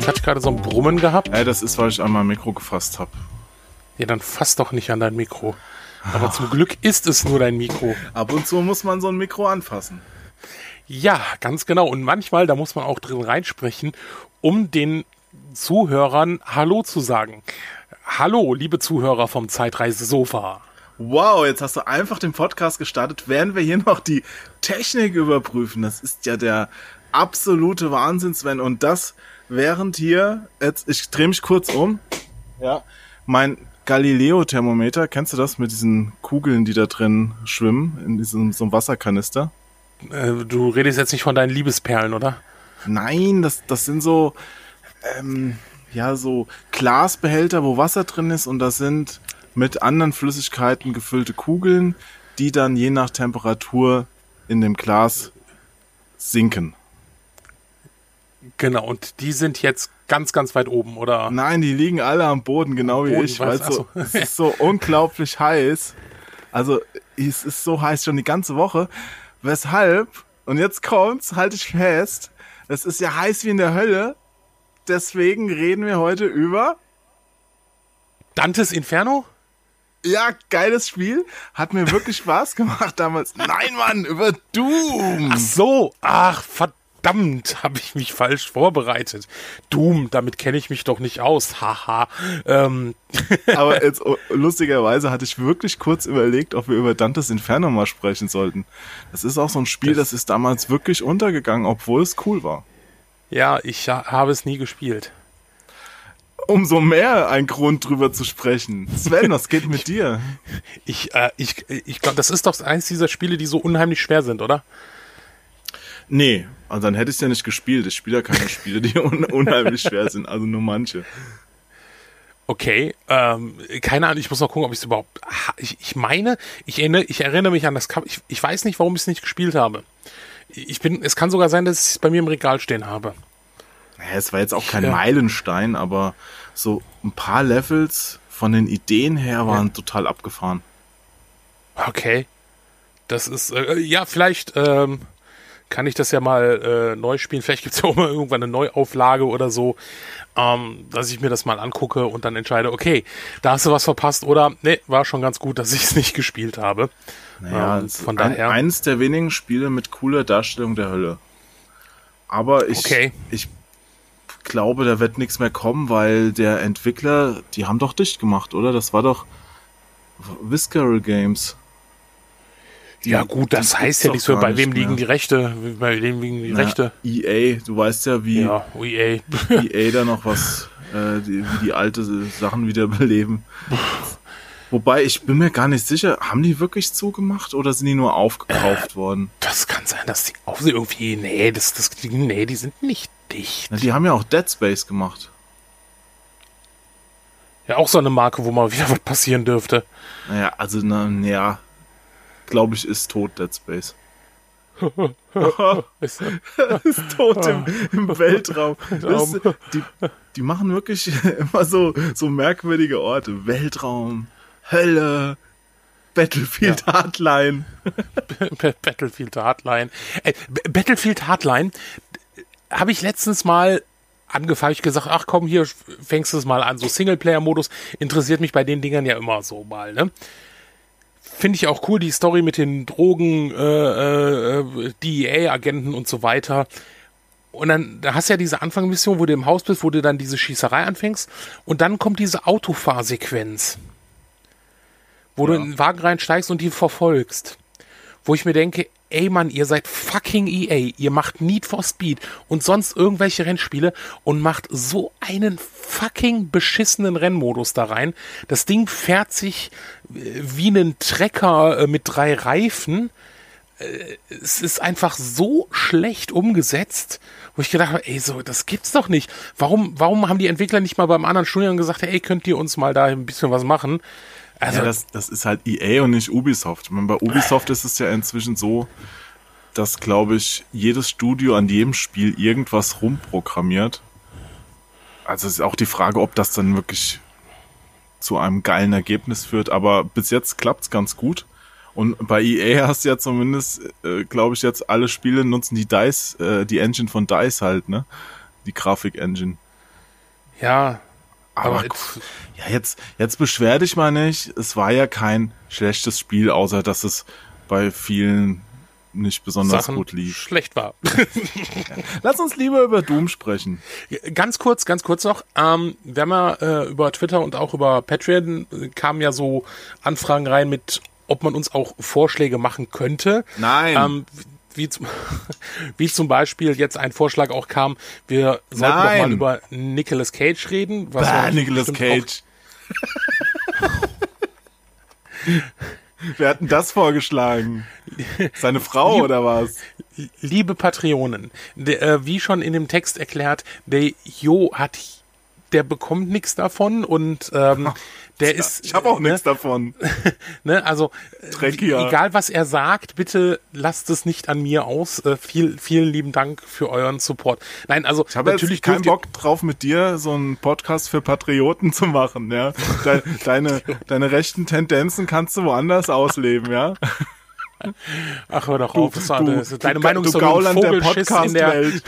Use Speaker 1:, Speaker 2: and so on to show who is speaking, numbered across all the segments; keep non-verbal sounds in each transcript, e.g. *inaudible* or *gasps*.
Speaker 1: Jetzt hatte ich gerade so ein Brummen gehabt.
Speaker 2: Ja, das ist, weil ich einmal Mikro gefasst habe.
Speaker 1: Ja, dann fass doch nicht an dein Mikro. Aber zum Glück ist es nur dein Mikro.
Speaker 2: Ab und zu muss man so ein Mikro anfassen.
Speaker 1: Ja, ganz genau. Und manchmal, da muss man auch drin reinsprechen, um den Zuhörern Hallo zu sagen. Hallo, liebe Zuhörer vom Zeitreise-Sofa.
Speaker 2: Wow, jetzt hast du einfach den Podcast gestartet, während wir hier noch die Technik überprüfen. Das ist ja der absolute Wahnsinn, Sven. Und das während hier, jetzt, ich drehe mich kurz um. Ja. Mein Galileo-Thermometer, kennst du das mit diesen Kugeln, die da drin schwimmen, in diesem so einem Wasserkanister?
Speaker 1: Äh, du redest jetzt nicht von deinen Liebesperlen, oder?
Speaker 2: Nein, das, das sind so, ähm, ja, so Glasbehälter, wo Wasser drin ist und das sind mit anderen Flüssigkeiten gefüllte Kugeln, die dann je nach Temperatur in dem Glas sinken.
Speaker 1: Genau, und die sind jetzt ganz, ganz weit oben, oder?
Speaker 2: Nein, die liegen alle am Boden, genau wie
Speaker 1: Boden,
Speaker 2: ich, weil so, *laughs* es ist so unglaublich heiß. Also, es ist so heiß schon die ganze Woche. Weshalb, und jetzt kommt's, halte ich fest, es ist ja heiß wie in der Hölle. Deswegen reden wir heute über
Speaker 1: Dantes Inferno?
Speaker 2: Ja, geiles Spiel. Hat mir wirklich *laughs* Spaß gemacht damals. Nein, Mann, über Doom.
Speaker 1: Ach so, ach verdammt, *laughs* habe ich mich falsch vorbereitet. Doom, damit kenne ich mich doch nicht aus. *laughs* Haha. ähm, *laughs*
Speaker 2: Aber jetzt oh, lustigerweise hatte ich wirklich kurz überlegt, ob wir über Dantes Inferno mal sprechen sollten. Das ist auch so ein Spiel, das, ist damals wirklich untergegangen, obwohl es cool war.
Speaker 1: ja, ich ha- habe es nie gespielt.
Speaker 2: Umso mehr ein Grund drüber zu sprechen. Sven, was geht mit dir?
Speaker 1: Ich, äh, ich, ich glaube, das ist doch eins dieser Spiele, die so unheimlich schwer sind, oder?
Speaker 2: Nee, also dann hätte ich es ja nicht gespielt. Ich spiele ja keine *laughs* Spiele, die un unheimlich schwer sind, also nur manche.
Speaker 1: Okay, ähm, keine Ahnung, ich muss noch gucken, ob ich es überhaupt. Ha- Ich, ich meine, ich erinnere, ich erinnere mich an das Cover. Ich, ich weiß nicht, warum ich es nicht gespielt habe. Ich bin, es kann sogar sein, dass ich es bei mir im Regal stehen habe.
Speaker 2: Naja, es war jetzt auch kein
Speaker 1: Ja.
Speaker 2: Meilenstein, aber so ein paar Levels von den Ideen her waren total abgefahren.
Speaker 1: Okay. Das ist, äh, ja, vielleicht ähm, kann ich das ja mal äh, neu spielen. Vielleicht gibt es ja auch mal irgendwann eine Neuauflage oder so, ähm, dass ich mir das mal angucke und dann entscheide, okay, da hast du was verpasst oder, nee, war schon ganz gut, *laughs* dass ich es nicht gespielt habe.
Speaker 2: Naja,
Speaker 1: Ähm, von
Speaker 2: ein,
Speaker 1: daher.
Speaker 2: eines der wenigen Spiele mit cooler Darstellung der Hölle. Aber ich,
Speaker 1: Okay.
Speaker 2: ich glaube, da wird nichts mehr kommen, weil der Entwickler, die haben doch dicht gemacht, oder? Das war doch Visceral Games. Die-
Speaker 1: ja gut, das heißt ja nicht so, bei wem liegen
Speaker 2: mehr.
Speaker 1: die Rechte, bei wem liegen die
Speaker 2: Na,
Speaker 1: Rechte.
Speaker 2: EA, du weißt ja, wie
Speaker 1: Ja, EA.
Speaker 2: EA da noch was, äh, die, wie die alte Sachen wiederbeleben. Wobei, ich bin mir gar nicht sicher, haben die wirklich zugemacht oder sind die nur aufgekauft worden?
Speaker 1: Das kann sein, dass die auch irgendwie, nee, das, das, nee, die sind nicht dicht.
Speaker 2: Na, die haben ja auch Dead Space gemacht.
Speaker 1: Ja, auch so eine Marke, wo mal wieder *laughs* was passieren dürfte.
Speaker 2: Naja, also, na, ja, glaube ich, ist tot Dead Space. *laughs*
Speaker 1: Ist, *laughs*
Speaker 2: ist tot im, im Weltraum.
Speaker 1: Weltraum.
Speaker 2: die, die machen wirklich *laughs* immer so, so merkwürdige Orte. Weltraum, Hölle, Battlefield Hardline.
Speaker 1: Battlefield Hardline. Äh, Battlefield Hardline habe ich letztens mal angefangen. Ich gesagt, ach komm, hier fängst du es mal an. So Singleplayer-Modus interessiert mich bei den Dingern ja immer so mal, ne? Finde ich auch cool, die Story mit den Drogen, äh, äh, DEA-Agenten und so weiter. Und dann, da hast du ja diese Anfangsmission, wo du im Haus bist, wo du dann diese Schießerei anfängst. Und dann kommt diese Autofahrsequenz, wo du
Speaker 2: Ja.
Speaker 1: in den Wagen reinsteigst und die verfolgst wo ich mir denke, ey Mann, ihr seid fucking EA, ihr macht Need for Speed und sonst irgendwelche Rennspiele und macht so einen fucking beschissenen Rennmodus da rein. Das Ding fährt sich äh, wie einen Trecker äh, mit drei Reifen. Äh, Es ist einfach so schlecht umgesetzt, wo ich gedacht habe, ey, so, das gibt's doch nicht. Warum, warum haben die Entwickler nicht mal beim anderen Studio gesagt, ey, könnt ihr uns mal da ein bisschen was machen? Also,
Speaker 2: Ja, das, das ist halt EA und nicht Ubisoft. Meine, bei Ubisoft ist es ja inzwischen so, dass, glaube ich, jedes Studio an jedem Spiel irgendwas rumprogrammiert. Also es ist auch die Frage, ob das dann wirklich zu einem geilen Ergebnis führt. Aber bis jetzt klappt's ganz gut. Und bei EA hast du ja zumindest, äh, glaube ich, jetzt alle Spiele nutzen die DICE, äh, die Engine von DICE halt, ne? Die Grafik-Engine.
Speaker 1: Ja,
Speaker 2: Aber,
Speaker 1: aber,
Speaker 2: gu- ja, jetzt, jetzt beschwer dich mal nicht. Es war ja kein schlechtes Spiel, außer dass es bei vielen nicht besonders
Speaker 1: Sachen
Speaker 2: gut lief.
Speaker 1: schlecht war. *laughs*
Speaker 2: Lass uns lieber über Doom sprechen.
Speaker 1: Ganz kurz, ganz kurz noch. Ähm, wir haben ja äh, über Twitter und auch über Patreon äh, kamen ja so Anfragen rein mit, ob man uns auch Vorschläge machen könnte.
Speaker 2: Nein.
Speaker 1: Ähm, wie, zum, *laughs* wie zum Beispiel jetzt ein Vorschlag auch kam, wir sollten doch
Speaker 2: Nein.
Speaker 1: mal über Nicolas Cage reden. Was
Speaker 2: Bah, Nicolas Cage. Wer hat denn das vorgeschlagen? Seine Frau
Speaker 1: Lieb-
Speaker 2: oder was?
Speaker 1: Liebe Patreonen, der, äh, wie schon in dem Text erklärt, der Jo hat, der bekommt nichts davon und ähm, der ist.
Speaker 2: Ich habe auch
Speaker 1: ne,
Speaker 2: nichts davon. *laughs*
Speaker 1: Ne, also äh,
Speaker 2: Dreckiger.
Speaker 1: egal was er sagt, bitte lasst es nicht an mir aus. Äh, viel, vielen lieben Dank für euren Support. Nein, also
Speaker 2: Ich habe
Speaker 1: natürlich
Speaker 2: keinen Bock drauf, mit dir so einen Podcast für Patrioten zu machen, ja. *laughs* De deine, deine rechten Tendenzen kannst du woanders ausleben, ja. *laughs*
Speaker 1: Ach, hör doch auf. das war-
Speaker 2: du,
Speaker 1: das- deine
Speaker 2: du,
Speaker 1: Meinung
Speaker 2: du
Speaker 1: ist doch nur ein
Speaker 2: Gauland der
Speaker 1: Vogelschiss in der.
Speaker 2: Podcast-Welt.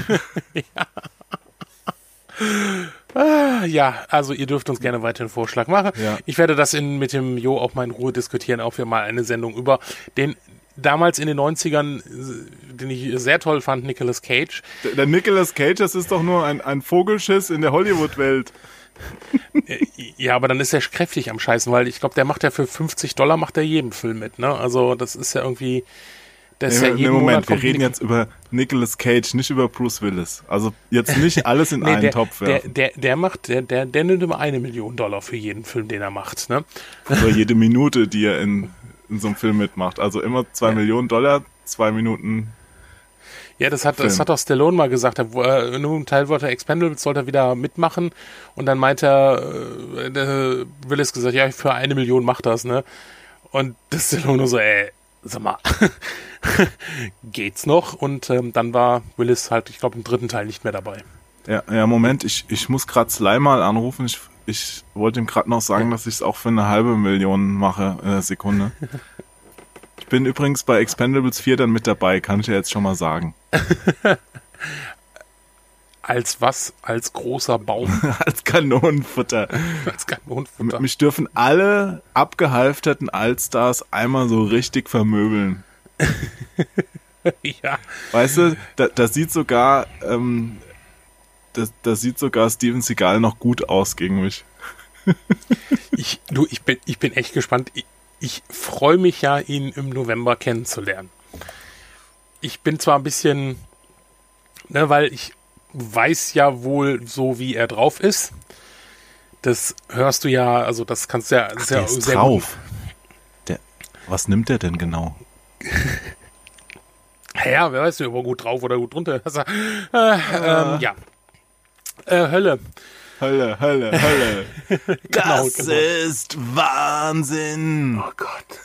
Speaker 1: Ah, Ja, also ihr dürft uns gerne weiter einen Vorschlag machen.
Speaker 2: Ja.
Speaker 1: Ich werde das in, mit dem Jo auch mal in Ruhe diskutieren, auch wir mal eine Sendung über den damals in den 90ern, äh, den ich sehr toll fand, Nicolas Cage.
Speaker 2: Der- Der Nicolas Cage, das ist doch nur ein, ein Vogelschiss in der Hollywood-Welt.
Speaker 1: Ja, aber dann ist er kräftig am Scheißen, weil ich glaube, der macht ja für 50 Dollar macht er jeden Film mit, ne? Also das ist ja irgendwie. Das ist ja
Speaker 2: Nee, Moment,
Speaker 1: Monat
Speaker 2: wir reden jetzt über Nicolas Cage, nicht über Bruce Willis. Also jetzt nicht alles in *laughs*
Speaker 1: Nee,
Speaker 2: einen
Speaker 1: der,
Speaker 2: Topf
Speaker 1: der,
Speaker 2: werfen.
Speaker 1: der, der macht, der, der, der nimmt immer eine Million Dollar für jeden Film, den er macht, ne?
Speaker 2: Für *laughs* jede Minute, die er in, in so einem Film mitmacht. Also immer zwei Millionen Dollar, zwei Minuten.
Speaker 1: Ja, das hat, das hat doch Stallone mal gesagt. Er, wo er, in einem Teil wollte er Expendables, sollte er wieder mitmachen. Und dann meinte er, äh, der Willis gesagt, ja, für eine Million macht das, ne? Und das Stallone nur so, ey, sag mal, *laughs* geht's noch? Und ähm, dann war Willis halt, ich glaube, im dritten Teil nicht mehr dabei.
Speaker 2: Ja, ja Moment, ich, ich muss gerade Sly mal anrufen. Ich, ich wollte ihm gerade noch sagen, dass ich es auch für eine halbe Million mache in der Sekunde. Ich bin übrigens bei Expendables 4 dann mit dabei, kann ich ja jetzt schon mal sagen. *laughs*
Speaker 1: Als was? Als großer Baum, *laughs*
Speaker 2: Als Kanonenfutter.
Speaker 1: als Kanonenfutter.
Speaker 2: Mich dürfen alle abgehalfterten Allstars einmal so richtig vermöbeln. *laughs*
Speaker 1: ja.
Speaker 2: Weißt du, da, da sieht sogar, ähm, da, da sieht sogar Steven Seagal noch gut aus gegen mich. *laughs*
Speaker 1: Ich, du, ich bin, ich bin echt gespannt. Ich, ich freue mich ja, ihn im November kennenzulernen. Ich bin zwar ein bisschen, ne, weil ich weiß ja wohl so, wie er drauf ist. Das hörst du ja, also das kannst du ja, ist ja
Speaker 2: Der ist
Speaker 1: sehr
Speaker 2: drauf. Der, was nimmt der denn genau? *laughs*
Speaker 1: Ja, wer weiß, ob er gut drauf oder gut drunter. ist. äh, *laughs* ähm, ja. Äh, Hölle.
Speaker 2: Hölle, Hölle, Hölle. *laughs*
Speaker 1: Genau,
Speaker 2: das
Speaker 1: genau.
Speaker 2: ist Wahnsinn.
Speaker 1: Oh Gott.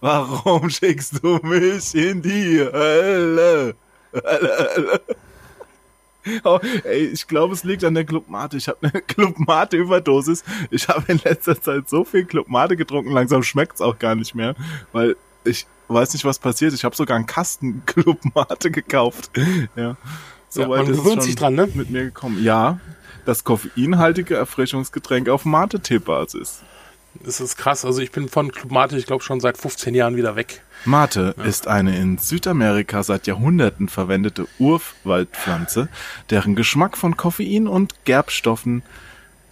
Speaker 2: Warum schickst du mich in die Hölle? Hölle, Hölle. *laughs* Oh, ey, ich glaube, es liegt an der Club Mate. Ich habe eine *laughs* Club Mate Überdosis. Ich habe in letzter Zeit so viel Club Mate getrunken, langsam schmeckt's auch gar nicht mehr, weil ich weiß nicht, was passiert. Ich habe sogar einen Kasten *laughs* Club Mate gekauft. Ja. So
Speaker 1: Ja,
Speaker 2: weit
Speaker 1: man
Speaker 2: es
Speaker 1: gewöhnt sich dran, ne?
Speaker 2: mit mir gekommen. Ja, das koffeinhaltige Erfrischungsgetränk auf Mate-Tee-Basis.
Speaker 1: Das ist krass. Also ich bin von Club Mate, ich glaube, schon seit 15 Jahren wieder weg.
Speaker 2: Mate ist eine in Südamerika seit Jahrhunderten verwendete Urwaldpflanze, deren Geschmack von Koffein und Gerbstoffen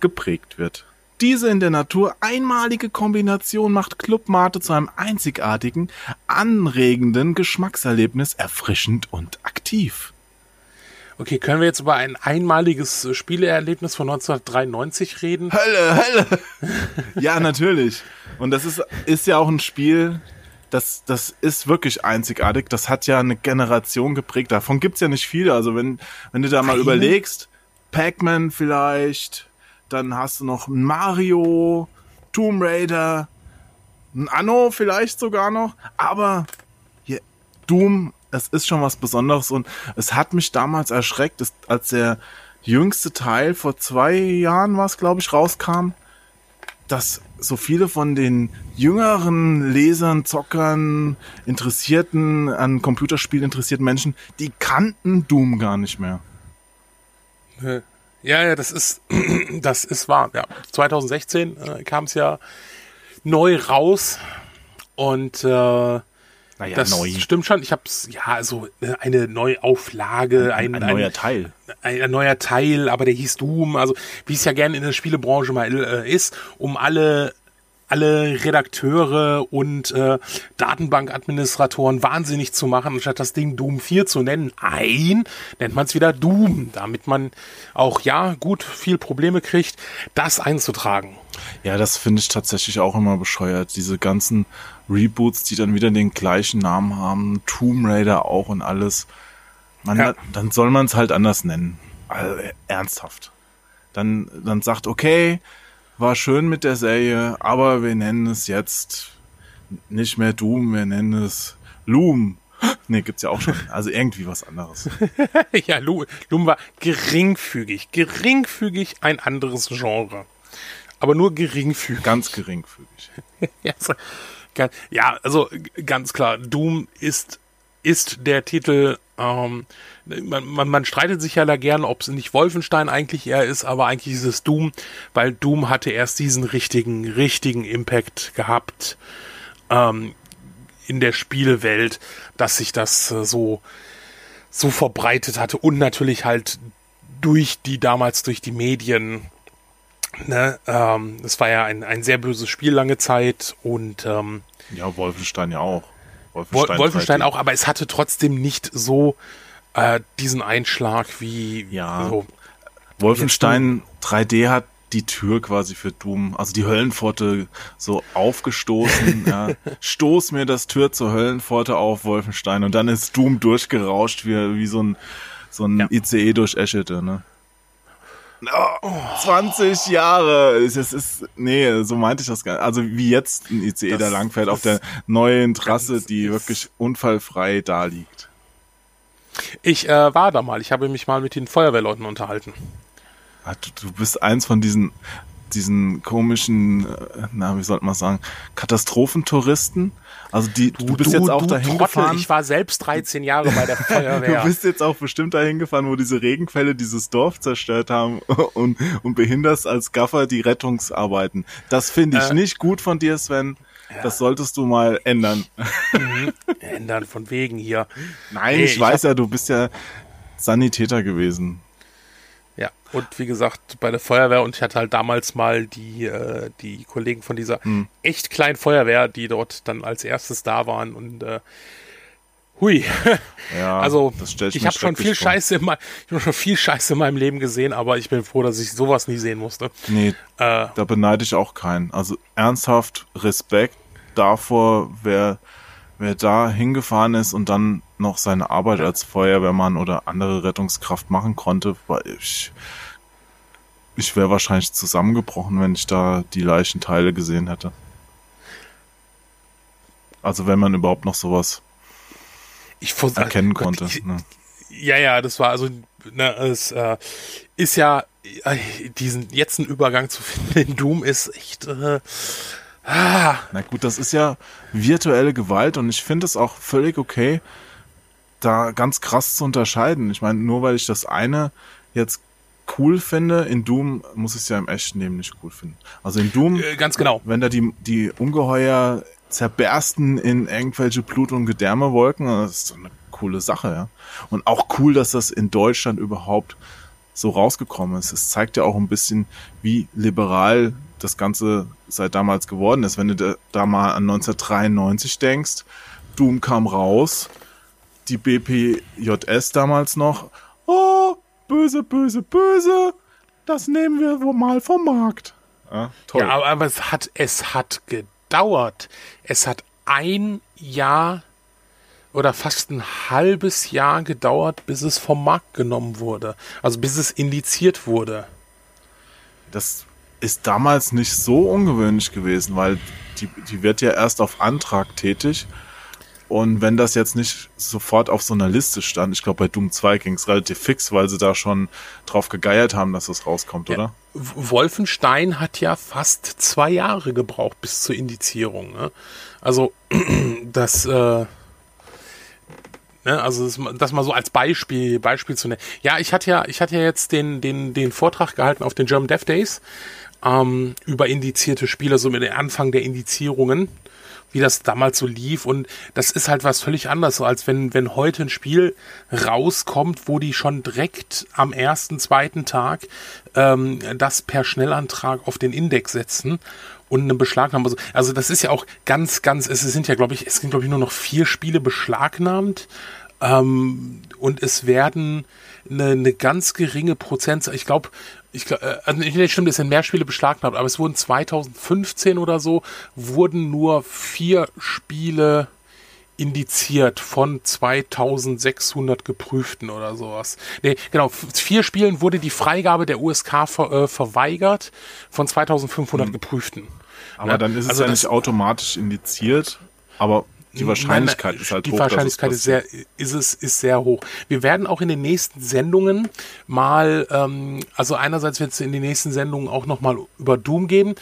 Speaker 2: geprägt wird. Diese in der Natur einmalige Kombination macht Club Mate zu einem einzigartigen, anregenden Geschmackserlebnis, erfrischend und aktiv.
Speaker 1: Okay, können wir jetzt über ein einmaliges äh, Spieleerlebnis von 1993 reden?
Speaker 2: Hölle, Hölle! *laughs* ja, natürlich. Und das ist, ist ja auch ein Spiel, das, das ist wirklich einzigartig. Das hat ja eine Generation geprägt. Davon gibt's ja nicht viele. Also wenn, wenn du da mal
Speaker 1: Eine?
Speaker 2: überlegst, Pac-Man vielleicht, dann hast du noch ein Mario, Tomb Raider, ein Anno vielleicht sogar noch. Aber hier, Doom, es ist schon was Besonderes und es hat mich damals erschreckt, als der jüngste Teil vor zwei Jahren war es, glaube ich, rauskam, dass so viele von den jüngeren Lesern, Zockern, Interessierten, an Computerspielen interessierten Menschen, die kannten Doom gar nicht mehr.
Speaker 1: Ja, ja, das ist, *clears throat* das ist wahr. Ja, 2016 äh, kam es ja neu raus und äh, naja, das neu. stimmt schon. Ich habe es ja also äh, eine Neuauflage,
Speaker 2: ein, ein, ein, neuer Teil,
Speaker 1: ein, ein, neuer Teil, aber der hieß Doom. Also wie es ja gerne in der Spielebranche mal äh, ist, um alle alle Redakteure und äh, Datenbankadministratoren wahnsinnig zu machen, anstatt das Ding Doom 4 zu nennen. Ein, nennt man es wieder Doom, damit man auch, ja, gut, viel Probleme kriegt, das einzutragen.
Speaker 2: Ja, das finde ich tatsächlich auch immer bescheuert. Diese ganzen Reboots, die dann wieder den gleichen Namen haben, Tomb Raider auch und alles. Man, ja. Dann soll man es halt anders nennen. Also, ernsthaft. Dann, dann sagt, okay, war schön mit der Serie, aber wir nennen es jetzt nicht mehr Doom, wir nennen es Loom. *gasps* Nee, gibt's ja auch schon. Also irgendwie was anderes. *laughs*
Speaker 1: ja, Loom, war geringfügig, geringfügig ein anderes Genre. Aber nur geringfügig.
Speaker 2: Ganz geringfügig. *laughs*
Speaker 1: ja, also ganz klar, Doom ist, ist der Titel ähm, man, man, man streitet sich ja da gern, ob es nicht Wolfenstein eigentlich eher ist, aber eigentlich ist es Doom, weil Doom hatte erst diesen richtigen, richtigen Impact gehabt ähm, in der Spielewelt, dass sich das äh, so, so verbreitet hatte und natürlich halt durch die, damals durch die Medien. Ne, ähm, es war ja ein, ein sehr böses Spiel lange Zeit und ähm,
Speaker 2: ja, Wolfenstein ja auch.
Speaker 1: Wolfenstein, Wolfenstein auch, aber es hatte trotzdem nicht so äh, diesen Einschlag wie
Speaker 2: ja. So. Wolfenstein 3D hat die Tür quasi für Doom, also die Höllenpforte so aufgestoßen. *laughs* ja. Stoß mir das Tür zur Höllenpforte auf, Wolfenstein, und dann ist Doom durchgerauscht wie, wie so ein, so ein ja. ICE durch Eschede, ne? Oh, 20 Jahre. Es ist, nee, so meinte ich das gar nicht. Also wie jetzt ein ICE das, da langfährt auf der neuen Trasse, die wirklich unfallfrei da liegt.
Speaker 1: Ich äh, war da mal. Ich habe mich mal mit den Feuerwehrleuten unterhalten.
Speaker 2: Ach, du, du bist eins von diesen diesen komischen, äh, na, wie sollte man sagen, Katastrophentouristen. Also die, du, du bist du, jetzt auch dahin Trottel, gefahren.
Speaker 1: Ich war selbst 13 Jahre bei der *laughs* Feuerwehr.
Speaker 2: du bist jetzt auch bestimmt dahin gefahren, wo diese Regenquelle dieses Dorf zerstört haben *laughs* und, und behinderst als Gaffer die Rettungsarbeiten. Das finde ich äh, nicht gut von dir, Sven. Ja. Das solltest du mal ändern.
Speaker 1: Mhm. ändern von wegen hier.
Speaker 2: Nein, hey, ich, ich weiß ja, du bist ja Sanitäter gewesen.
Speaker 1: Und wie gesagt, bei der Feuerwehr und ich hatte halt damals mal die, äh, die Kollegen von dieser hm. echt kleinen Feuerwehr, die dort dann als erstes da waren und äh, hui. *laughs* Ja, also ich, ich habe schon viel vor. Scheiße in mein, ich habe schon viel Scheiße in meinem Leben gesehen, aber ich bin froh, dass ich sowas nie sehen musste.
Speaker 2: Nee, äh, da beneide ich auch keinen. Also ernsthaft Respekt davor, wer wer da hingefahren ist und dann noch seine Arbeit als Feuerwehrmann oder andere Rettungskraft machen konnte, weil ich, ich wäre wahrscheinlich zusammengebrochen, wenn ich da die Leichenteile gesehen hätte. Also wenn man überhaupt noch sowas
Speaker 1: ich
Speaker 2: erkennen Gott, konnte. Ich, ne?
Speaker 1: Ja, ja, das war also, ne, es äh, ist ja äh, diesen jetzt einen Übergang zu finden in Doom ist echt äh,
Speaker 2: Ah. Na gut, das ist ja virtuelle Gewalt und ich finde es auch völlig okay, da ganz krass zu unterscheiden. Ich meine, nur weil ich das eine jetzt cool finde, in Doom muss ich es ja im echten Leben nicht cool finden. Also in Doom,
Speaker 1: äh, ganz genau.
Speaker 2: wenn da die, die Ungeheuer zerbersten in irgendwelche Blut- und Gedärmewolken, das ist so eine coole Sache, ja. Und auch cool, dass das in Deutschland überhaupt so rausgekommen ist. Es zeigt ja auch ein bisschen, wie liberal das Ganze seit damals geworden ist. Wenn du da mal an 1993 denkst, Doom kam raus, die BPJS damals noch, oh, böse, böse, böse, das nehmen wir wohl mal vom Markt.
Speaker 1: Ja, toll. Ja, aber, aber es hat, es hat gedauert. Es hat ein Jahr oder fast ein halbes Jahr gedauert, bis es vom Markt genommen wurde. Also bis es indiziert wurde.
Speaker 2: Das ist damals nicht so ungewöhnlich gewesen, weil die, die wird ja erst auf Antrag tätig. Und wenn das jetzt nicht sofort auf so einer Liste stand, ich glaube bei Doom 2 ging es relativ fix, weil sie da schon drauf gegeiert haben, dass es rauskommt, ja. oder?
Speaker 1: Wolfenstein hat ja fast zwei Jahre gebraucht bis zur Indizierung. Ne? Also *clears throat* das, äh, Ne? Also das, das mal so als Beispiel, Beispiel zu nennen. Ja, ich hatte ja, ich hatte ja jetzt den, den, den Vortrag gehalten auf den German Dev Days ähm, über indizierte Spiele, so mit dem Anfang der Indizierungen wie das damals so lief. Und das ist halt was völlig anderes, so als wenn, wenn heute ein Spiel rauskommt, wo die schon direkt am ersten, zweiten Tag ähm, das per Schnellantrag auf den Index setzen und eine Beschlagnahme. Also das ist ja auch ganz, ganz, es sind ja, glaube ich, es sind, glaube ich, nur noch vier Spiele beschlagnahmt. Ähm, und es werden eine, eine ganz geringe Prozentzahl, ich glaube, ich, äh, also nicht stimmt, es sind mehr Spiele beschlagnahmt, aber es wurden 2015 oder so, wurden nur vier Spiele indiziert von 2600 geprüften oder sowas. Nee, genau, vier Spielen wurde die Freigabe der USK ver, äh, verweigert von 2500 hm. geprüften.
Speaker 2: Aber ja, dann ist es also ja nicht automatisch indiziert, aber die Wahrscheinlichkeit nein, nein, ist halt
Speaker 1: die
Speaker 2: hoch.
Speaker 1: Die Wahrscheinlichkeit ist sehr, ist es, ist sehr hoch. Wir werden auch in den nächsten Sendungen mal, ähm, also einerseits wird es in den nächsten Sendungen auch nochmal über Doom gehen.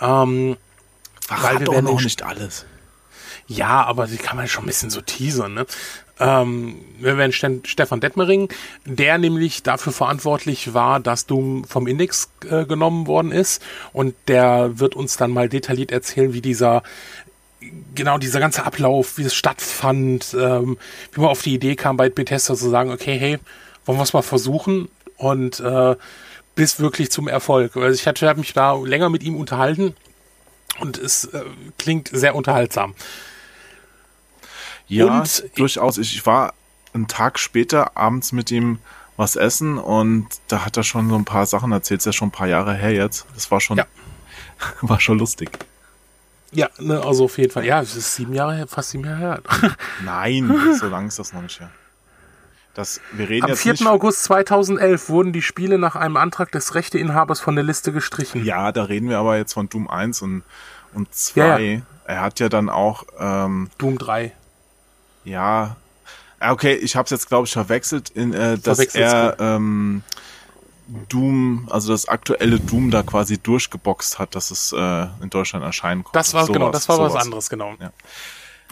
Speaker 1: Ähm,
Speaker 2: weil wir werden noch nicht alles.
Speaker 1: Ja, aber die kann man schon ein bisschen so teasern, ne? Ähm, wir werden Sten Stefan Detmering, der nämlich dafür verantwortlich war, dass Doom vom Index äh, genommen worden ist. Und der wird uns dann mal detailliert erzählen, wie dieser genau dieser ganze Ablauf, wie es stattfand, ähm, wie man auf die Idee kam, bei Bethesda zu sagen, okay, hey, wollen wir es mal versuchen und äh, bis wirklich zum Erfolg. Also ich hatte hab mich da länger mit ihm unterhalten und es äh, klingt sehr unterhaltsam.
Speaker 2: Ja, und durchaus. Ich war einen Tag später abends mit ihm was essen und da hat er schon so ein paar Sachen erzählt. Das ist ja schon ein paar Jahre her jetzt. Das war schon, ja. *laughs* war schon lustig.
Speaker 1: Ja, ne, also auf jeden Fall. Ja, es ist sieben Jahre her, fast sieben Jahre her. *laughs*
Speaker 2: Nein, so lang ist das noch nicht her. Das, wir reden
Speaker 1: Am
Speaker 2: jetzt
Speaker 1: 4.
Speaker 2: Nicht
Speaker 1: August 2011 wurden die Spiele nach einem Antrag des Rechteinhabers von der Liste gestrichen.
Speaker 2: Ja, da reden wir aber jetzt von Doom 1 und, und 2. Ja, ja. Er hat ja dann auch... Ähm,
Speaker 1: Doom 3.
Speaker 2: Ja, okay, ich habe es jetzt, glaube ich, verwechselt, in, äh, dass er... Ähm, Doom, also das aktuelle Doom da quasi durchgeboxt hat, dass es äh, in Deutschland erscheinen konnte.
Speaker 1: Das war genau, das war sowas. was anderes, genau. Ja.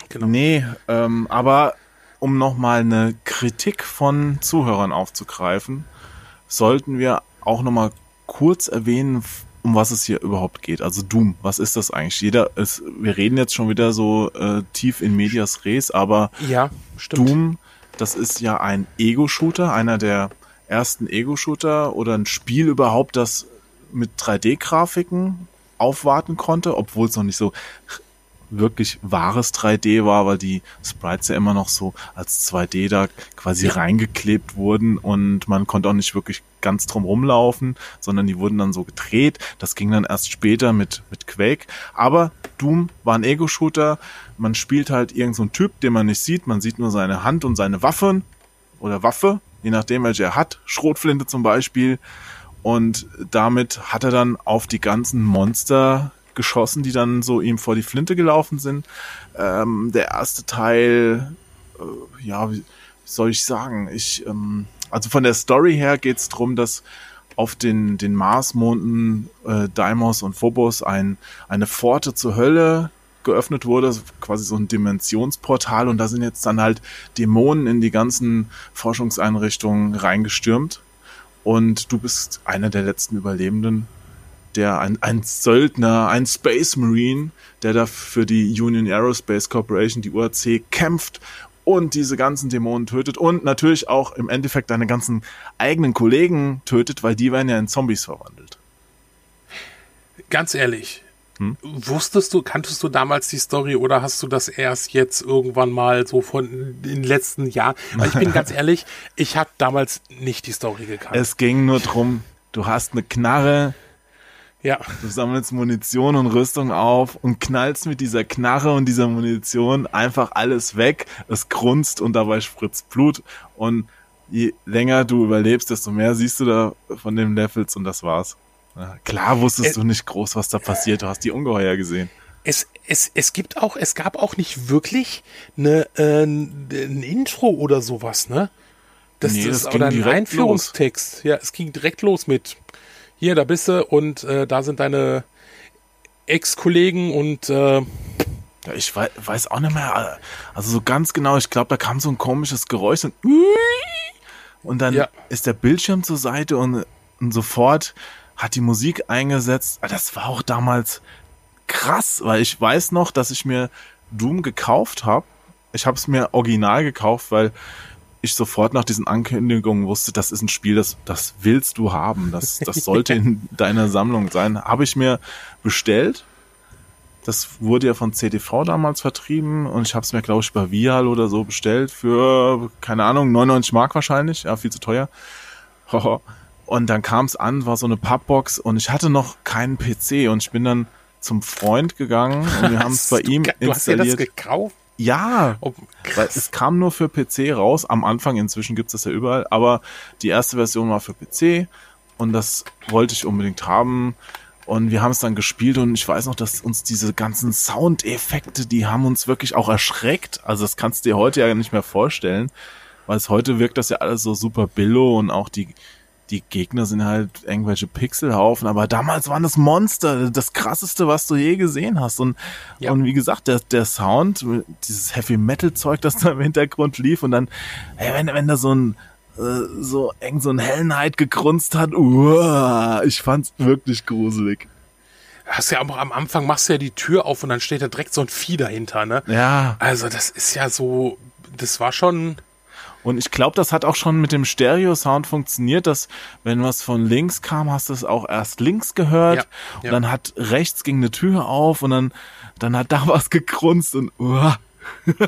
Speaker 2: genau. Nee, ähm, aber um nochmal eine Kritik von Zuhörern aufzugreifen, sollten wir auch nochmal kurz erwähnen, um was es hier überhaupt geht. Also Doom, was ist das eigentlich? Jeder ist, wir reden jetzt schon wieder so äh, tief in Medias Res, aber
Speaker 1: ja.
Speaker 2: Doom, das ist ja ein Ego-Shooter, einer der ersten Ego-Shooter oder ein Spiel überhaupt, das mit 3D-Grafiken aufwarten konnte, obwohl es noch nicht so wirklich wahres 3D war, weil die Sprites ja immer noch so als 2D da quasi reingeklebt wurden und man konnte auch nicht wirklich ganz drum rumlaufen, sondern die wurden dann so gedreht. Das ging dann erst später mit, mit Quake. Aber Doom war ein Ego-Shooter. Man spielt halt irgendeinen so Typ, den man nicht sieht. Man sieht nur seine Hand und seine Waffen oder Waffe je nachdem, welche er hat, Schrotflinte zum Beispiel. Und damit hat er dann auf die ganzen Monster geschossen, die dann so ihm vor die Flinte gelaufen sind. Ähm, der erste Teil, äh, ja, wie soll ich sagen? Ich, ähm, also von der Story her geht's drum, dass auf den, den Marsmonden äh, Deimos und Phobos ein, eine Pforte zur Hölle geöffnet wurde, quasi so ein Dimensionsportal und da sind jetzt dann halt Dämonen in die ganzen Forschungseinrichtungen reingestürmt und du bist einer der letzten Überlebenden, der ein, ein Söldner, ein Space Marine, der da für die Union Aerospace Corporation, die UAC, kämpft und diese ganzen Dämonen tötet und natürlich auch im Endeffekt deine ganzen eigenen Kollegen tötet, weil die werden ja in Zombies verwandelt.
Speaker 1: Ganz ehrlich, hm? Wusstest du, kanntest du damals die Story oder hast du das erst jetzt irgendwann mal so von den letzten Jahren? Weil ich bin *laughs* ganz ehrlich, ich habe damals nicht die Story gekannt.
Speaker 2: Es ging nur drum, du hast eine Knarre,
Speaker 1: ja.
Speaker 2: Du sammelst Munition und Rüstung auf und knallst mit dieser Knarre und dieser Munition einfach alles weg. Es grunzt und dabei spritzt Blut. Und je länger du überlebst, desto mehr siehst du da von den Levels und das war's. Ja, klar wusstest es, du nicht groß, was da passiert. Du hast die Ungeheuer gesehen.
Speaker 1: Es, es, es gibt auch, es gab auch nicht wirklich eine, äh, ein Intro oder sowas, ne? Das, nee, das, das oder ein Einführungstext. Los. Ja, es ging direkt los mit hier, da bist du und äh, da sind deine Ex-Kollegen und äh,
Speaker 2: Ja, ich weiß, weiß auch nicht mehr, also so ganz genau, ich glaube, da kam so ein komisches Geräusch und, und dann
Speaker 1: Ja.
Speaker 2: ist der Bildschirm zur Seite und, und sofort hat die Musik eingesetzt. Ah, Das war auch damals krass, weil ich weiß noch, dass ich mir Doom gekauft habe. Ich habe es mir original gekauft, weil ich sofort nach diesen Ankündigungen wusste, das ist ein Spiel, das, das willst du haben. Das, das *laughs* sollte in deiner Sammlung sein. Habe ich mir bestellt. Das wurde ja von CTV damals vertrieben und ich habe es mir, glaube ich, bei Vial oder so bestellt für, keine Ahnung, 99 Mark wahrscheinlich. Ja, viel zu teuer. *laughs* Und dann kam es an, war so eine Pappbox und ich hatte noch keinen PC und ich bin dann zum Freund gegangen und wir *laughs* haben es bei ihm
Speaker 1: Du hast ja das
Speaker 2: installiert.
Speaker 1: gekauft?
Speaker 2: Ja,
Speaker 1: Oh,
Speaker 2: weil es kam nur für PC raus, am Anfang, inzwischen gibt es das ja überall, aber die erste Version war für PC und das wollte ich unbedingt haben. Und wir haben es dann gespielt und ich weiß noch, dass uns diese ganzen Soundeffekte, die haben uns wirklich auch erschreckt. Also das kannst du dir heute ja nicht mehr vorstellen, weil es heute wirkt das ja alles so super billo und auch die, die Gegner sind halt irgendwelche Pixelhaufen, aber damals waren das Monster, das krasseste, was du je gesehen hast. Und,
Speaker 1: Ja.
Speaker 2: und wie gesagt, der, der Sound, dieses Heavy Metal Zeug, das da im Hintergrund lief und dann, ey, wenn, wenn da so ein, äh, so eng so ein Hellenheit gegrunzt hat, uah, ich fand's wirklich gruselig.
Speaker 1: Hast ja auch am Anfang machst du ja die Tür auf und dann steht da direkt so ein Vieh dahinter, ne?
Speaker 2: Ja,
Speaker 1: Also das ist ja so, das war schon,
Speaker 2: und ich glaube, das hat auch schon mit dem Stereo-Sound funktioniert, dass wenn was von links kam, hast du es auch erst links gehört
Speaker 1: Ja,
Speaker 2: und
Speaker 1: ja.
Speaker 2: dann hat rechts ging eine Tür auf und dann, dann hat da *laughs* was gegrunzt und uah. *laughs*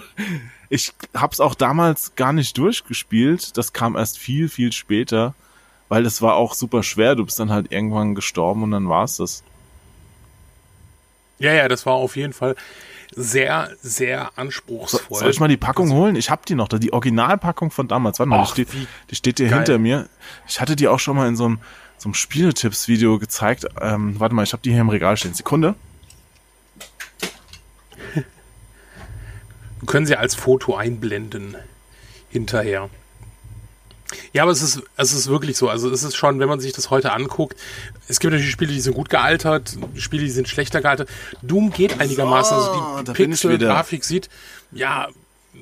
Speaker 2: ich hab's auch damals gar nicht durchgespielt, das kam erst viel, viel später, weil es war auch super schwer, du bist dann halt irgendwann gestorben und dann war's das.
Speaker 1: ja, ja, das war auf jeden Fall sehr, sehr anspruchsvoll.
Speaker 2: Soll ich mal die Packung holen? Ich hab die noch, da die Originalpackung von damals. Warte mal, die
Speaker 1: Ach,
Speaker 2: steht,
Speaker 1: wie
Speaker 2: die steht hier
Speaker 1: geil.
Speaker 2: hinter mir. Ich hatte die auch schon mal in so einem, so einem Spieletipps-Video gezeigt. Ähm, warte mal, ich habe die hier im Regal stehen. Sekunde.
Speaker 1: Wir *laughs* können sie als Foto einblenden hinterher. Ja, aber es ist, es ist wirklich so. Also es ist schon, wenn man sich das heute anguckt, es gibt natürlich Spiele, die sind gut gealtert, Spiele, die sind schlechter gealtert. Doom geht einigermaßen.
Speaker 2: So,
Speaker 1: also die
Speaker 2: wieder.
Speaker 1: Pixel-Grafik sieht, ja,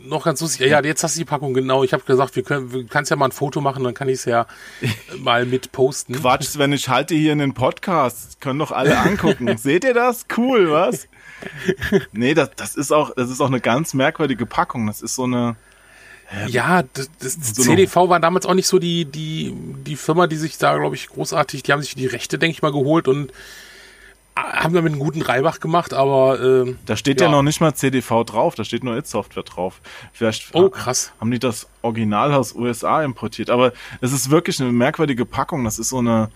Speaker 1: noch ganz lustig. Ja, jetzt hast du die Packung genau. Ich habe gesagt, wir können, wir kannst ja mal ein Foto machen, dann kann ich es ja *laughs* mal mit posten.
Speaker 2: Quatsch, Sven, ich halte hier einen Podcast. Können doch alle angucken. *laughs* Seht ihr das? Cool, was? Nee, das, das ist auch, das ist auch eine ganz merkwürdige Packung. Das ist so eine,
Speaker 1: Ja, das, das
Speaker 2: So
Speaker 1: CDV war damals auch nicht so die, die, die Firma, die sich da, glaube ich, großartig, die haben sich die Rechte, denke ich mal, geholt und haben damit einen guten Reibach gemacht, aber ähm,
Speaker 2: da steht ja.
Speaker 1: Ja.
Speaker 2: noch nicht mal CDV drauf, da steht nur It Software drauf. Vielleicht
Speaker 1: oh krass.
Speaker 2: haben die das Original aus USA importiert. Aber es ist wirklich eine merkwürdige Packung. Das ist so eine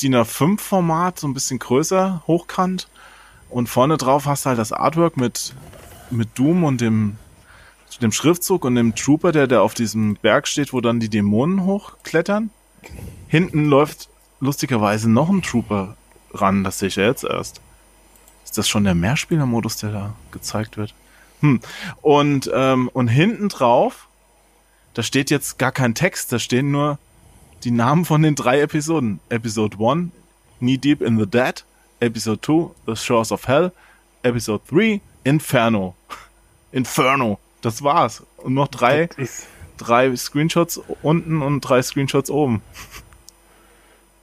Speaker 2: DIN A5 Format, so ein bisschen größer, hochkant. Und vorne drauf hast du halt das Artwork mit, mit Doom und dem, dem Schriftzug und dem Trooper, der, der auf diesem Berg steht, wo dann die Dämonen hochklettern. Hinten läuft lustigerweise noch ein Trooper ran, das sehe ich ja jetzt erst. Ist das schon der Mehrspielermodus, der da gezeigt wird? Hm. Und, ähm, und hinten drauf, da steht jetzt gar kein Text, da stehen nur die Namen von den drei Episoden. Episode 1, Knee Deep in the Dead. Episode 2, The Shores of Hell. Episode 3, Inferno. *laughs* Inferno. Das war's. Und noch drei, drei Screenshots unten und drei Screenshots oben.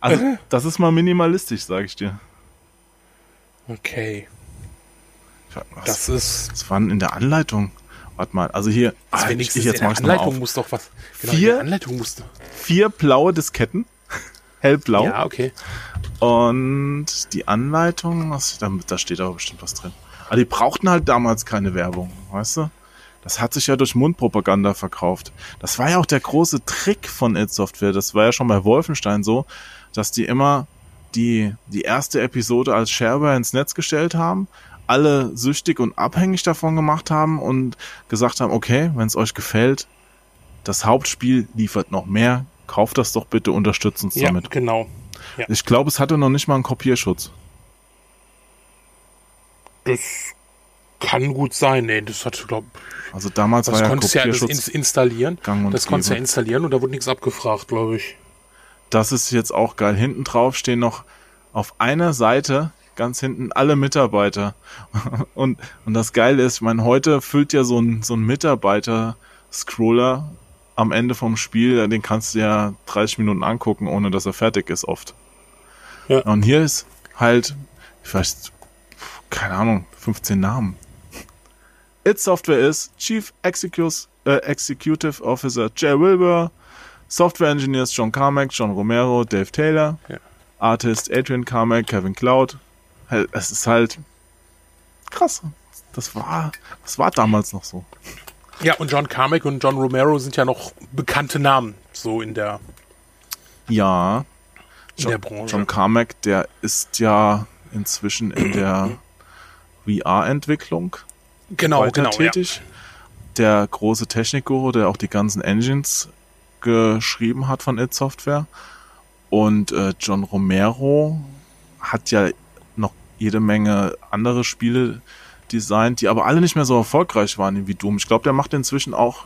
Speaker 2: Also, das ist mal minimalistisch, sag ich dir.
Speaker 1: Okay.
Speaker 2: Was,
Speaker 1: Das ist,
Speaker 2: das waren in der Anleitung. Warte mal, also hier,
Speaker 1: also
Speaker 2: ah, ich jetzt
Speaker 1: in der Anleitung muss doch was. Genau,
Speaker 2: Vier?
Speaker 1: Anleitung muss doch.
Speaker 2: Vier blaue Disketten, *laughs* hellblau.
Speaker 1: Ja, okay.
Speaker 2: Und die Anleitung, was, da, da steht aber bestimmt was drin. Aber die brauchten halt damals keine Werbung, weißt du? Das hat sich ja durch Mundpropaganda verkauft. Das war ja auch der große Trick von It Software. Das war ja schon bei Wolfenstein so, dass die immer die, die erste Episode als Shareware ins Netz gestellt haben, alle süchtig und abhängig davon gemacht haben und gesagt haben, okay, wenn es euch gefällt, das Hauptspiel liefert noch mehr, kauft das doch bitte, unterstützt uns
Speaker 1: Ja,
Speaker 2: damit.
Speaker 1: genau.
Speaker 2: Ich glaube, es hatte noch nicht mal einen Kopierschutz.
Speaker 1: Das kann gut sein. Nee, das hat, glaube
Speaker 2: Also damals
Speaker 1: das
Speaker 2: war ja
Speaker 1: konntest du ja das ins installieren. Das konntest du ja installieren und da wurde nichts abgefragt, glaube ich.
Speaker 2: Das ist jetzt auch geil. Hinten drauf stehen noch auf einer Seite ganz hinten alle Mitarbeiter. *laughs* Und, und das Geile ist, ich meine, heute füllt ja so ein, so ein Mitarbeiter-Scroller am Ende vom Spiel, den kannst du ja 30 Minuten angucken, ohne dass er fertig ist oft. Ja. Und hier ist halt, vielleicht, keine Ahnung, 15 Namen. It Software ist Chief Executive, äh, Executive Officer Jay Wilbur, Software Engineers John Carmack, John Romero, Dave Taylor, ja. Artist Adrian Carmack, Kevin Cloud. Es ist halt krass. Das war, das war damals noch so.
Speaker 1: Ja, und John Carmack und John Romero sind ja noch bekannte Namen, so in der,
Speaker 2: ja,
Speaker 1: in John, der Branche.
Speaker 2: John Carmack, der ist ja inzwischen in der *clears throat* VR-Entwicklung
Speaker 1: genau, genau,
Speaker 2: tätig. Ja. Der große Technikguru, der auch die ganzen Engines geschrieben hat von It Software. Und äh, John Romero hat ja noch jede Menge andere Spiele designt, die aber alle nicht mehr so erfolgreich waren wie Doom. Ich glaube, der macht inzwischen auch,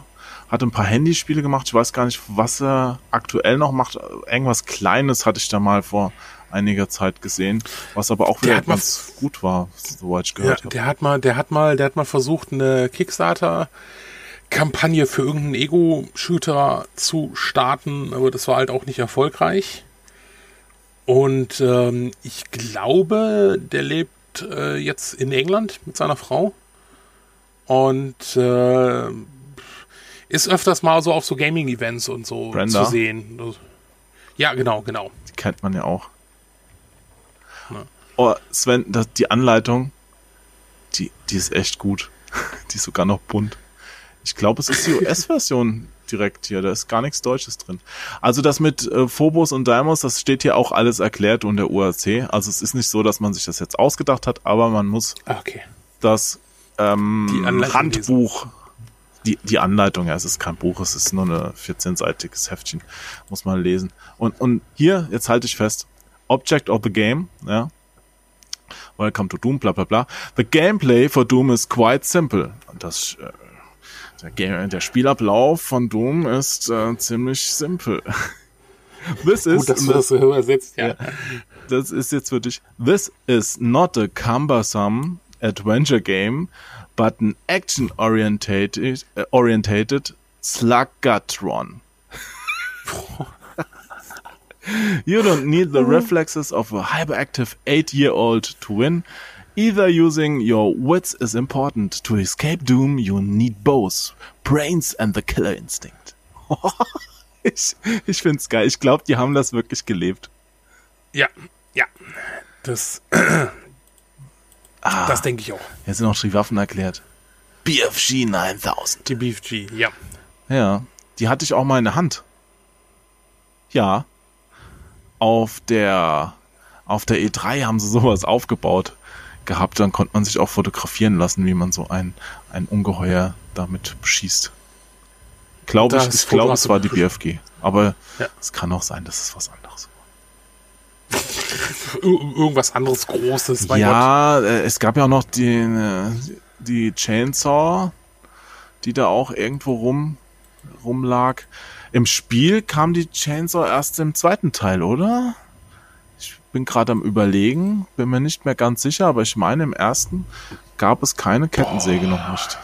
Speaker 2: hat ein paar Handyspiele gemacht. Ich weiß gar nicht, was er aktuell noch macht. Irgendwas Kleines hatte ich da mal vor einiger Zeit gesehen, was aber auch wieder ganz gut war, soweit ich gehört
Speaker 1: ja, habe. Der hat mal, der hat mal, der hat mal versucht, eine Kickstarter Kampagne für irgendeinen Ego-Shooter zu starten, aber das war halt auch nicht erfolgreich. Und ähm, ich glaube, der lebt äh, jetzt in England mit seiner Frau und äh, ist öfters mal so auf so Gaming-Events und so
Speaker 2: Brenda.
Speaker 1: zu sehen. Ja, genau, genau.
Speaker 2: Die kennt man ja auch. Ja. Oh, Sven, das, die Anleitung, die, die ist echt gut. *laughs* die ist sogar noch bunt. Ich glaube, es ist die US-Version *laughs* direkt hier. Da ist gar nichts Deutsches drin. Also das mit äh, Phobos und Deimos, das steht hier auch alles erklärt unter UAC. Also es ist nicht so, dass man sich das jetzt ausgedacht hat, aber man muss
Speaker 1: ah, okay.
Speaker 2: das ähm, Handbuch, die, die Anleitung, ja, es ist kein Buch, es ist nur ein 14-seitiges Heftchen, muss man lesen. Und, und hier, jetzt halte ich fest, Object of the Game, ja, Welcome to Doom, bla bla bla. The gameplay for Doom is quite simple. Das äh, der, der Spielablauf von Doom ist äh, ziemlich simpel. *laughs*
Speaker 1: This is, Gut, dass du das so übersetzt, ja.
Speaker 2: Das ist jetzt wirklich, this is not a cumbersome adventure game, but an action-orientated uh, orientated sluggatron. *laughs* you don't need the reflexes of a hyperactive eight-year-old to win. Either using your wits is important. To escape doom, you need both. Brains and the Killer Instinct. *laughs* ich ich finde es geil. Ich glaube, die haben das wirklich gelebt.
Speaker 1: Ja, ja. Das, ah, das denke ich auch.
Speaker 2: Jetzt sind auch die Waffen erklärt. BFG 9000.
Speaker 1: Die BFG, ja.
Speaker 2: Ja, die hatte ich auch mal in der Hand. Ja. Auf der, auf der E3 haben sie sowas aufgebaut gehabt, dann konnte man sich auch fotografieren lassen, wie man so ein, ein Ungeheuer damit beschießt. Glaube ich, ich glaube, es war die BFG. Aber ja. es kann auch sein, dass es was anderes
Speaker 1: war. *laughs* Irgendwas anderes Großes.
Speaker 2: ja, Gott. Äh, es gab ja auch noch die, die Chainsaw, die da auch irgendwo rum, rumlag. Im Spiel kam die Chainsaw erst im zweiten Teil, oder? bin gerade am überlegen, bin mir nicht mehr ganz sicher, aber ich meine, im ersten gab es keine Kettensäge Boah. noch nicht.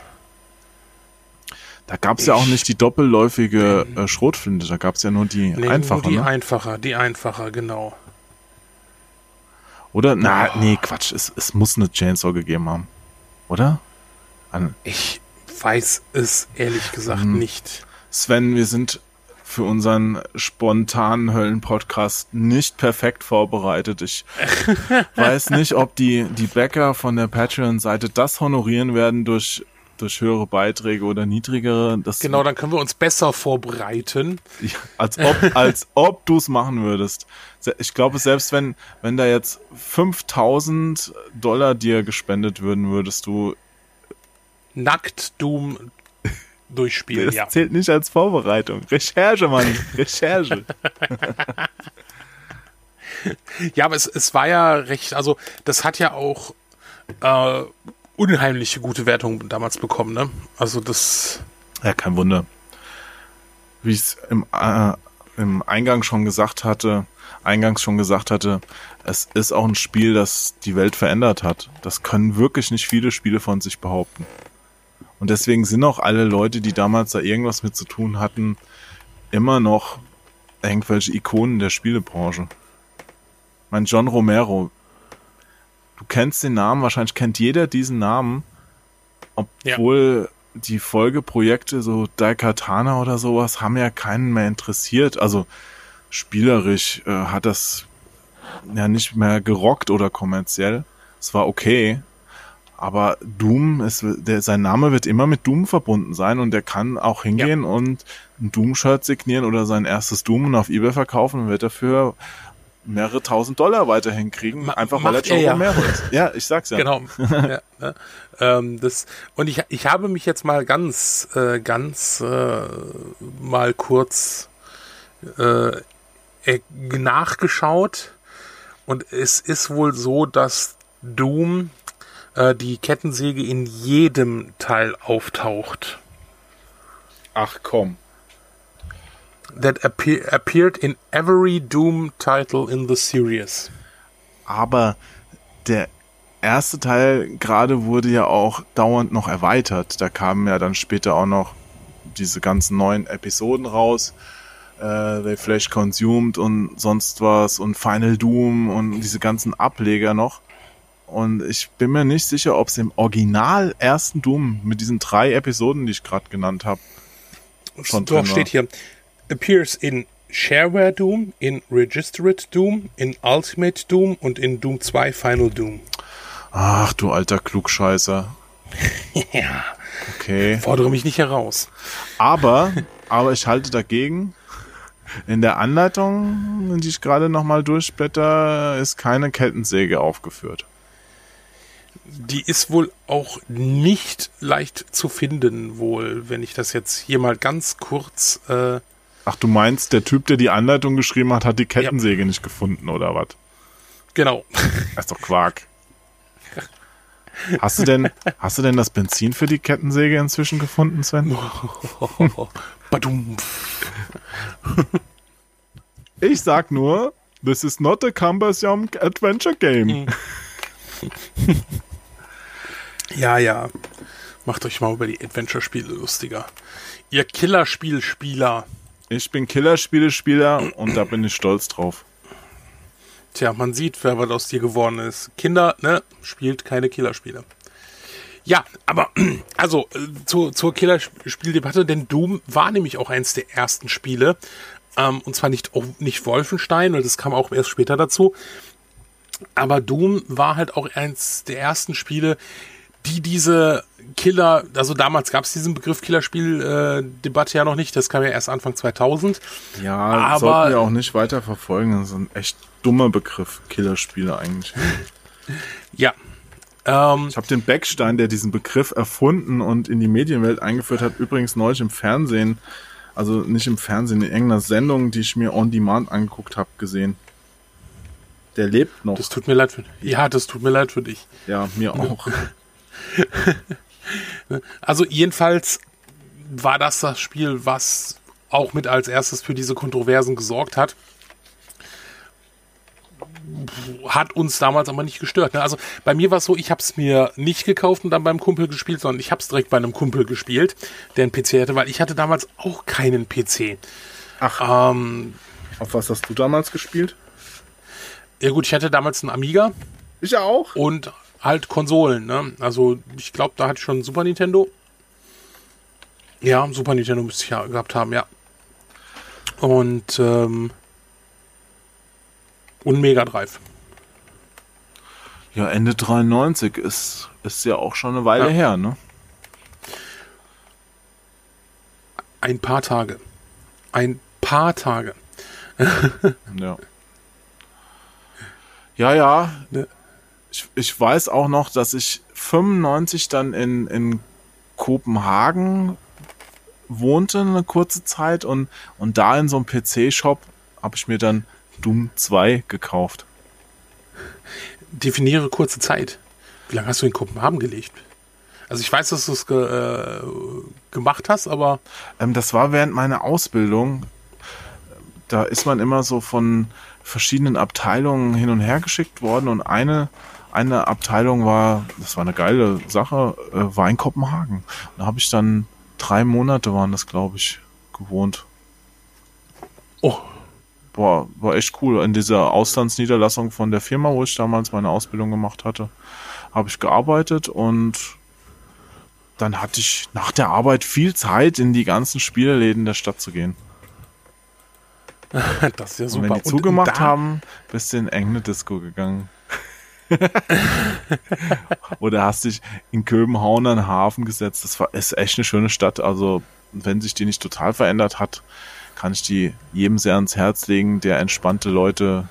Speaker 2: Da gab es ja auch nicht die doppelläufige äh, Schrotflinte, da gab es ja nur die nee, einfache. Nur
Speaker 1: die
Speaker 2: ne?
Speaker 1: einfache, die einfache, genau.
Speaker 2: Oder? Na, nee, Quatsch, es, es muss eine Chainsaw gegeben haben. Oder?
Speaker 1: An ich weiß es ehrlich gesagt hm. nicht.
Speaker 2: Sven, wir sind für unseren spontanen Höllen-Podcast nicht perfekt vorbereitet. Ich *laughs* weiß nicht, ob die, die Bäcker von der Patreon-Seite das honorieren werden durch, durch höhere Beiträge oder niedrigere. Das
Speaker 1: genau, dann können wir uns besser vorbereiten.
Speaker 2: Ja, als ob, als ob du es machen würdest. Ich glaube, selbst wenn, wenn da jetzt 5000 Dollar dir gespendet würden, würdest du
Speaker 1: Nackt Doom durchspielen.
Speaker 2: Das ja. zählt nicht als Vorbereitung. Recherche, Mann. Recherche. *laughs*
Speaker 1: ja, aber es, es war ja recht, also das hat ja auch äh, unheimliche gute Wertungen damals bekommen, ne? Also das.
Speaker 2: Ja, kein Wunder. Wie es im, äh, im Eingang schon gesagt hatte, eingangs schon gesagt hatte, es ist auch ein Spiel, das die Welt verändert hat. Das können wirklich nicht viele Spiele von sich behaupten. Und deswegen sind auch alle Leute, die damals da irgendwas mit zu tun hatten, immer noch irgendwelche Ikonen der Spielebranche. Mein John Romero. Du kennst den Namen, wahrscheinlich kennt jeder diesen Namen, obwohl ja. die Folgeprojekte, so Daikatana oder sowas, haben ja keinen mehr interessiert. Also spielerisch äh, hat das ja nicht mehr gerockt oder kommerziell. Es war okay, aber Doom, ist, der, sein Name wird immer mit Doom verbunden sein und der kann auch hingehen ja. und ein Doom-Shirt signieren oder sein erstes Doom und auf Ebay verkaufen und wird dafür mehrere tausend Dollar weiterhin kriegen, Ma einfach weil er Joe ja. Romero ist. Ja, ich sag's ja.
Speaker 1: Genau. *laughs* ja, ne? ähm, das, und ich, ich habe mich jetzt mal ganz, äh, ganz äh, mal kurz äh, nachgeschaut und es ist wohl so, dass Doom äh, die Kettensäge in jedem Teil auftaucht.
Speaker 2: Ach komm.
Speaker 1: That appear, appeared in every Doom title in the series.
Speaker 2: Aber der erste Teil gerade wurde ja auch dauernd noch erweitert. Da kamen ja dann später auch noch diese ganzen neuen Episoden raus. Äh, They Flash Consumed und sonst was und Final Doom und diese ganzen Ableger noch. Und ich bin mir nicht sicher, ob es im Original ersten Doom mit diesen drei Episoden, die ich gerade genannt habe,
Speaker 1: schon Doch, drin steht hier. Appears in Shareware Doom, in Registered Doom, in Ultimate Doom und in Doom 2 Final Doom.
Speaker 2: Ach, du alter Klugscheißer. *laughs*
Speaker 1: ja. Okay. Fordere mich nicht heraus.
Speaker 2: Aber, aber ich halte dagegen. In der Anleitung, die ich gerade nochmal durchblätter, ist keine Kettensäge aufgeführt
Speaker 1: die ist wohl auch nicht leicht zu finden, wohl, wenn ich das jetzt hier mal ganz kurz. Äh
Speaker 2: Ach, du meinst, der Typ, der die Anleitung geschrieben hat, hat die Kettensäge ja. nicht gefunden, oder was?
Speaker 1: Genau.
Speaker 2: Das ist doch Quark. Hast du denn, hast du denn das Benzin für die Kettensäge inzwischen gefunden, Sven? *laughs* ich sag nur, this is not a cumbersome adventure game. *laughs*
Speaker 1: Ja, ja. Macht euch mal über die Adventure-Spiele lustiger. Ihr Killerspielspieler.
Speaker 2: Ich bin Killerspielespieler und da bin ich stolz drauf.
Speaker 1: Tja, man sieht, wer was aus dir geworden ist. Kinder, ne, spielt keine Killerspiele. Ja, aber *clears throat* also äh, zu, zur Killerspieldebatte, denn Doom war nämlich auch eins der ersten Spiele. Ähm, und zwar nicht, nicht Wolfenstein, und das kam auch erst später dazu. Aber Doom war halt auch eins der ersten Spiele, die diese Killer, also damals gab es diesen Begriff Killerspiel-Debatte äh, ja noch nicht, das kam ja erst Anfang 2000.
Speaker 2: Ja, aber sollten wir auch nicht weiter verfolgen, das ist ein echt dummer Begriff, Killerspiele eigentlich. *laughs*
Speaker 1: ja.
Speaker 2: Ähm, ich habe den Beckstein, der diesen Begriff erfunden und in die Medienwelt eingeführt hat, übrigens neulich im Fernsehen, also nicht im Fernsehen, in irgendeiner Sendung, die ich mir on demand angeguckt habe, gesehen. Der lebt noch.
Speaker 1: Das tut mir leid für dich. Ja, das tut mir leid für dich.
Speaker 2: Ja, mir auch. *laughs*
Speaker 1: also jedenfalls war das das Spiel, was auch mit als erstes für diese Kontroversen gesorgt hat. Hat uns damals aber nicht gestört. Ne? Also bei mir war es so, ich habe es mir nicht gekauft und dann beim Kumpel gespielt, sondern ich habe es direkt bei einem Kumpel gespielt, der einen PC hatte, weil ich hatte damals auch keinen PC.
Speaker 2: Ach. Ähm, auf was hast du damals gespielt?
Speaker 1: Ja gut, ich hatte damals einen Amiga.
Speaker 2: Ich auch.
Speaker 1: Und halt Konsolen, ne? Also ich glaube, da hatte ich schon Super Nintendo. Ja, Super Nintendo müsste ich ja gehabt haben, ja. Und ähm, und Mega Drive.
Speaker 2: Ja, Ende 93 ist, ist ja auch schon eine Weile ja. her, ne?
Speaker 1: Ein paar Tage. Ein paar Tage. *laughs*
Speaker 2: ja. Ja, ja. Ne? ich, ich weiß auch noch, dass ich 95 dann in, in Kopenhagen wohnte eine kurze Zeit und, und da in so einem PC-Shop habe ich mir dann Doom 2 gekauft.
Speaker 1: Definiere kurze Zeit. Wie lange hast du in Kopenhagen gelebt? Also ich weiß, dass du es ge äh, gemacht hast, aber...
Speaker 2: Ähm, das war während meiner Ausbildung da ist man immer so von verschiedenen Abteilungen hin und her geschickt worden und eine eine Abteilung war, das war eine geile Sache, äh, war in Kopenhagen. Da habe ich dann drei Monate waren das, glaube ich, gewohnt.
Speaker 1: Oh.
Speaker 2: Boah, war echt cool. In dieser Auslandsniederlassung von der Firma, wo ich damals meine Ausbildung gemacht hatte, habe ich gearbeitet und dann hatte ich nach der Arbeit viel Zeit, in die ganzen Spieleläden der Stadt zu gehen. *laughs*
Speaker 1: das ist ja
Speaker 2: Und
Speaker 1: super.
Speaker 2: wenn die
Speaker 1: Und
Speaker 2: zugemacht
Speaker 1: da-
Speaker 2: haben, bist du in irgendeine Disco gegangen. *laughs* Oder hast dich in Köbenhavn an den Hafen gesetzt. Das war, ist echt eine schöne Stadt. Also, wenn sich die nicht total verändert hat, kann ich die jedem sehr ans Herz legen, der entspannte Leute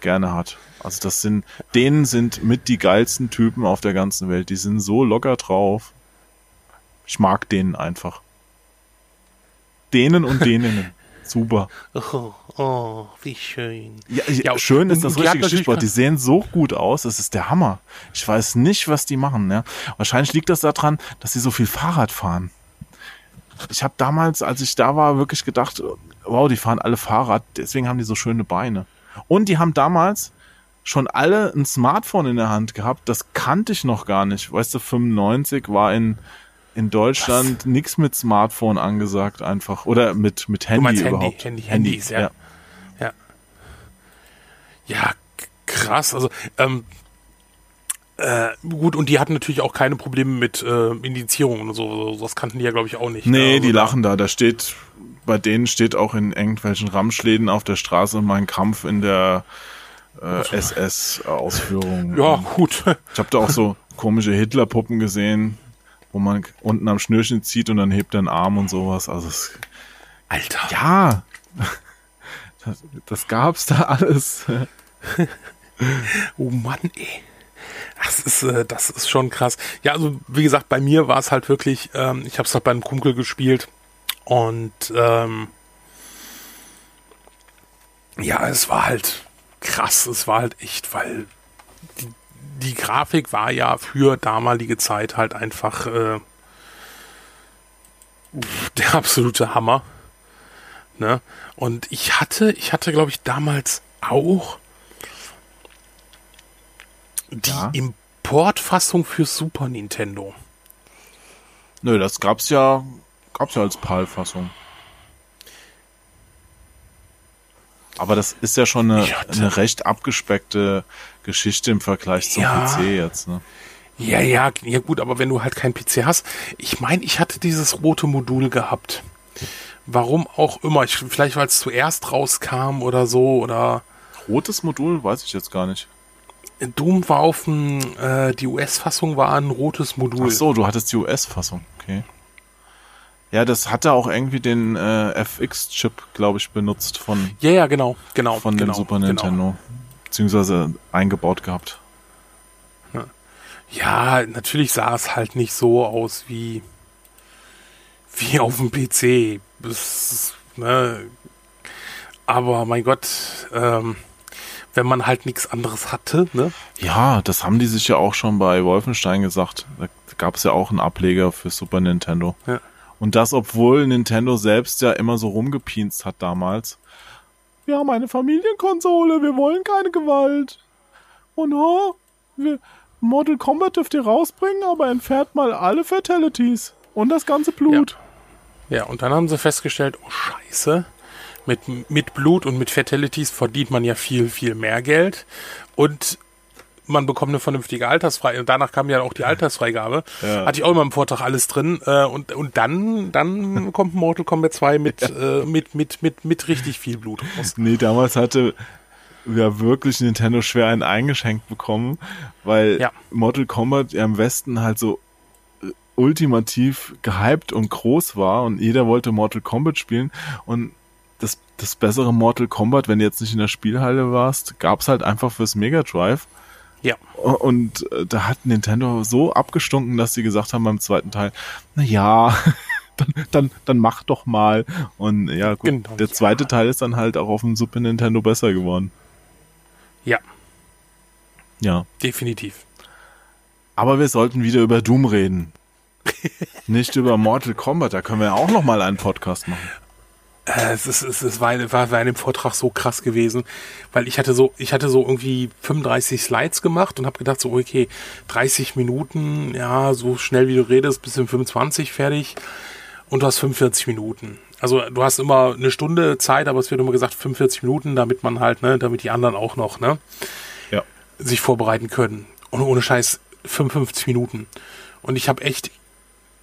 Speaker 2: gerne hat. Also, das sind, denen sind mit die geilsten Typen auf der ganzen Welt. Die sind so locker drauf. Ich mag denen einfach. Denen und denen. Super.
Speaker 1: Oh, oh, wie schön.
Speaker 2: Ja,
Speaker 1: Ja,
Speaker 2: schön ist das richtige Stichwort. Die sehen so gut aus, das ist der Hammer. Ich weiß nicht, was die machen. Ja. Wahrscheinlich liegt das daran, dass sie so viel Fahrrad fahren. Ich habe damals, als ich da war, wirklich gedacht, wow, die fahren alle Fahrrad, deswegen haben die so schöne Beine. Und die haben damals schon alle ein Smartphone in der Hand gehabt, das kannte ich noch gar nicht. Weißt du, 95 war in, in Deutschland nichts mit Smartphone angesagt einfach. Oder mit, mit Handy
Speaker 1: meinst Handy,
Speaker 2: überhaupt.
Speaker 1: Handy, Handys, ja. Ja. Ja, k- krass. Also, ähm, äh, gut, und die hatten natürlich auch keine Probleme mit äh, Indizierung und so. Das kannten die ja, glaube ich, auch nicht.
Speaker 2: Nee,
Speaker 1: Also
Speaker 2: die lachen da. Da steht, bei denen steht auch in irgendwelchen Ramschläden auf der Straße mein Kampf in der äh, SS-Ausführung.
Speaker 1: Ja, gut.
Speaker 2: Ich habe da auch so komische Hitler-Puppen gesehen, wo man unten am Schnürchen zieht und dann hebt er einen Arm und sowas. Also es,
Speaker 1: Alter.
Speaker 2: ja, *laughs* das, das gab's da alles. *laughs*
Speaker 1: Oh Mann, ey. Das ist, äh, das ist schon krass. Ja, also wie gesagt, bei mir war es halt wirklich, ähm, ich habe es halt bei einem Kumpel gespielt und ähm, ja, es war halt krass, es war halt echt, weil die Grafik war ja für damalige Zeit halt einfach äh, *laughs* der absolute Hammer. Ne? Und ich hatte, ich hatte, glaube ich, damals auch die
Speaker 2: Ja.
Speaker 1: Importfassung für Super Nintendo.
Speaker 2: Nö, das gab's ja, gab's ja als PAL-Fassung. Aber das ist ja schon eine, eine recht abgespeckte Geschichte im Vergleich zum
Speaker 1: Ja.
Speaker 2: PC jetzt, ne?
Speaker 1: Ja, ja, ja gut, aber wenn du halt keinen PC hast, ich meine, ich hatte dieses rote Modul gehabt. Warum auch immer, ich, vielleicht weil es zuerst rauskam oder so, oder
Speaker 2: Rotes Modul, weiß ich jetzt gar nicht.
Speaker 1: Doom war auf dem, äh, die US-Fassung war ein rotes Modul.
Speaker 2: Ach so, du hattest die US-Fassung, okay. Ja, das hatte auch irgendwie den äh, FX-Chip, glaube ich, benutzt von,
Speaker 1: Ja, ja, genau, genau.
Speaker 2: von
Speaker 1: genau,
Speaker 2: dem Super
Speaker 1: genau.
Speaker 2: Nintendo. Beziehungsweise eingebaut gehabt.
Speaker 1: Ja, natürlich sah es halt nicht so aus wie, wie auf dem PC. Das, ne, aber mein Gott, ähm, wenn man halt nichts anderes hatte, ne?
Speaker 2: Ja, das haben die sich ja auch schon bei Wolfenstein gesagt. Da gab es ja auch einen Ableger für Super Nintendo.
Speaker 1: Ja.
Speaker 2: Und das, obwohl Nintendo selbst ja immer so rumgepienst hat damals. Wir haben eine Familienkonsole, wir wollen keine Gewalt. Und oh, wir, Mortal Kombat dürft ihr rausbringen, aber entfernt mal alle Fatalities und das ganze Blut.
Speaker 1: Ja, und dann haben sie festgestellt, oh Scheiße, mit, mit Blut und mit Fatalities verdient man ja viel, viel mehr Geld. Und man bekommt eine vernünftige Altersfreigabe. Und danach kam ja auch die Altersfreigabe.
Speaker 2: Ja.
Speaker 1: Hatte ich auch immer im Vortrag alles drin. Äh, und, und dann, dann *laughs* kommt Mortal Kombat 2 mit, äh, mit, mit, mit, mit richtig viel Blut raus.
Speaker 2: Nee, damals hatte ja wirklich Nintendo schwer einen eingeschenkt bekommen, weil
Speaker 1: Ja.
Speaker 2: Mortal Kombat ja im Westen halt so äh, ultimativ gehypt und groß war und jeder wollte Mortal Kombat spielen und das, das bessere Mortal Kombat, wenn du jetzt nicht in der Spielhalle warst, gab's halt einfach fürs Mega Drive.
Speaker 1: Ja.
Speaker 2: Und äh, da hat Nintendo so abgestunken, dass sie gesagt haben beim zweiten Teil, na ja, *laughs* dann, dann, dann mach doch mal. Und ja, gut,
Speaker 1: Genau,
Speaker 2: der
Speaker 1: ja.
Speaker 2: zweite Teil ist dann halt auch auf dem Super Nintendo besser geworden.
Speaker 1: Ja,
Speaker 2: Ja.
Speaker 1: definitiv.
Speaker 2: Aber wir sollten wieder über Doom reden. *laughs* Nicht über Mortal Kombat, da können wir auch noch mal einen Podcast machen.
Speaker 1: Äh, es, ist, es, ist, war, war, war in dem Vortrag so krass gewesen, weil ich hatte so, ich hatte so irgendwie 35 Slides gemacht und habe gedacht so, okay, 30 Minuten, ja, so schnell wie du redest, bis in 25 fertig und du hast 45 Minuten. Also du hast immer eine Stunde Zeit, aber es wird immer gesagt 45 Minuten, damit man halt, ne, damit die anderen auch noch, ne,
Speaker 2: Ja.
Speaker 1: sich vorbereiten können. Und ohne Scheiß 55 Minuten. Und ich habe echt,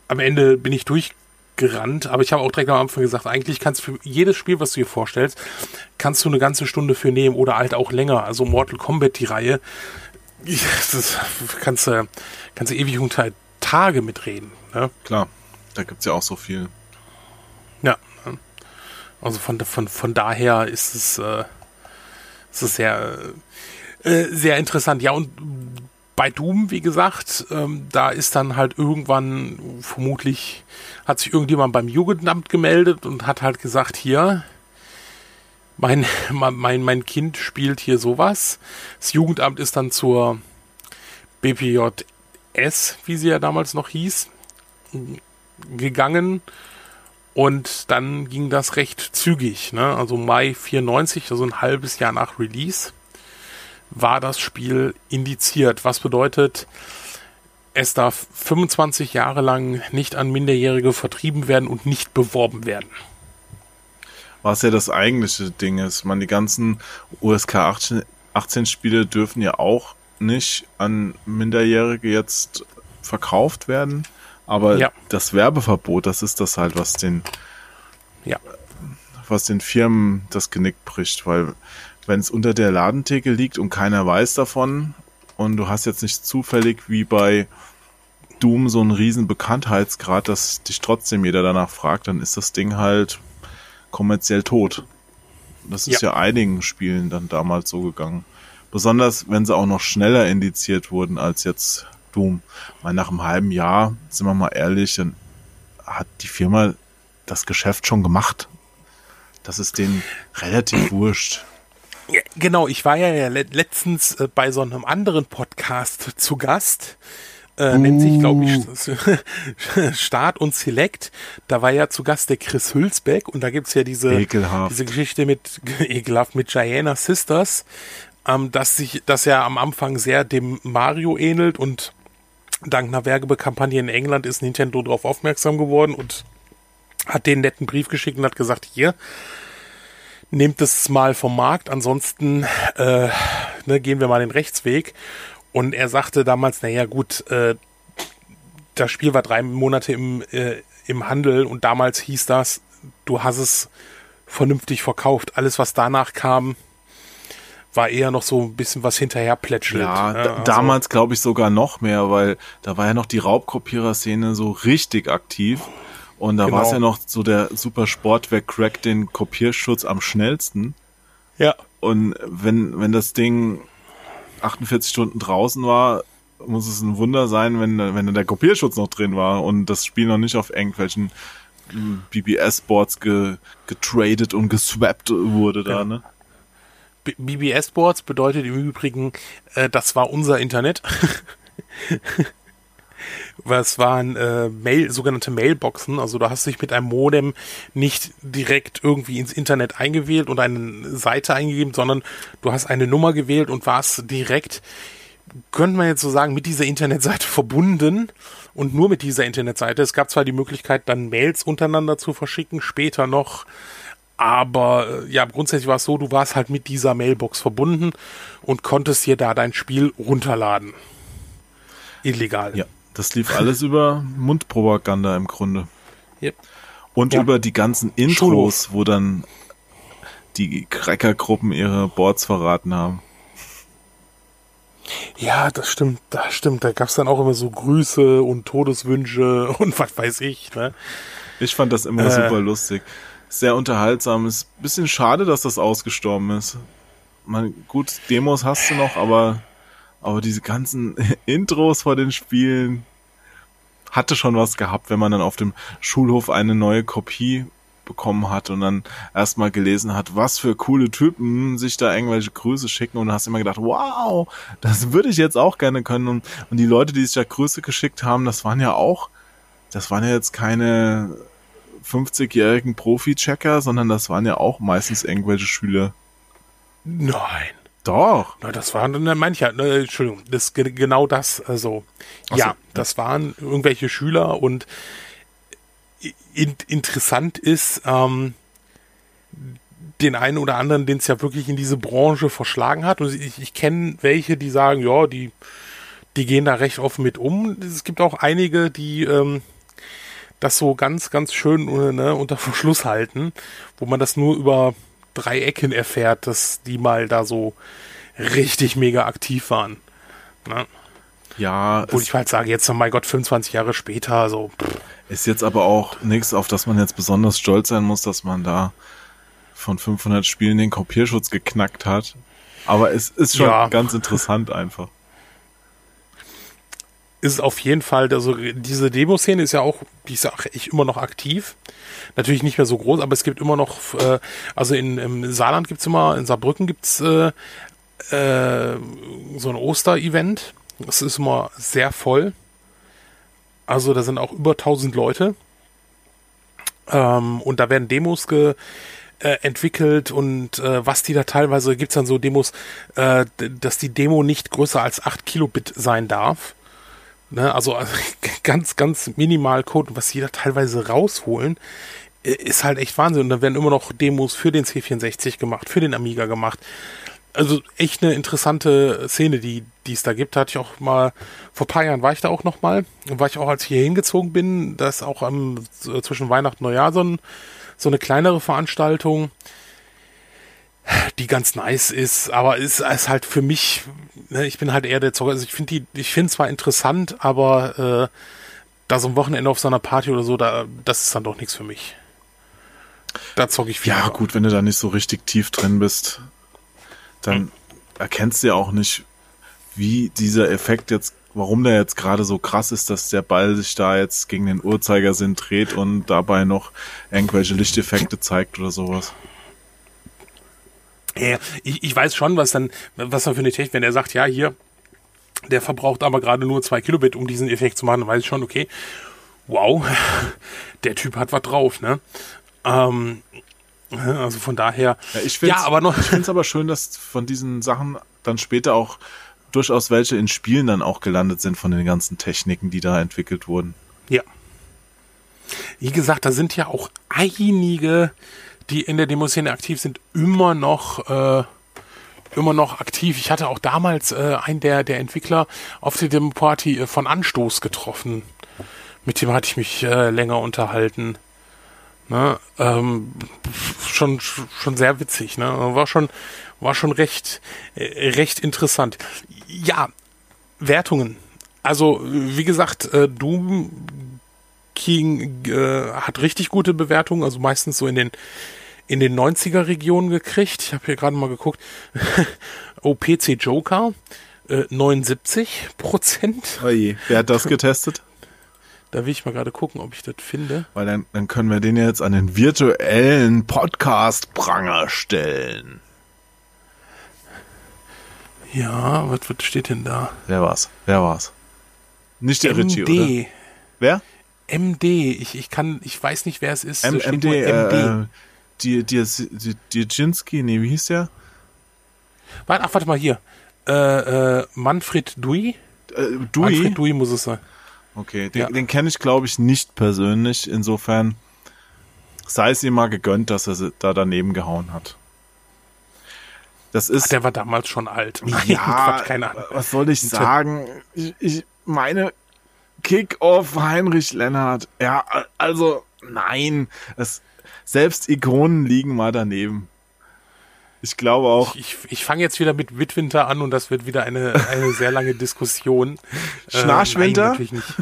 Speaker 1: am Ende bin ich durchgerannt, aber ich habe auch direkt am Anfang gesagt, eigentlich kannst du für jedes Spiel, was du dir vorstellst, kannst du eine ganze Stunde für nehmen oder halt auch länger. Also Mortal Kombat, die Reihe, *laughs* das kannst du, kannst du ewig unter Tage mitreden. Ne?
Speaker 2: Klar, da gibt's ja auch so viel.
Speaker 1: Ja. ne? Also von, von, von daher ist es, äh, ist es sehr, äh, sehr interessant. Ja, und bei Doom, wie gesagt, ähm, da ist dann halt irgendwann, vermutlich hat sich irgendjemand beim Jugendamt gemeldet und hat halt gesagt, hier, mein, *laughs* mein, mein Kind spielt hier sowas. Das Jugendamt ist dann zur BPJS, wie sie ja damals noch hieß, gegangen und dann ging das recht zügig. Ne? Also Mai 94, also ein halbes Jahr nach Release, war das Spiel indiziert. Was bedeutet, es darf 25 Jahre lang nicht an Minderjährige vertrieben werden und nicht beworben werden.
Speaker 2: Was ja das eigentliche Ding ist. Man, die ganzen USK 18, 18 Spiele dürfen ja auch nicht an Minderjährige jetzt verkauft werden. Aber
Speaker 1: Ja.
Speaker 2: das Werbeverbot, das ist das halt, was den,
Speaker 1: Ja.
Speaker 2: was den Firmen das Genick bricht, weil wenn es unter der Ladentheke liegt und keiner weiß davon und du hast jetzt nicht zufällig wie bei Doom so einen riesen Bekanntheitsgrad, dass dich trotzdem jeder danach fragt, dann ist das Ding halt kommerziell tot. Das ist ja. einigen Spielen dann damals so gegangen. Besonders wenn sie auch noch schneller indiziert wurden als jetzt Doom. Weil nach einem halben Jahr, sind wir mal ehrlich, dann hat die Firma das Geschäft schon gemacht. Das ist denen relativ wurscht.
Speaker 1: Ja, Genau, ich war ja le letztens äh, bei so einem anderen Podcast zu Gast. Äh, nennt sich, glaube ich, *laughs* Start und Select. Da war ja zu Gast der Chris Hülsbeck und da gibt's ja diese,
Speaker 2: Ekelhaft.
Speaker 1: diese Geschichte mit *laughs* ekelhaft mit Gianna Sisters, ähm, dass sich, dass er am Anfang sehr dem Mario ähnelt und dank einer Werbekampagne in England ist Nintendo darauf aufmerksam geworden und hat den netten Brief geschickt und hat gesagt, hier, nehmt es mal vom Markt, ansonsten äh, ne, gehen wir mal den Rechtsweg. Und er sagte damals, naja gut, äh, das Spiel war drei Monate im, äh, im Handel und damals hieß das, du hast es vernünftig verkauft. Alles, was danach kam, war eher noch so ein bisschen was hinterher plätschelt.
Speaker 2: Ja,
Speaker 1: ne? Also-
Speaker 2: damals glaube ich sogar noch mehr, weil da war ja noch die Raubkopierer-Szene so richtig aktiv. Und da
Speaker 1: Genau.
Speaker 2: war es ja noch so der super Sport, wer crackt den Kopierschutz am schnellsten.
Speaker 1: Ja,
Speaker 2: Und wenn, wenn das Ding 48 Stunden draußen war, muss es ein Wunder sein, wenn, wenn der Kopierschutz noch drin war und das Spiel noch nicht auf irgendwelchen hm, BBS-Boards ge, getradet und geswappt wurde da,
Speaker 1: Ja.
Speaker 2: ne?
Speaker 1: B- BBS Boards bedeutet im Übrigen, äh, das war unser Internet. *laughs* Was waren äh, Mail, sogenannte Mailboxen, also du hast dich mit einem Modem nicht direkt irgendwie ins Internet eingewählt und eine Seite eingegeben, sondern du hast eine Nummer gewählt und warst direkt, könnte man jetzt so sagen, mit dieser Internetseite *laughs* verbunden und nur mit dieser Internetseite. Es gab zwar die Möglichkeit, dann Mails untereinander zu verschicken, später noch, aber äh, ja, grundsätzlich war es so, du warst halt mit dieser Mailbox verbunden und konntest dir da dein Spiel runterladen. Illegal.
Speaker 2: Ja, das lief alles über Mundpropaganda im Grunde.
Speaker 1: Yep.
Speaker 2: Und
Speaker 1: Ja.
Speaker 2: über die ganzen Intros,
Speaker 1: Schulhof.
Speaker 2: wo dann die Crackergruppen ihre Boards verraten haben.
Speaker 1: Ja, das stimmt, das stimmt. Da gab's dann auch immer so Grüße und Todeswünsche *laughs* und was weiß ich. Ne?
Speaker 2: Ich fand das immer
Speaker 1: Äh.
Speaker 2: super lustig. Sehr unterhaltsam. Ist ein bisschen schade, dass das ausgestorben ist. Man, gut, Demos hast du noch, aber, aber diese ganzen *laughs* Intros vor den Spielen hatte schon was gehabt, wenn man dann auf dem Schulhof eine neue Kopie bekommen hat und dann erstmal gelesen hat, was für coole Typen sich da irgendwelche Grüße schicken und hast immer gedacht, wow, das würde ich jetzt auch gerne können und, und die Leute, die sich da Grüße geschickt haben, das waren ja auch, das waren ja jetzt keine 50-jährigen Profi-Checker, sondern das waren ja auch meistens irgendwelche Schüler.
Speaker 1: Nein.
Speaker 2: Doch.
Speaker 1: Na, das waren dann manche, ne, Entschuldigung, das ge- genau das, also
Speaker 2: so,
Speaker 1: ja,
Speaker 2: ja.
Speaker 1: das waren irgendwelche Schüler und in, interessant ist, ähm, den einen oder anderen, den es ja wirklich in diese Branche verschlagen hat. Und ich, ich kenne welche, die sagen, ja, die, die gehen da recht offen mit um. Es gibt auch einige, die ähm, das so ganz, ganz schön äh, ne, unter Verschluss halten, wo man das nur über drei Ecken erfährt, dass die mal da so richtig mega aktiv waren. Ne?
Speaker 2: Ja,
Speaker 1: Wo ich halt sage, jetzt, oh mein Gott, 25 Jahre später, so,
Speaker 2: ist jetzt aber auch nichts, auf das man jetzt besonders stolz sein muss, dass man da von 500 Spielen den Kopierschutz geknackt hat. Aber es ist schon
Speaker 1: Ja.
Speaker 2: ganz interessant einfach.
Speaker 1: ist auf jeden Fall, also diese Demo-Szene ist ja auch, die ist auch echt immer noch aktiv. Natürlich nicht mehr so groß, aber es gibt immer noch, äh, also in, im Saarland gibt's immer, in Saarbrücken gibt's äh, äh, so ein Oster-Event. Das ist immer sehr voll. Also da sind auch über 1000 Leute. Ähm, und da werden Demos ge, äh, entwickelt und äh, was die da teilweise, gibt's dann so Demos, äh, dass die Demo nicht größer als 8 Kilobit sein darf. Ne, also äh, *laughs* ganz, ganz minimal Code, was die da teilweise rausholen, ist halt echt Wahnsinn. Und da werden immer noch Demos für den C64 gemacht, für den Amiga gemacht. Also echt eine interessante Szene, die es da gibt. Da hatte ich auch mal, vor ein paar Jahren war ich da auch noch mal. War ich auch, als ich hier hingezogen bin, da ist auch am, zwischen Weihnachten und Neujahr so, ein, so eine kleinere Veranstaltung, die ganz nice ist, aber ist, ist halt für mich, ne, ich bin halt eher der Zocker. Also ich finde die, ich finde zwar interessant, aber äh, da so ein Wochenende auf so einer Party oder so, da, das ist dann doch nichts für mich. Da zocke ich viel.
Speaker 2: Ja, gut, wenn du da nicht so richtig tief drin bist, dann erkennst du ja auch nicht, wie dieser Effekt jetzt, warum der jetzt gerade so krass ist, dass der Ball sich da jetzt gegen den Uhrzeigersinn dreht und dabei noch irgendwelche Lichteffekte zeigt oder sowas.
Speaker 1: Ja, ich, ich weiß schon, was dann, was dann für eine Technik, wenn er sagt, ja, hier, der verbraucht aber gerade nur zwei Kilobit, um diesen Effekt zu machen, dann weiß ich schon, okay, wow, *laughs* der Typ hat was drauf, ne? Ähm, also von daher,
Speaker 2: Ja, ich
Speaker 1: ja,
Speaker 2: finde es aber schön, dass von diesen Sachen dann später auch durchaus welche in Spielen dann auch gelandet sind von den ganzen Techniken, die da entwickelt wurden.
Speaker 1: Ja. Wie gesagt, da sind ja auch einige, die in der Demoszene aktiv sind, immer noch, äh, immer noch aktiv. Ich hatte auch damals äh, einen der, der Entwickler auf der Demo-Party äh, von Anstoß getroffen. Mit dem hatte ich mich äh, länger unterhalten. Ne? Ähm, schon, schon sehr witzig, ne? War schon, war schon recht, äh, recht interessant. Ja, Wertungen. Also, wie gesagt, äh, Doom King äh, hat richtig gute Bewertungen, also meistens so in den in den 90er Regionen gekriegt. Ich habe hier gerade mal geguckt. *laughs* OPC Joker äh, 79 Prozent.
Speaker 2: Oje, wer hat das getestet?
Speaker 1: Da will ich mal gerade gucken, ob ich das finde.
Speaker 2: Weil dann, dann können wir den jetzt an den virtuellen Podcast-Pranger stellen.
Speaker 1: Ja, was, was steht denn da?
Speaker 2: Wer war's? Wer war's? Nicht der Ritchie, oder?
Speaker 1: MD.
Speaker 2: Wer?
Speaker 1: MD. Ich, ich kann, ich weiß nicht, wer es ist.
Speaker 2: M
Speaker 1: steht
Speaker 2: MD, äh, äh, die, die, die, Dierczynski, nee, wie hieß der?
Speaker 1: Warte, ach, warte mal hier. Äh, äh, Manfred Dui?
Speaker 2: Äh, Dewey?
Speaker 1: Manfred Dui muss es sein.
Speaker 2: Okay, den,
Speaker 1: Ja.
Speaker 2: den kenne ich, glaube ich, nicht persönlich. Insofern sei es ihm mal gegönnt, dass er sie da daneben gehauen hat. Das
Speaker 1: Ach,
Speaker 2: ist.
Speaker 1: der war damals schon alt. *laughs* Nein,
Speaker 2: ja,
Speaker 1: Quatsch, keine Ahnung.
Speaker 2: was soll ich sagen? Ich, ich meine, Kick-Off Heinrich Lennart. Ja, also, nein. Es, selbst Ikonen liegen mal daneben. Ich glaube auch.
Speaker 1: Ich, ich fange jetzt wieder mit Witwinter an und das wird wieder eine, eine sehr lange Diskussion. *laughs*
Speaker 2: Schnarchwinter?
Speaker 1: nein, natürlich nicht.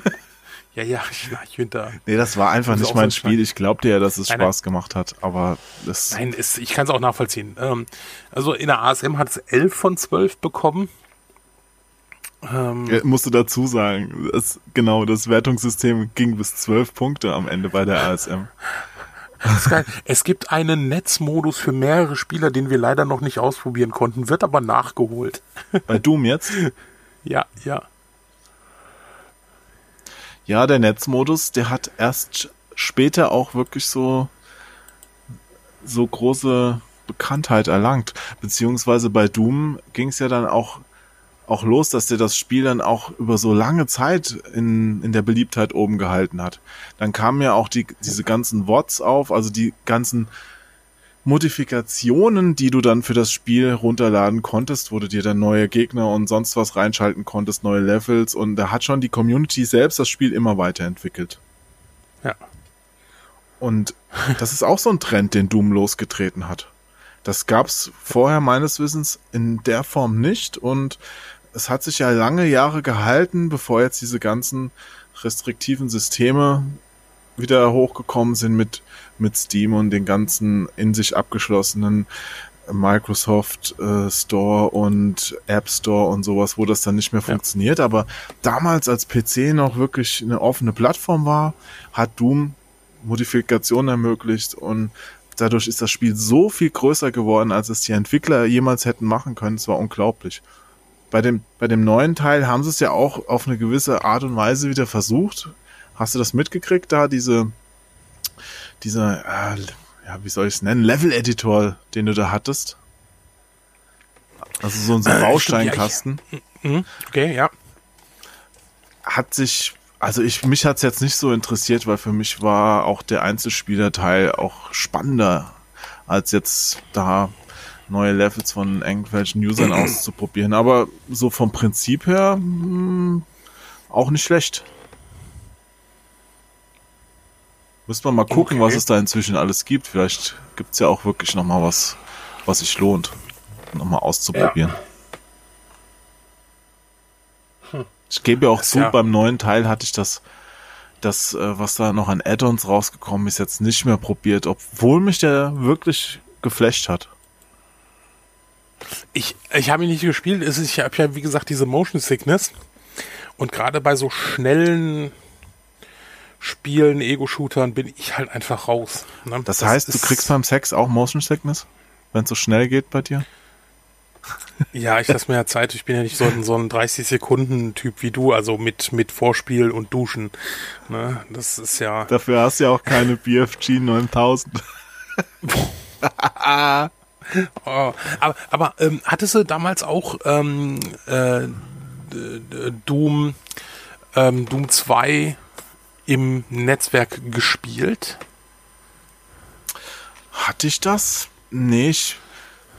Speaker 1: Ja, ja, Schnarchwinter.
Speaker 2: Nee, das war einfach
Speaker 1: Das
Speaker 2: nicht mein
Speaker 1: so
Speaker 2: Spiel. Ich glaubte ja, dass es
Speaker 1: Nein.
Speaker 2: Spaß gemacht hat, aber das.
Speaker 1: Nein, ist, ich kann es auch nachvollziehen. Ähm, also in der ASM hat es 11 von 12 bekommen. Ähm,
Speaker 2: Ja, musst du dazu sagen, das, genau, das Wertungssystem ging bis zwölf Punkte am Ende bei der ASM. *laughs*
Speaker 1: Es gibt einen Netzmodus für mehrere Spieler, den wir leider noch nicht ausprobieren konnten, wird aber nachgeholt.
Speaker 2: Bei Doom jetzt? *laughs*
Speaker 1: Ja, ja.
Speaker 2: Ja, der Netzmodus, der hat erst später auch wirklich so, so große Bekanntheit erlangt. Beziehungsweise bei Doom ging es ja dann auch, auch los, dass der das Spiel dann auch über so lange Zeit in, in der Beliebtheit oben gehalten hat. Dann kamen ja auch die, diese ganzen Wots auf, also die ganzen Modifikationen, die du dann für das Spiel runterladen konntest, wo du dir dann neue Gegner und sonst was reinschalten konntest, neue Levels und da hat schon die Community selbst das Spiel immer weiterentwickelt.
Speaker 1: Ja.
Speaker 2: Und das ist auch so ein Trend, den Doom losgetreten hat. Das gab's vorher meines Wissens in der Form nicht und es hat sich ja lange Jahre gehalten, bevor jetzt diese ganzen restriktiven Systeme wieder hochgekommen sind mit, mit Steam und den ganzen in sich abgeschlossenen Microsoft äh, Store und App Store und sowas, wo das dann nicht mehr ja. funktioniert. Aber damals, als PC noch wirklich eine offene Plattform war, hat Doom Modifikationen ermöglicht und dadurch ist das Spiel so viel größer geworden, als es die Entwickler jemals hätten machen können. Es war unglaublich. Bei dem, bei dem neuen Teil haben sie es ja auch auf eine gewisse Art und Weise wieder versucht. Hast du das mitgekriegt, da diese, dieser, äh, ja, wie soll ich es nennen, Level-Editor, den du da hattest? Also so ein so äh, Bausteinkasten.
Speaker 1: Ja, mhm, okay, ja.
Speaker 2: Hat sich, also ich, mich hat's jetzt nicht so interessiert, weil für mich war auch der Einzelspielerteil auch spannender, als jetzt da neue Levels von irgendwelchen Usern *clears throat* auszuprobieren. Aber so vom Prinzip her mh, hm, auch nicht schlecht. Müssen wir mal gucken, okay. was es da inzwischen alles gibt. Vielleicht gibt's ja auch wirklich nochmal was, was sich lohnt, nochmal auszuprobieren. Ja. Hm. Ich gebe ja auch zu, ja. beim neuen Teil hatte ich das, das, äh, was da noch an Add-ons rausgekommen ist, jetzt nicht mehr probiert, obwohl mich der wirklich geflasht hat.
Speaker 1: Ich, ich habe ihn nicht gespielt. Ich habe ja, wie gesagt, diese Motion Sickness. Und gerade bei so schnellen Spielen, Ego-Shootern bin ich halt einfach raus.
Speaker 2: Ne? Das, das, heißt, du kriegst beim Sex auch Motion Sickness, wenn es so schnell geht bei dir?
Speaker 1: Ja, ich lasse mir ja Zeit. Ich bin ja nicht so ein, so ein 30-Sekunden-Typ wie du, also mit, mit Vorspiel und Duschen. Ne? Das ist ja.
Speaker 2: Dafür hast du ja auch keine BFG 9000. *laughs* *laughs* *laughs*
Speaker 1: oh, aber aber ähm, hattest du damals auch ähm, äh, Doom, ähm, Doom 2 im Netzwerk gespielt?
Speaker 2: Hatte ich das? Nee, ich,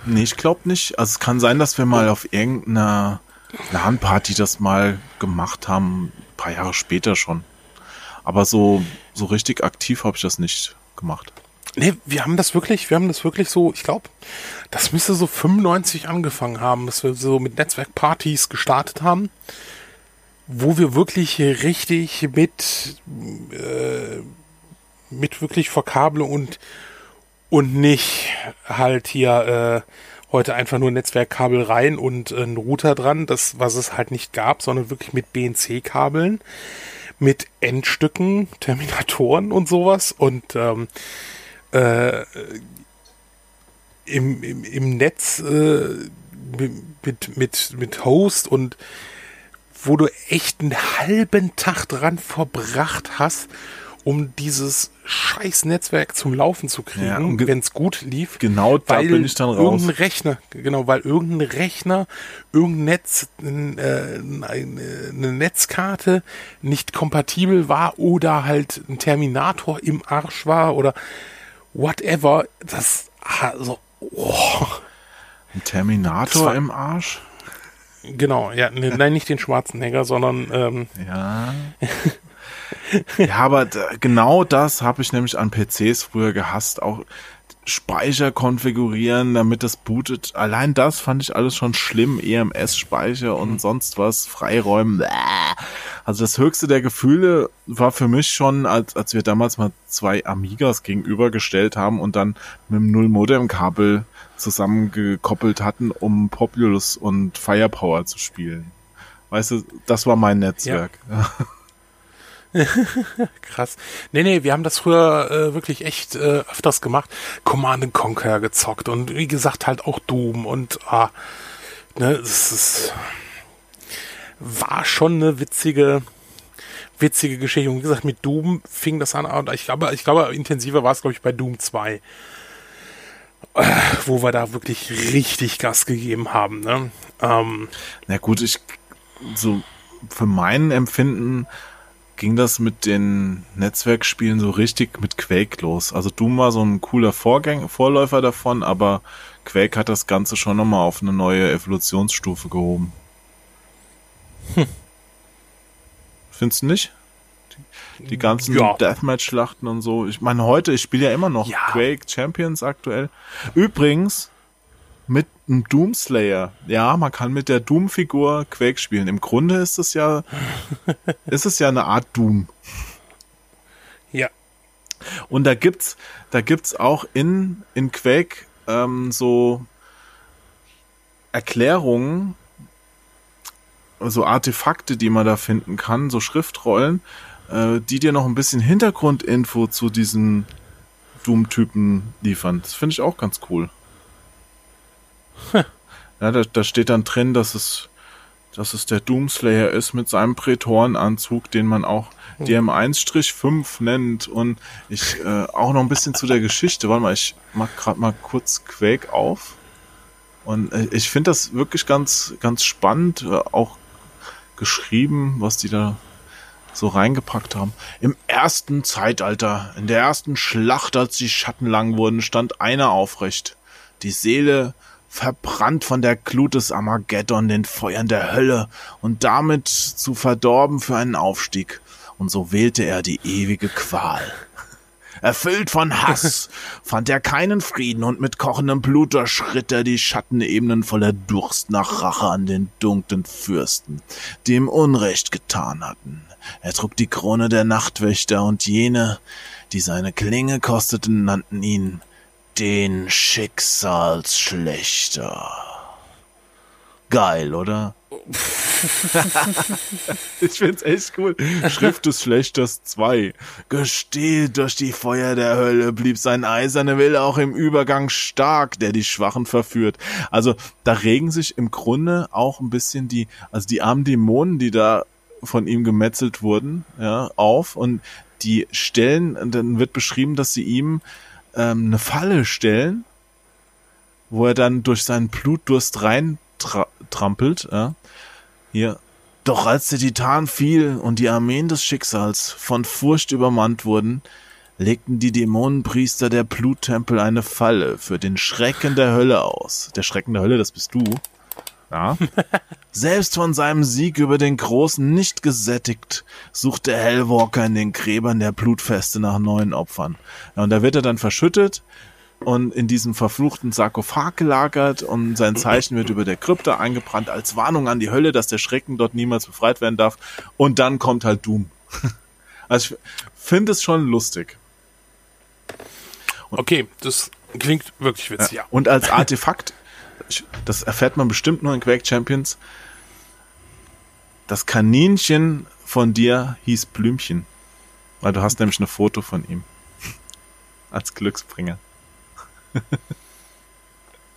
Speaker 2: nee, ich glaube nicht. Also es kann sein, dass wir mal auf irgendeiner LAN-Party das mal gemacht haben, ein paar Jahre später schon. Aber so, so richtig aktiv habe ich das nicht gemacht.
Speaker 1: Nee, wir haben das wirklich, wir haben das wirklich so, ich glaube, das müsste so 95 angefangen haben, dass wir so mit Netzwerkpartys gestartet haben wo wir wirklich richtig mit, äh, mit wirklich Verkabelung und, und nicht halt hier äh, heute einfach nur Netzwerkkabel rein und äh, ein Router dran, das, was es halt nicht gab, sondern wirklich mit BNC-Kabeln, mit Endstücken, Terminatoren und sowas und ähm, äh, im, im, im Netz äh, mit, mit, mit Host und wo du echt einen halben Tag dran verbracht hast, um dieses scheiß Netzwerk zum Laufen zu kriegen, ja, wenn es gut lief.
Speaker 2: Genau, da bin ich dann raus.
Speaker 1: Irgendein Rechner, genau, weil irgendein Rechner, irgendein Netz, äh, eine Netzkarte nicht kompatibel war oder halt ein Terminator im Arsch war oder whatever. Das, also, oh.
Speaker 2: Ein Terminator im Arsch?
Speaker 1: Genau, ja, ne, nein, nicht den schwarzen Hänger, sondern ähm,
Speaker 2: ja. *laughs* ja, aber genau das habe ich nämlich an PCs früher gehasst, auch Speicher konfigurieren, damit das bootet. Allein das fand ich alles schon schlimm. EMS-Speicher und mhm. sonst was, Freiräumen. Also das höchste der Gefühle war für mich schon, als, als wir damals mal zwei Amigas gegenübergestellt haben und dann mit dem Null-Modem-Kabel zusammengekoppelt hatten, um Populous und Firepower zu spielen. Weißt du, das war mein Netzwerk. Ja. *laughs* *laughs*
Speaker 1: Krass. Nee, nee, wir haben das früher äh, wirklich echt äh, öfters gemacht. Command Conquer gezockt und wie gesagt halt auch Doom und ah, ne, es ist, war schon eine witzige, witzige Geschichte. Und wie gesagt, mit Doom fing das an. Und ich glaube, ich glaube, intensiver war es, glaube ich, bei Doom 2. Äh, wo wir da wirklich richtig Gas gegeben haben. Ne? Ähm,
Speaker 2: Na gut, ich so für mein Empfinden ging das mit den Netzwerkspielen so richtig mit Quake los. Also Doom war so ein cooler Vorgänger, Vorläufer davon, aber Quake hat das Ganze schon nochmal auf eine neue Evolutionsstufe gehoben. Hm. Findest du nicht? Die, die ganzen ja. Deathmatch-Schlachten und so. Ich meine, heute, ich spiele ja immer noch ja. Quake Champions aktuell. Übrigens, mit einem Doomslayer. Ja, man kann mit der Doom-Figur Quake spielen. Im Grunde ist es ja, *laughs* ist es ja eine Art Doom.
Speaker 1: Ja.
Speaker 2: Und da gibt's, da gibt's auch in, in Quake ähm, so Erklärungen, so Artefakte, die man da finden kann, so Schriftrollen, äh, die dir noch ein bisschen Hintergrundinfo zu diesen Doom-Typen liefern. Das finde ich auch ganz cool. Ja, da, da steht dann drin, dass es, dass es der Doomslayer ist mit seinem Prätorenanzug, den man auch DM1-5 nennt. Und ich äh, auch noch ein bisschen zu der Geschichte. Warte mal, ich mach gerade mal kurz Quake auf. Und äh, ich finde das wirklich ganz, ganz spannend, äh, auch geschrieben, was die da so reingepackt haben. Im ersten Zeitalter, in der ersten Schlacht, als die Schatten lang wurden, stand einer aufrecht. Die Seele verbrannt von der Glut des Armageddon, den Feuern der Hölle und damit zu verdorben für einen Aufstieg. Und so wählte er die ewige Qual. Erfüllt von Hass *laughs* fand er keinen Frieden und mit kochendem Blut durchschritt er die Schattenebenen voller Durst nach Rache an den dunklen Fürsten, die ihm Unrecht getan hatten. Er trug die Krone der Nachtwächter und jene, die seine Klinge kosteten, nannten ihn den Schicksalsschlechter. Geil, oder? *laughs* ich find's echt cool. Schrift des Schlechters 2. Gestählt durch die Feuer der Hölle blieb sein eiserne Wille auch im Übergang stark, der die Schwachen verführt. Also, da regen sich im Grunde auch ein bisschen die, also die armen Dämonen, die da von ihm gemetzelt wurden, ja, auf und die stellen, dann wird beschrieben, dass sie ihm ähm, eine Falle stellen, wo er dann durch seinen Blutdurst rein tra trampelt. Ja. Hier. Doch als der Titan fiel und die Armeen des Schicksals von Furcht übermannt wurden, legten die Dämonenpriester der Bluttempel eine Falle für den Schrecken der Hölle aus. Der Schrecken der Hölle, das bist du. Ja. *laughs* Selbst von seinem Sieg über den Großen nicht gesättigt, sucht der Hellwalker in den Gräbern der Blutfeste nach neuen Opfern. Ja, und da wird er dann verschüttet und in diesem verfluchten Sarkophag gelagert und sein Zeichen wird über der Krypta eingebrannt als Warnung an die Hölle, dass der Schrecken dort niemals befreit werden darf. Und dann kommt halt Doom. *laughs* Also ich finde es schon lustig.
Speaker 1: Und okay, das klingt wirklich witzig, ja.
Speaker 2: Und als Artefakt das erfährt man bestimmt nur in Quake Champions. Das Kaninchen von dir hieß Blümchen. Weil du hast nämlich ein Foto von ihm. *laughs* Als Glücksbringer. *laughs*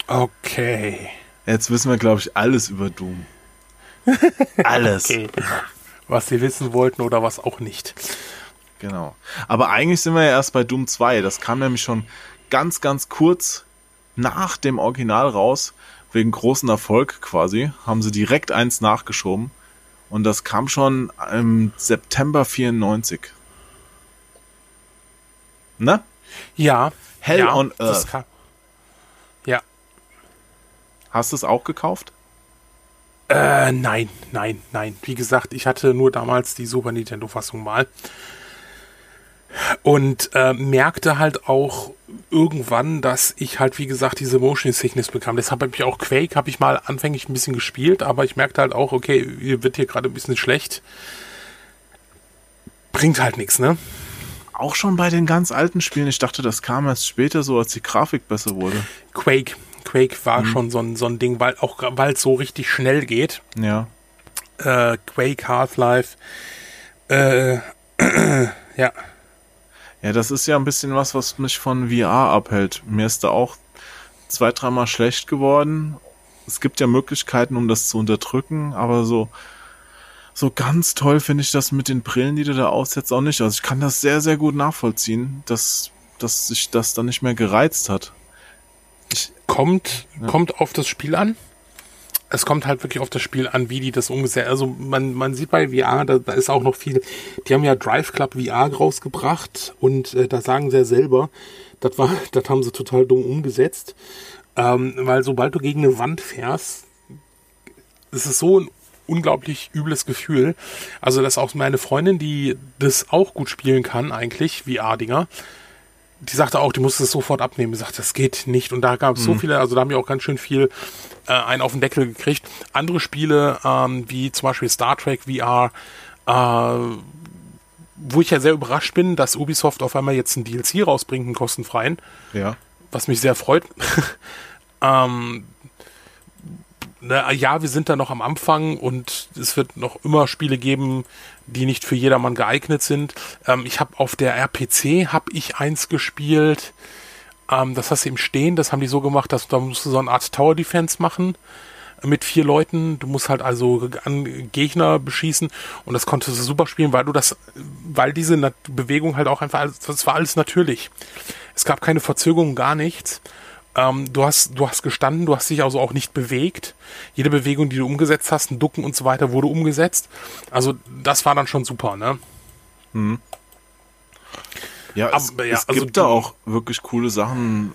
Speaker 1: okay.
Speaker 2: Jetzt wissen wir, glaube ich, alles über Doom. *laughs* Alles. okay.
Speaker 1: Was sie wissen wollten oder was auch nicht.
Speaker 2: Genau. Aber eigentlich sind wir ja erst bei Doom 2. Das kam nämlich schon ganz, ganz kurz nach dem Original raus, wegen großen Erfolg quasi, haben sie direkt eins nachgeschoben. Und das kam schon im September 94. Ne?
Speaker 1: Ja.
Speaker 2: Hell
Speaker 1: ja,
Speaker 2: on Earth.
Speaker 1: ja.
Speaker 2: Hast du es auch gekauft?
Speaker 1: Äh, nein, nein, nein. Wie gesagt, ich hatte nur damals die Super Nintendo-Fassung mal und äh, merkte halt auch irgendwann, dass ich halt, wie gesagt, diese Motion Sickness bekam. Deshalb habe ich auch Quake, habe ich mal anfänglich ein bisschen gespielt, aber ich merkte halt auch, okay, ihr wird hier gerade ein bisschen schlecht. Bringt halt nichts, ne?
Speaker 2: Auch schon bei den ganz alten Spielen. Ich dachte, das kam erst später so, als die Grafik besser wurde.
Speaker 1: Quake. Quake war mhm. schon so ein, so ein Ding, weil auch weil es so richtig schnell geht.
Speaker 2: Ja.
Speaker 1: Äh, Quake, Half-Life. Äh, *clears throat* ja.
Speaker 2: Ja, das ist ja ein bisschen was, was mich von VR abhält. Mir ist da auch zwei, dreimal schlecht geworden. Es gibt ja Möglichkeiten, um das zu unterdrücken, aber so, so ganz toll finde ich das mit den Brillen, die du da aufsetzt, auch nicht. Also ich kann das sehr, sehr gut nachvollziehen, dass, dass sich das dann nicht mehr gereizt hat.
Speaker 1: Ich, kommt, ja. kommt auf das Spiel an. Es kommt halt wirklich auf das Spiel an, wie die das umgesetzt Also man, man sieht bei VR, da, da ist auch noch viel. Die haben ja Drive Club VR rausgebracht und äh, da sagen sie ja selber, das war, *laughs* das haben sie total dumm umgesetzt. Ähm, weil sobald du gegen eine Wand fährst, ist es so ein unglaublich übles Gefühl. Also, dass auch meine Freundin, die das auch gut spielen kann, eigentlich, VR-Dinger, die sagte auch, die musste es sofort abnehmen. Die sagte, das geht nicht. Und da gab es mhm. so viele, also da haben wir auch ganz schön viel äh, einen auf den Deckel gekriegt. Andere Spiele, ähm, wie zum Beispiel Star Trek VR, äh, wo ich ja sehr überrascht bin, dass Ubisoft auf einmal jetzt ein DLC rausbringt, einen kostenfreien.
Speaker 2: Ja.
Speaker 1: Was mich sehr freut. *laughs* ähm, na, ja, wir sind da noch am Anfang und es wird noch immer Spiele geben, die nicht für jedermann geeignet sind. Ähm, ich habe auf der RPC habe ich eins gespielt. Ähm, das hast du im Stehen, das haben die so gemacht, dass da musst du so eine Art Tower Defense machen mit vier Leuten. Du musst halt also Gegner beschießen und das konntest du super spielen, weil du das, weil diese Nat Bewegung halt auch einfach, das war alles natürlich. Es gab keine Verzögerung, gar nichts. Ähm, du hast, du hast gestanden, du hast dich also auch nicht bewegt. Jede Bewegung, die du umgesetzt hast, ein Ducken und so weiter, wurde umgesetzt. Also das war dann schon super, ne?
Speaker 2: Mhm. Ja, es, Aber, ja, es also gibt da auch wirklich coole Sachen,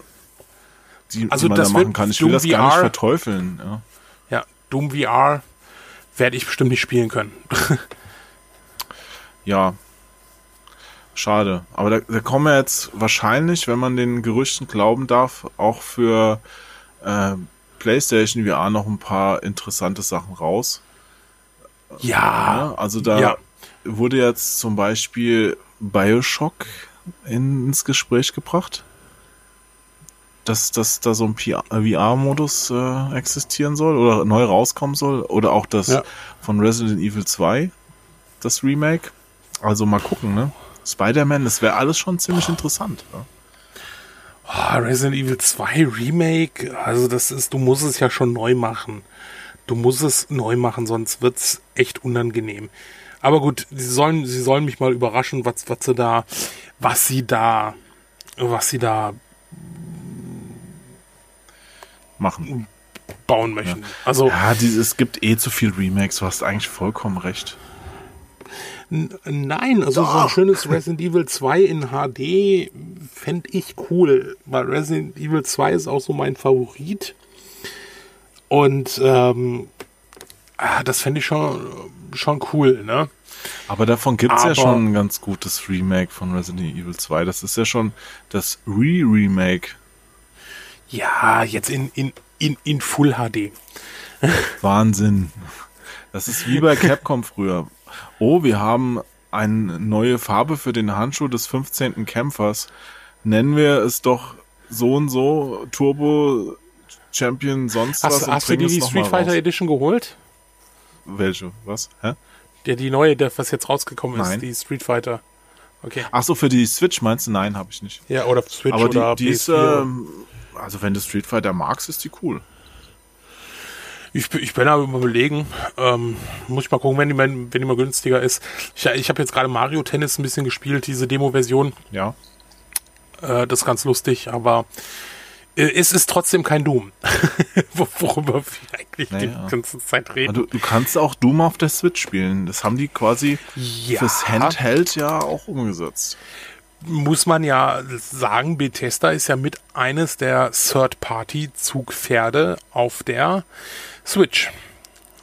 Speaker 2: die, also die man da machen kann. Ich will das gar nicht verteufeln. Ja,
Speaker 1: ja Doom VR werde ich bestimmt nicht spielen können. *laughs*
Speaker 2: ja, Schade. Aber da, da kommen ja jetzt wahrscheinlich, wenn man den Gerüchten glauben darf, auch für äh, PlayStation VR noch ein paar interessante Sachen raus.
Speaker 1: Ja.
Speaker 2: ja also da ja. wurde jetzt zum Beispiel Bioshock ins Gespräch gebracht. Dass, dass da so ein VR-Modus äh, existieren soll oder neu rauskommen soll. Oder auch das ja. von Resident Evil 2, das Remake. Also mal gucken, ne? Spider-Man, das wäre alles schon ziemlich interessant. Ja.
Speaker 1: Oh, Resident Evil 2 Remake, also das ist, du musst es ja schon neu machen. Du musst es neu machen, sonst wird es echt unangenehm. Aber gut, sie sollen, sie sollen mich mal überraschen, was, was sie da, was sie da, was sie da
Speaker 2: machen,
Speaker 1: bauen möchten.
Speaker 2: Ja.
Speaker 1: Also
Speaker 2: ja, die, es gibt eh zu viel Remakes. Du hast eigentlich vollkommen recht.
Speaker 1: Nein, also Doch. so ein schönes Resident Evil 2 in HD fände ich cool, weil Resident Evil 2 ist auch so mein Favorit. Und ähm, ah, das fände ich schon, schon cool, ne?
Speaker 2: Aber davon gibt es ja schon ein ganz gutes Remake von Resident Evil 2. Das ist ja schon das Re-Remake.
Speaker 1: Ja, jetzt in, in, in, in Full HD. *laughs*
Speaker 2: Wahnsinn. Das ist wie bei Capcom früher oh, wir haben eine neue Farbe für den Handschuh des 15. Kämpfers. Nennen wir es doch so und so Turbo Champion sonst
Speaker 1: hast, was. Hast du dir die Street Fighter raus. Edition geholt?
Speaker 2: Welche? Was? Hä?
Speaker 1: Der, die neue, der, was jetzt rausgekommen ist,
Speaker 2: Nein.
Speaker 1: die Street Fighter. Okay.
Speaker 2: Ach so, für die Switch meinst du? Nein, habe ich nicht.
Speaker 1: Ja, oder Switch
Speaker 2: Aber
Speaker 1: oder
Speaker 2: die, die ist, äh, also wenn du Street Fighter magst, ist die cool.
Speaker 1: Ich, ich bin aber überlegen, ähm, muss ich mal gucken, wenn die, wenn die mal günstiger ist. Ich, ich habe jetzt gerade Mario Tennis ein bisschen gespielt, diese Demo-Version.
Speaker 2: Ja.
Speaker 1: Äh, das ist ganz lustig, aber es ist trotzdem kein Doom, *laughs* worüber wir eigentlich naja. die ganze Zeit reden.
Speaker 2: Du, du, kannst auch Doom auf der Switch spielen. Das haben die quasi ja. fürs Handheld ja auch umgesetzt.
Speaker 1: Muss man ja sagen, Bethesda ist ja mit eines der Third-Party-Zugpferde auf der Switch.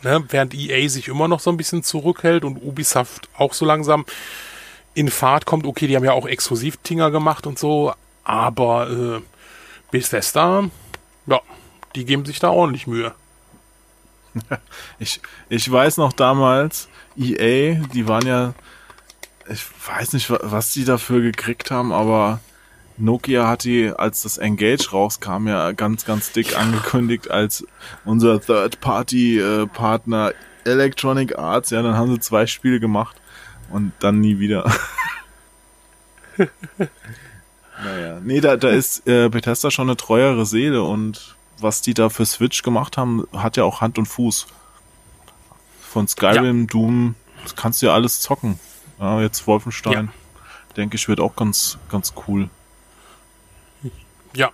Speaker 1: Ne? Während EA sich immer noch so ein bisschen zurückhält und Ubisoft auch so langsam in Fahrt kommt. Okay, die haben ja auch Exklusiv-Tinger gemacht und so, aber äh, Bethesda, ja, die geben sich da ordentlich Mühe. *laughs*
Speaker 2: Ich, ich weiß noch damals, EA, die waren ja, ich weiß nicht, was die dafür gekriegt haben, aber Nokia hat die, als das Engage rauskam, ja ganz, ganz dick angekündigt als unser Third-Party-Partner äh, Electronic Arts. Ja, dann haben sie zwei Spiele gemacht und dann nie wieder. *laughs* naja, nee, da, da ist äh, Bethesda schon eine treuere Seele und was die da für Switch gemacht haben, hat ja auch Hand und Fuß. Von Skyrim, ja. Doom, das kannst du ja alles zocken. Ja, jetzt Wolfenstein, ja. denke ich, wird auch ganz, ganz cool.
Speaker 1: Ja.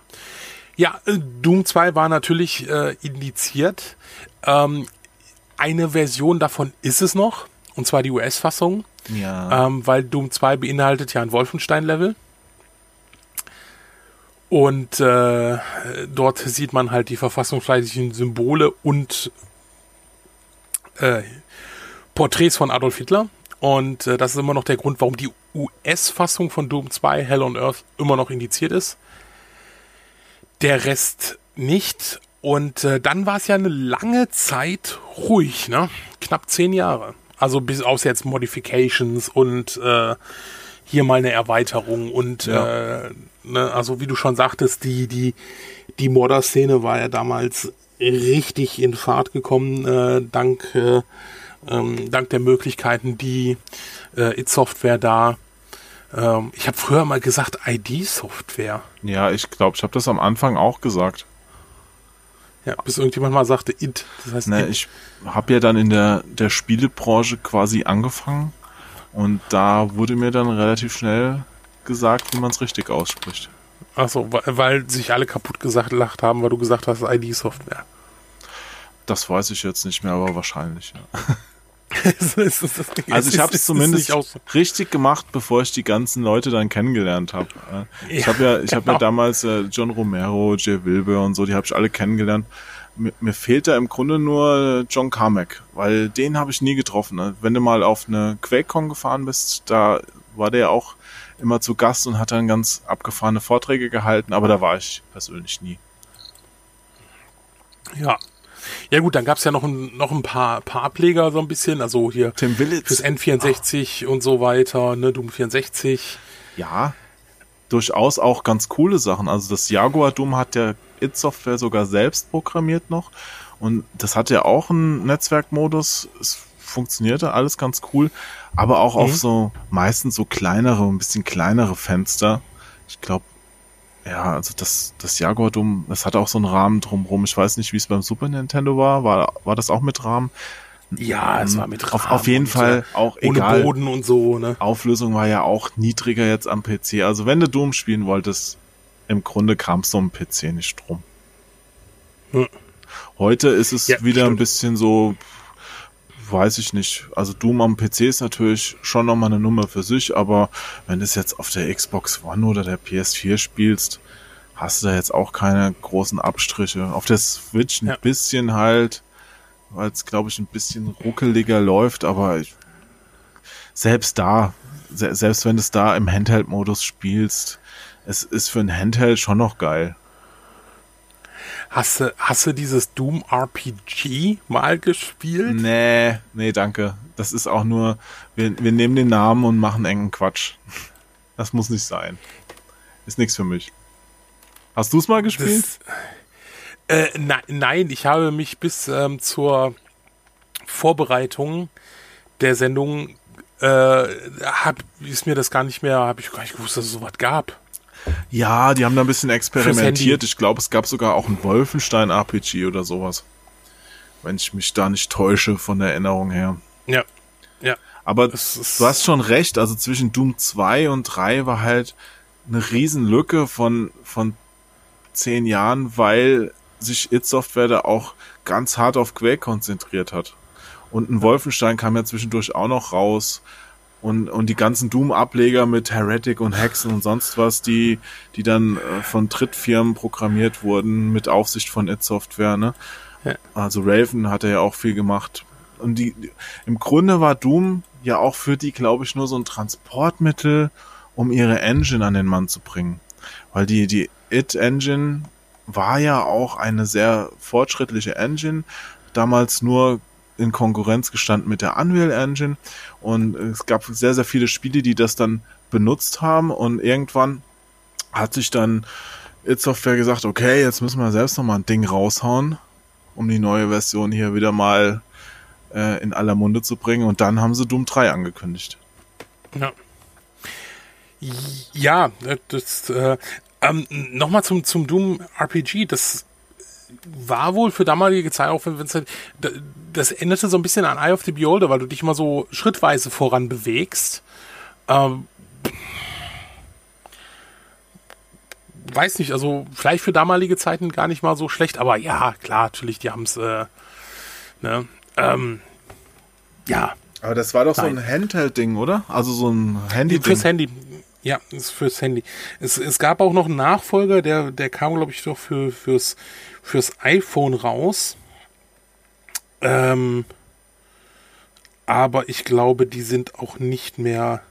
Speaker 1: Ja, äh, Doom 2 war natürlich äh, indiziert. Ähm, eine Version davon ist es noch, und zwar die US-Fassung.
Speaker 2: Ja.
Speaker 1: Ähm, weil Doom 2 beinhaltet ja ein Wolfenstein-Level. Und äh, dort sieht man halt die verfassungsfeindlichen Symbole und äh, Porträts von Adolf Hitler. Und äh, das ist immer noch der Grund, warum die US-Fassung von Doom 2, Hell on Earth, immer noch indiziert ist. Der Rest nicht. Und äh, dann war es ja eine lange Zeit ruhig, ne? Knapp zehn Jahre. Also bis aus jetzt Modifications und äh, hier mal eine Erweiterung und ja. äh, ne, also wie du schon sagtest, die, die, die Modder-Szene war ja damals richtig in Fahrt gekommen, äh, dank, äh, ähm, dank der Möglichkeiten, die äh, It-Software da ähm, ich habe früher mal gesagt ID-Software.
Speaker 2: Ja, ich glaube, ich habe das am Anfang auch gesagt.
Speaker 1: Ja, bis irgendjemand mal sagte It.
Speaker 2: Das heißt ne, It. Ich habe ja dann in der, der Spielebranche quasi angefangen und da wurde mir dann relativ schnell gesagt, wie man es richtig ausspricht.
Speaker 1: Achso, weil, weil sich alle kaputt gesagt lacht haben, weil du gesagt hast, ID-Software.
Speaker 2: Das weiß ich jetzt nicht mehr, aber wahrscheinlich, ja. *laughs* *laughs* also ich habe es zumindest so. richtig gemacht, bevor ich die ganzen Leute dann kennengelernt habe. Ich habe ja, ich genau. habe ja damals äh, John Romero, Jay Wilbur und so, die habe ich alle kennengelernt. Mir, mir fehlt da im Grunde nur John Carmack, weil den habe ich nie getroffen. Ne? Wenn du mal auf eine QuakeCon gefahren bist, da war der auch immer zu Gast und hat dann ganz abgefahrene Vorträge gehalten, aber da war ich persönlich nie.
Speaker 1: Ja. Ja gut, dann gab es ja noch ein, noch ein paar, paar Ableger so ein bisschen, also hier
Speaker 2: Tim Willits.
Speaker 1: fürs N64 oh. und so weiter, ne, Doom 64.
Speaker 2: Ja, durchaus auch ganz coole Sachen. Also das Jaguar Doom hat der It Software sogar selbst programmiert noch und das hat ja auch einen Netzwerkmodus. Es funktionierte alles ganz cool, aber auch mhm. auf so meistens so kleinere, ein bisschen kleinere Fenster. Ich glaube, ja, also das, das Jaguar Dome, das hat auch so einen Rahmen drumrum. Ich weiß nicht, wie es beim Super Nintendo war. War, war das auch mit Rahmen?
Speaker 1: Ja, es war mit Rahmen.
Speaker 2: Auf, auf jeden Fall so, auch
Speaker 1: ohne
Speaker 2: egal.
Speaker 1: Boden und so, ne?
Speaker 2: Auflösung war ja auch niedriger jetzt am PC. Also wenn du Doom spielen wolltest, im Grunde kam es so am PC nicht drum. Hm. Heute ist es ja, wieder stimmt. ein bisschen so, weiß ich nicht. Also Doom am PC ist natürlich schon nochmal eine Nummer für sich, aber wenn du es jetzt auf der Xbox One oder der PS4 spielst, hast du da jetzt auch keine großen Abstriche. Auf der Switch ein ja. bisschen halt, weil es glaube ich ein bisschen ruckeliger läuft, aber ich, selbst da, se selbst wenn du es da im Handheld-Modus spielst, es ist für ein Handheld schon noch geil.
Speaker 1: Hast du, hast du dieses Doom RPG mal gespielt?
Speaker 2: Nee, nee, danke. Das ist auch nur, wir, wir nehmen den Namen und machen engen Quatsch. Das muss nicht sein. Ist nichts für mich. Hast du es mal gespielt?
Speaker 1: Das, äh, na, nein, ich habe mich bis ähm, zur Vorbereitung der Sendung äh, hab, ist mir das gar nicht mehr, habe ich gar nicht gewusst, dass es sowas gab.
Speaker 2: Ja, die haben da ein bisschen experimentiert. Ich glaube, es gab sogar auch ein Wolfenstein-RPG oder sowas. Wenn ich mich da nicht täusche von der Erinnerung her.
Speaker 1: Ja. Ja.
Speaker 2: Aber du hast schon recht, also zwischen Doom 2 und 3 war halt eine Riesenlücke von, von zehn Jahren, weil sich It Software da auch ganz hart auf Quake konzentriert hat. Und ein Wolfenstein kam ja zwischendurch auch noch raus und, und die ganzen Doom-Ableger mit Heretic und Hexen und sonst was, die, die dann äh, von Drittfirmen programmiert wurden mit Aufsicht von It Software, ne? Ja. Also Raven hat er ja auch viel gemacht. Und die, im Grunde war Doom ja auch für die, glaube ich, nur so ein Transportmittel, um ihre Engine an den Mann zu bringen. Weil die, die It Engine war ja auch eine sehr fortschrittliche Engine, damals nur in Konkurrenz gestanden mit der Unreal Engine und es gab sehr, sehr viele Spiele, die das dann benutzt haben und irgendwann hat sich dann It Software gesagt, okay, jetzt müssen wir selbst nochmal ein Ding raushauen, um die neue Version hier wieder mal äh, in aller Munde zu bringen und dann haben sie Doom 3 angekündigt.
Speaker 1: Ja. Ja, das, äh, ähm, nochmal zum, zum Doom RPG, das war wohl für damalige Zeit auch, wenn es halt, das änderte so ein bisschen an Eye of the Beholder, weil du dich immer so schrittweise voran bewegst. Ähm, weiß nicht, also vielleicht für damalige Zeiten gar nicht mal so schlecht, aber ja, klar, natürlich, die haben es, äh, ne, ähm, ja.
Speaker 2: Aber das war doch Nein. so ein Handheld-Ding, oder? Also so ein Handy-Ding.
Speaker 1: Fürs Handy. Ja, ist fürs Handy. Es, es gab auch noch einen Nachfolger, der, der kam, glaube ich, doch für, fürs, fürs iPhone raus. Ähm, aber ich glaube, die sind auch nicht mehr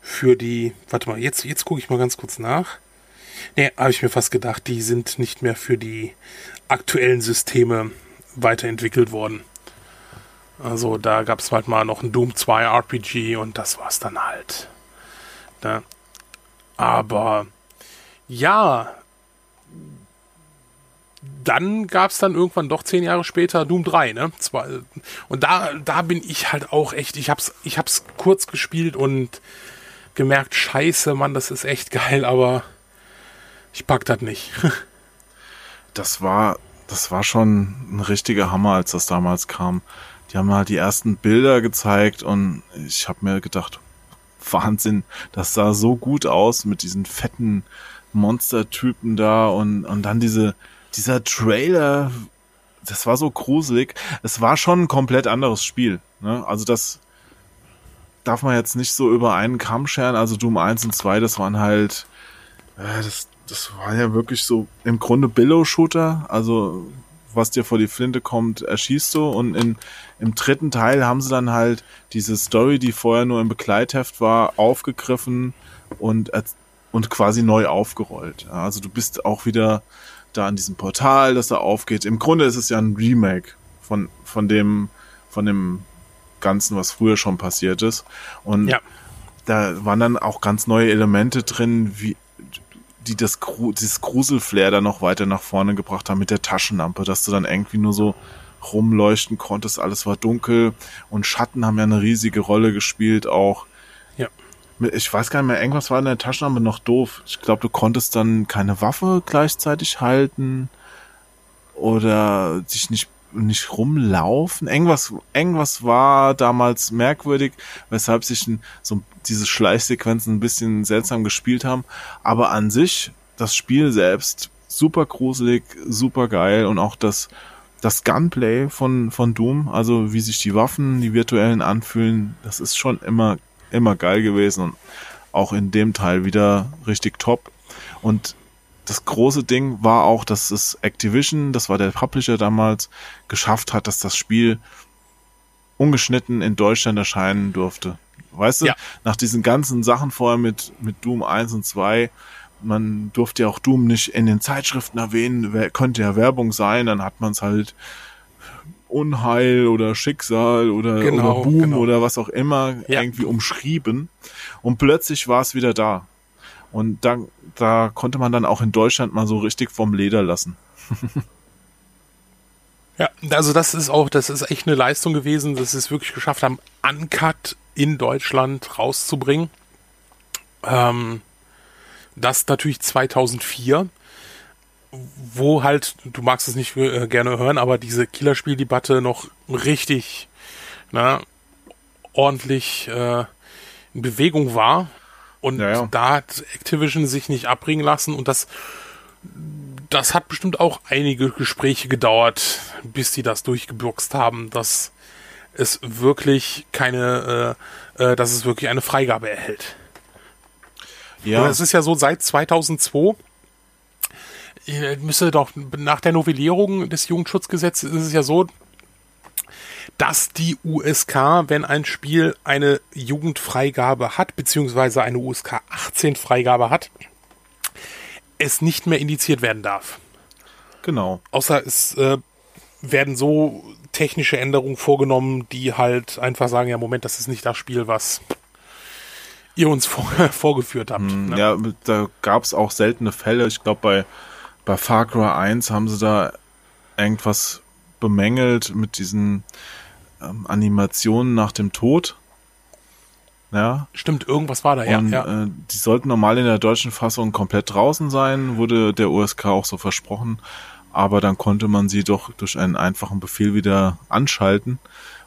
Speaker 1: für die. Warte mal, jetzt, jetzt gucke ich mal ganz kurz nach. Ne, habe ich mir fast gedacht, die sind nicht mehr für die aktuellen Systeme weiterentwickelt worden. Also da gab es halt mal noch ein Doom 2 RPG und das war's dann halt. Ne? Aber ja, dann gab es dann irgendwann doch zehn Jahre später Doom 3, ne? Und da, da bin ich halt auch echt, ich hab's, ich hab's kurz gespielt und gemerkt, scheiße, Mann, das ist echt geil, aber ich pack das nicht. *laughs*
Speaker 2: das war, das war schon ein richtiger Hammer, als das damals kam. Die haben halt die ersten Bilder gezeigt und ich habe mir gedacht, Wahnsinn, das sah so gut aus mit diesen fetten Monstertypen da und, und dann diese, dieser Trailer, das war so gruselig. Es war schon ein komplett anderes Spiel. Ne? Also das darf man jetzt nicht so über einen Kamm scheren. Also Doom 1 und 2, das waren halt, äh, das, das war ja wirklich so im Grunde Billow-Shooter. Also was dir vor die Flinte kommt, erschießt du. Und in, im dritten Teil haben sie dann halt diese Story, die vorher nur im Begleitheft war, aufgegriffen und, und quasi neu aufgerollt. Also du bist auch wieder da an diesem Portal, das da aufgeht. Im Grunde ist es ja ein Remake von, von dem, von dem Ganzen, was früher schon passiert ist. Und ja. da waren dann auch ganz neue Elemente drin, wie, die das, dieses Gruselflair dann noch weiter nach vorne gebracht haben mit der Taschenlampe, dass du dann irgendwie nur so rumleuchten konntest, alles war dunkel und Schatten haben ja eine riesige Rolle gespielt auch ich weiß gar nicht mehr, irgendwas war in der Taschenlampe noch doof. Ich glaube, du konntest dann keine Waffe gleichzeitig halten oder dich nicht nicht rumlaufen. Irgendwas, irgendwas war damals merkwürdig, weshalb sich so diese Schleichsequenzen ein bisschen seltsam gespielt haben. Aber an sich, das Spiel selbst, super gruselig, super geil und auch das, das Gunplay von, von Doom, also wie sich die Waffen, die virtuellen anfühlen, das ist schon immer immer geil gewesen und auch in dem Teil wieder richtig top. Und das große Ding war auch, dass es Activision, das war der Publisher damals, geschafft hat, dass das Spiel ungeschnitten in Deutschland erscheinen durfte. Weißt du, ja. nach diesen ganzen Sachen vorher mit, mit Doom 1 und 2, man durfte ja auch Doom nicht in den Zeitschriften erwähnen, könnte ja Werbung sein, dann hat man es halt Unheil oder Schicksal oder, genau, oder Boom genau. oder was auch immer ja. irgendwie umschrieben. Und plötzlich war es wieder da. Und da, da konnte man dann auch in Deutschland mal so richtig vom Leder lassen. *laughs*
Speaker 1: ja, also das ist auch, das ist echt eine Leistung gewesen, dass sie es wirklich geschafft haben, Uncut in Deutschland rauszubringen. Ähm, das natürlich 2004 wo halt, du magst es nicht äh, gerne hören, aber diese Killerspieldebatte noch richtig na, ne, ordentlich äh, in Bewegung war. Und ja, ja. da hat Activision sich nicht abbringen lassen und das, das hat bestimmt auch einige Gespräche gedauert, bis die das durchgebürxt haben, dass es wirklich keine, äh, äh, dass es wirklich eine Freigabe erhält. Ja. Und es ist ja so, seit 2002 müsste doch nach der Novellierung des Jugendschutzgesetzes ist es ja so, dass die USK, wenn ein Spiel eine Jugendfreigabe hat, beziehungsweise eine USK 18 Freigabe hat, es nicht mehr indiziert werden darf.
Speaker 2: Genau.
Speaker 1: Außer es äh, werden so technische Änderungen vorgenommen, die halt einfach sagen, ja, Moment, das ist nicht das Spiel, was ihr uns vor, *laughs* vorgeführt habt.
Speaker 2: Hm, ne? Ja, da gab es auch seltene Fälle. Ich glaube, bei bei Far Cry 1 haben sie da irgendwas bemängelt mit diesen ähm, Animationen nach dem Tod. Ja.
Speaker 1: Stimmt, irgendwas war da, ja.
Speaker 2: Und, ja. Äh, die sollten normal in der deutschen Fassung komplett draußen sein, wurde der USK auch so versprochen. aber dann konnte man sie doch durch einen einfachen Befehl wieder anschalten.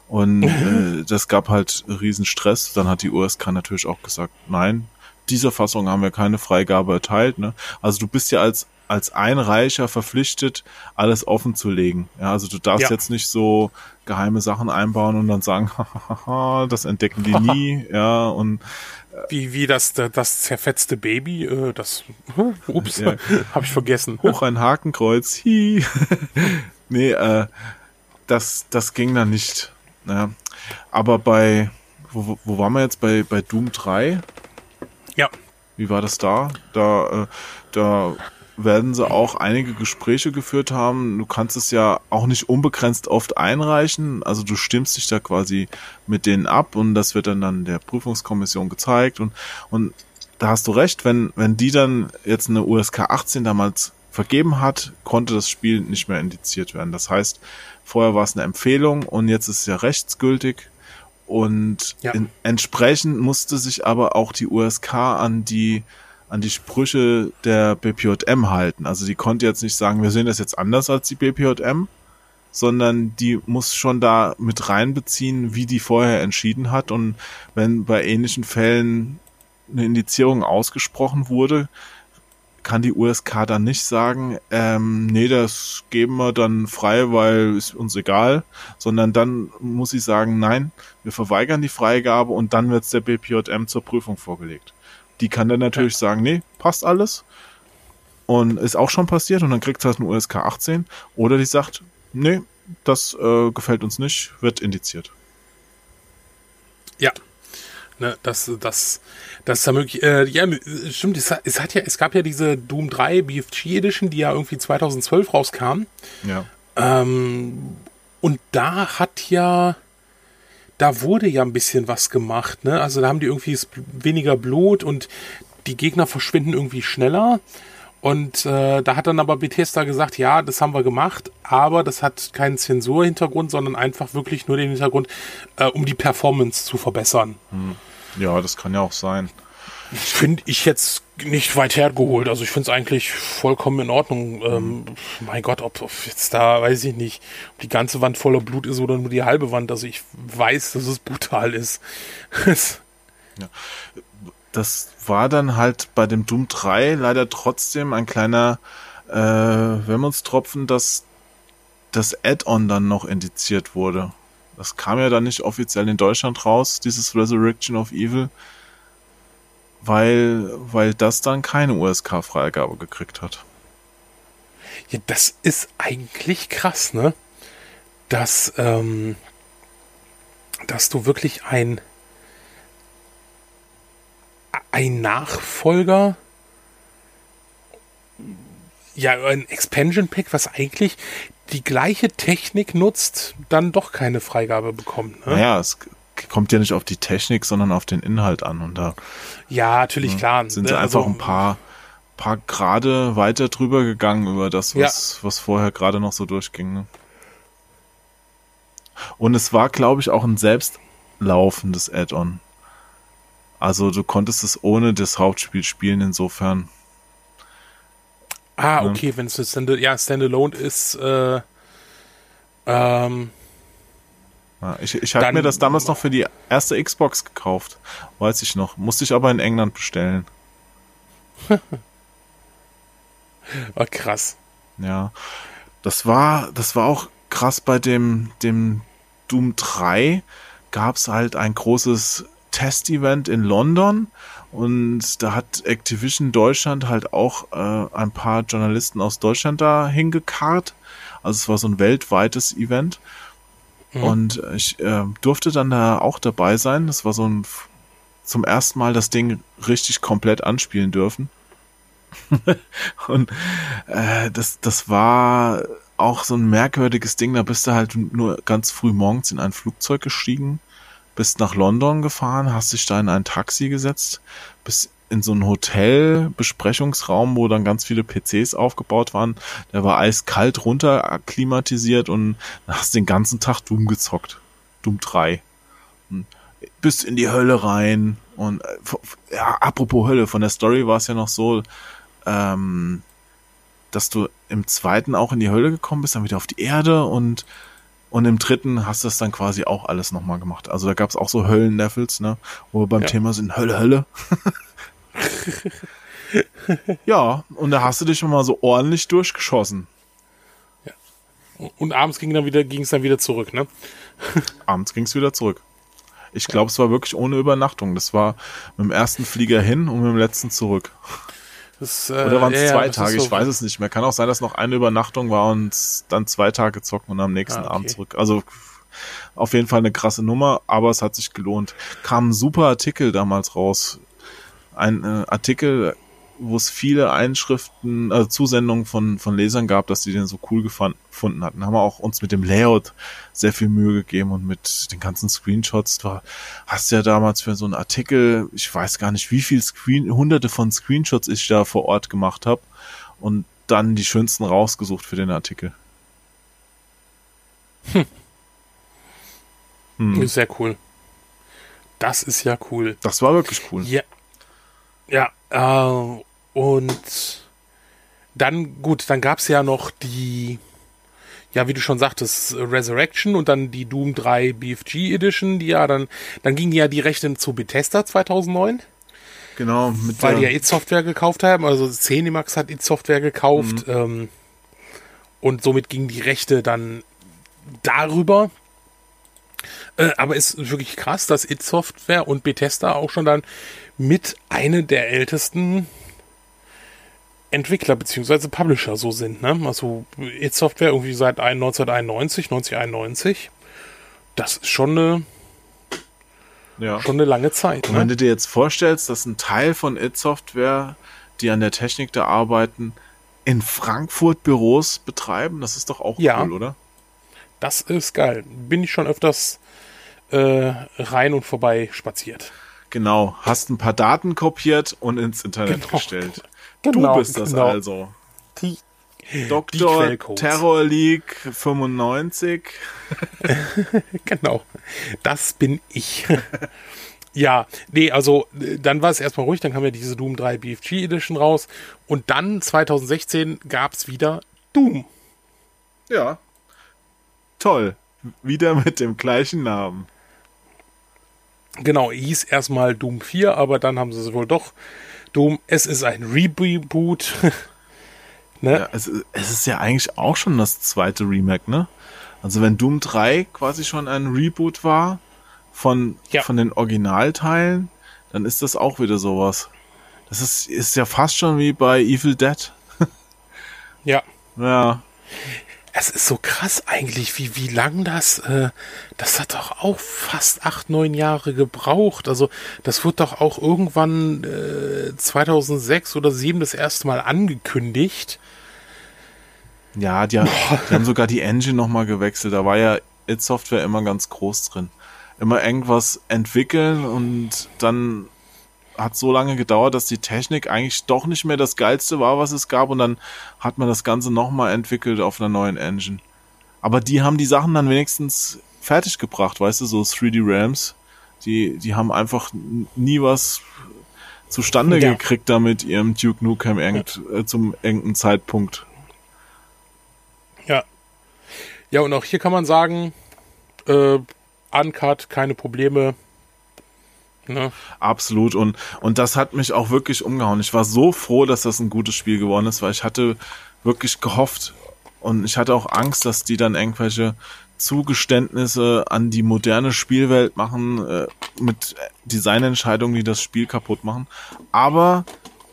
Speaker 2: Und *laughs* äh, das gab halt riesen Stress. Dann hat die USK natürlich auch gesagt, nein, dieser Fassung haben wir keine Freigabe erteilt. Ne? Also du bist ja als als Einreicher verpflichtet, alles offen zu legen. Ja, also du darfst ja. jetzt nicht so geheime Sachen einbauen und dann sagen, *laughs* das entdecken die nie, *laughs* ja, und
Speaker 1: wie, wie das, das zerfetzte Baby, äh, das, ups, *laughs* ja. hab ich vergessen.
Speaker 2: Hoch ein Hakenkreuz, hi. nee, äh, das, das ging dann nicht. Ja. Aber bei, wo, wo waren wir jetzt? Bei, bei Doom 3?
Speaker 1: Ja.
Speaker 2: Wie war das da? Da, äh, da werden sie auch einige Gespräche geführt haben. Du kannst es ja auch nicht unbegrenzt oft einreichen. Also du stimmst dich da quasi mit denen ab und das wird dann dann der Prüfungskommission gezeigt und, und da hast du recht, wenn, wenn die dann jetzt eine USK 18 damals vergeben hat, konnte das Spiel nicht mehr indiziert werden. Das heißt, vorher war es eine Empfehlung und jetzt ist es ja rechtsgültig und ja. In, entsprechend musste sich aber auch die USK an die an die Sprüche der BPJM halten. Also die konnte jetzt nicht sagen, wir sehen das jetzt anders als die BPJM, sondern die muss schon da mit reinbeziehen, wie die vorher entschieden hat. Und wenn bei ähnlichen Fällen eine Indizierung ausgesprochen wurde, kann die USK dann nicht sagen, ähm, nee, das geben wir dann frei, weil ist uns egal, sondern dann muss sie sagen, nein, wir verweigern die Freigabe und dann wird es der BPJM zur Prüfung vorgelegt. Die kann dann natürlich ja. sagen, nee, passt alles. Und ist auch schon passiert und dann kriegt sie halt eine USK 18. Oder die sagt, nee, das äh, gefällt uns nicht, wird indiziert.
Speaker 1: Ja. Ne, das, das, das ist ja möglich. Äh, ja, stimmt, es, es, hat ja, es gab ja diese Doom 3 BFG Edition, die ja irgendwie 2012 rauskam.
Speaker 2: Ja.
Speaker 1: Ähm, und da hat ja da wurde ja ein bisschen was gemacht, ne? Also da haben die irgendwie weniger Blut und die Gegner verschwinden irgendwie schneller. Und äh, da hat dann aber Bethesda gesagt, ja, das haben wir gemacht, aber das hat keinen Zensurhintergrund, sondern einfach wirklich nur den Hintergrund, äh, um die Performance zu verbessern. Hm.
Speaker 2: Ja, das kann ja auch sein.
Speaker 1: Finde ich jetzt nicht weit hergeholt. Also ich finde es eigentlich vollkommen in Ordnung. Ähm, mein Gott, ob, ob, jetzt da, weiß ich nicht, ob die ganze Wand voller Blut ist oder nur die halbe Wand. Also ich weiß, dass es brutal ist. *laughs*
Speaker 2: ja. Das war dann halt bei dem Doom 3 leider trotzdem ein kleiner äh, Wermutstropfen, dass das Add-on dann noch indiziert wurde. Das kam ja dann nicht offiziell in Deutschland raus, dieses Resurrection of Evil weil, weil das dann keine USK-Freigabe gekriegt hat.
Speaker 1: Ja, das ist eigentlich krass, ne? Dass, ähm, dass du wirklich ein, ein Nachfolger, ja, ein Expansion Pack, was eigentlich die gleiche Technik nutzt, dann doch keine Freigabe bekommt.
Speaker 2: Ne? Naja, es kommt ja nicht auf die Technik, sondern auf den Inhalt an. Und da
Speaker 1: ja, natürlich ja, klar.
Speaker 2: Sind sie ne, einfach also, ein paar, paar Grade weiter drüber gegangen über das, was, ja. was vorher gerade noch so durchging. Ne? Und es war, glaube ich, auch ein selbstlaufendes Add-on. Also du konntest es ohne das Hauptspiel spielen, insofern.
Speaker 1: Ah, ne? okay, wenn es Stand ja, Standalone ist, äh, ähm,
Speaker 2: ja, ich ich habe mir das damals noch für die erste Xbox gekauft. Weiß ich noch. Musste ich aber in England bestellen. *laughs*
Speaker 1: oh, krass.
Speaker 2: Ja. Das war, das war auch krass bei dem, dem Doom 3 gab es halt ein großes Test-Event in London und da hat Activision Deutschland halt auch äh, ein paar Journalisten aus Deutschland da hingekarrt. Also es war so ein weltweites Event Mhm. Und ich äh, durfte dann da auch dabei sein. Das war so ein zum ersten Mal das Ding richtig komplett anspielen dürfen. *laughs* und äh, das, das war auch so ein merkwürdiges Ding. Da bist du halt nur ganz früh morgens in ein Flugzeug gestiegen, bist nach London gefahren, hast dich da in ein Taxi gesetzt, bist in so ein Hotel, Besprechungsraum, wo dann ganz viele PCs aufgebaut waren. Der war eiskalt runter akklimatisiert und hast den ganzen Tag Doom gezockt. Doom 3. Und bist in die Hölle rein. Und ja, apropos Hölle, von der Story war es ja noch so, ähm, dass du im zweiten auch in die Hölle gekommen bist, dann wieder auf die Erde und und im dritten hast du es dann quasi auch alles nochmal gemacht. Also da gab es auch so Höllen-Levels, ne? Wo wir beim ja. Thema sind, Hölle, Hölle. *laughs* *laughs* ja, und da hast du dich schon mal so ordentlich durchgeschossen.
Speaker 1: Ja. Und abends ging dann wieder, ging es dann wieder zurück, ne? *laughs*
Speaker 2: abends ging es wieder zurück. Ich glaube, es war wirklich ohne Übernachtung. Das war mit dem ersten Flieger hin und mit dem letzten zurück. Das, äh, Oder waren es ja, zwei ja, Tage? So ich weiß es nicht mehr. Kann auch sein, dass noch eine Übernachtung war und dann zwei Tage zocken und am nächsten ah, okay. Abend zurück. Also auf jeden Fall eine krasse Nummer, aber es hat sich gelohnt. Kam ein super Artikel damals raus. Ein äh, Artikel, wo es viele Einschriften, also Zusendungen von, von Lesern gab, dass die den so cool gefunden hatten. Haben wir auch uns mit dem Layout sehr viel Mühe gegeben und mit den ganzen Screenshots. Du hast ja damals für so einen Artikel, ich weiß gar nicht, wie viel Screen, hunderte von Screenshots ich da vor Ort gemacht habe und dann die schönsten rausgesucht für den Artikel.
Speaker 1: Hm. Hm. Sehr cool. Das ist ja cool.
Speaker 2: Das war wirklich cool.
Speaker 1: Ja. Ja, äh, und dann, gut, dann gab es ja noch die, ja, wie du schon sagtest, Resurrection und dann die Doom 3 BFG Edition, die ja dann, dann gingen ja die Rechte zu Bethesda 2009.
Speaker 2: Genau,
Speaker 1: Weil die ja It Software gekauft haben, also Cinemax hat It Software gekauft, mhm. ähm, und somit gingen die Rechte dann darüber. Äh, aber es ist wirklich krass, dass It Software und Bethesda auch schon dann mit einer der ältesten Entwickler bzw. Publisher so sind. Ne? Also It Software irgendwie seit 1991, 1991. Das ist schon eine, ja. schon eine lange Zeit.
Speaker 2: Und ne? wenn du dir jetzt vorstellst, dass ein Teil von It Software, die an der Technik da arbeiten, in Frankfurt Büros betreiben, das ist doch auch ja. cool, oder?
Speaker 1: Das ist geil. Bin ich schon öfters äh, rein und vorbei spaziert.
Speaker 2: Genau, hast ein paar Daten kopiert und ins Internet genau. gestellt. *laughs* Genau, du bist das genau. also. Die, Dr. Die Terror League 95. *laughs*
Speaker 1: genau, das bin ich. *laughs* ja, nee, also dann war es erstmal ruhig, dann kam ja diese Doom 3 BFG Edition raus und dann 2016 gab es wieder Doom.
Speaker 2: Ja, toll. Wieder mit dem gleichen Namen.
Speaker 1: Genau, hieß erstmal Doom 4, aber dann haben sie es wohl doch. Doom, es ist ein Reboot. *laughs*
Speaker 2: ne? Ja, es, es ist ja eigentlich auch schon das zweite Remake, ne? Also wenn Doom 3 quasi schon ein Reboot war von, ja. von den Originalteilen, dann ist das auch wieder sowas. Das ist, ist ja fast schon wie bei Evil Dead. *laughs*
Speaker 1: ja.
Speaker 2: Ja
Speaker 1: es ist so krass eigentlich, wie, wie lang das, äh, das hat doch auch fast acht, neun Jahre gebraucht. Also das wird doch auch irgendwann äh, 2006 oder 2007 das erste Mal angekündigt.
Speaker 2: Ja, die, die haben sogar die Engine nochmal gewechselt. Da war ja It Software immer ganz groß drin. Immer irgendwas entwickeln und dann hat so lange gedauert, dass die Technik eigentlich doch nicht mehr das geilste war, was es gab und dann hat man das Ganze nochmal entwickelt auf einer neuen Engine. Aber die haben die Sachen dann wenigstens fertig gebracht, weißt du, so 3D Rams, die, die haben einfach nie was zustande ja. gekriegt damit ihrem Duke Nukem irgend, äh, zum irgendeinem Zeitpunkt.
Speaker 1: Ja. Ja, und auch hier kann man sagen, äh, Uncut, keine Probleme,
Speaker 2: Ne? Absolut. Und, und das hat mich auch wirklich umgehauen. Ich war so froh, dass das ein gutes Spiel geworden ist, weil ich hatte wirklich gehofft und ich hatte auch Angst, dass die dann irgendwelche Zugeständnisse an die moderne Spielwelt machen, äh, mit Designentscheidungen, die das Spiel kaputt machen. Aber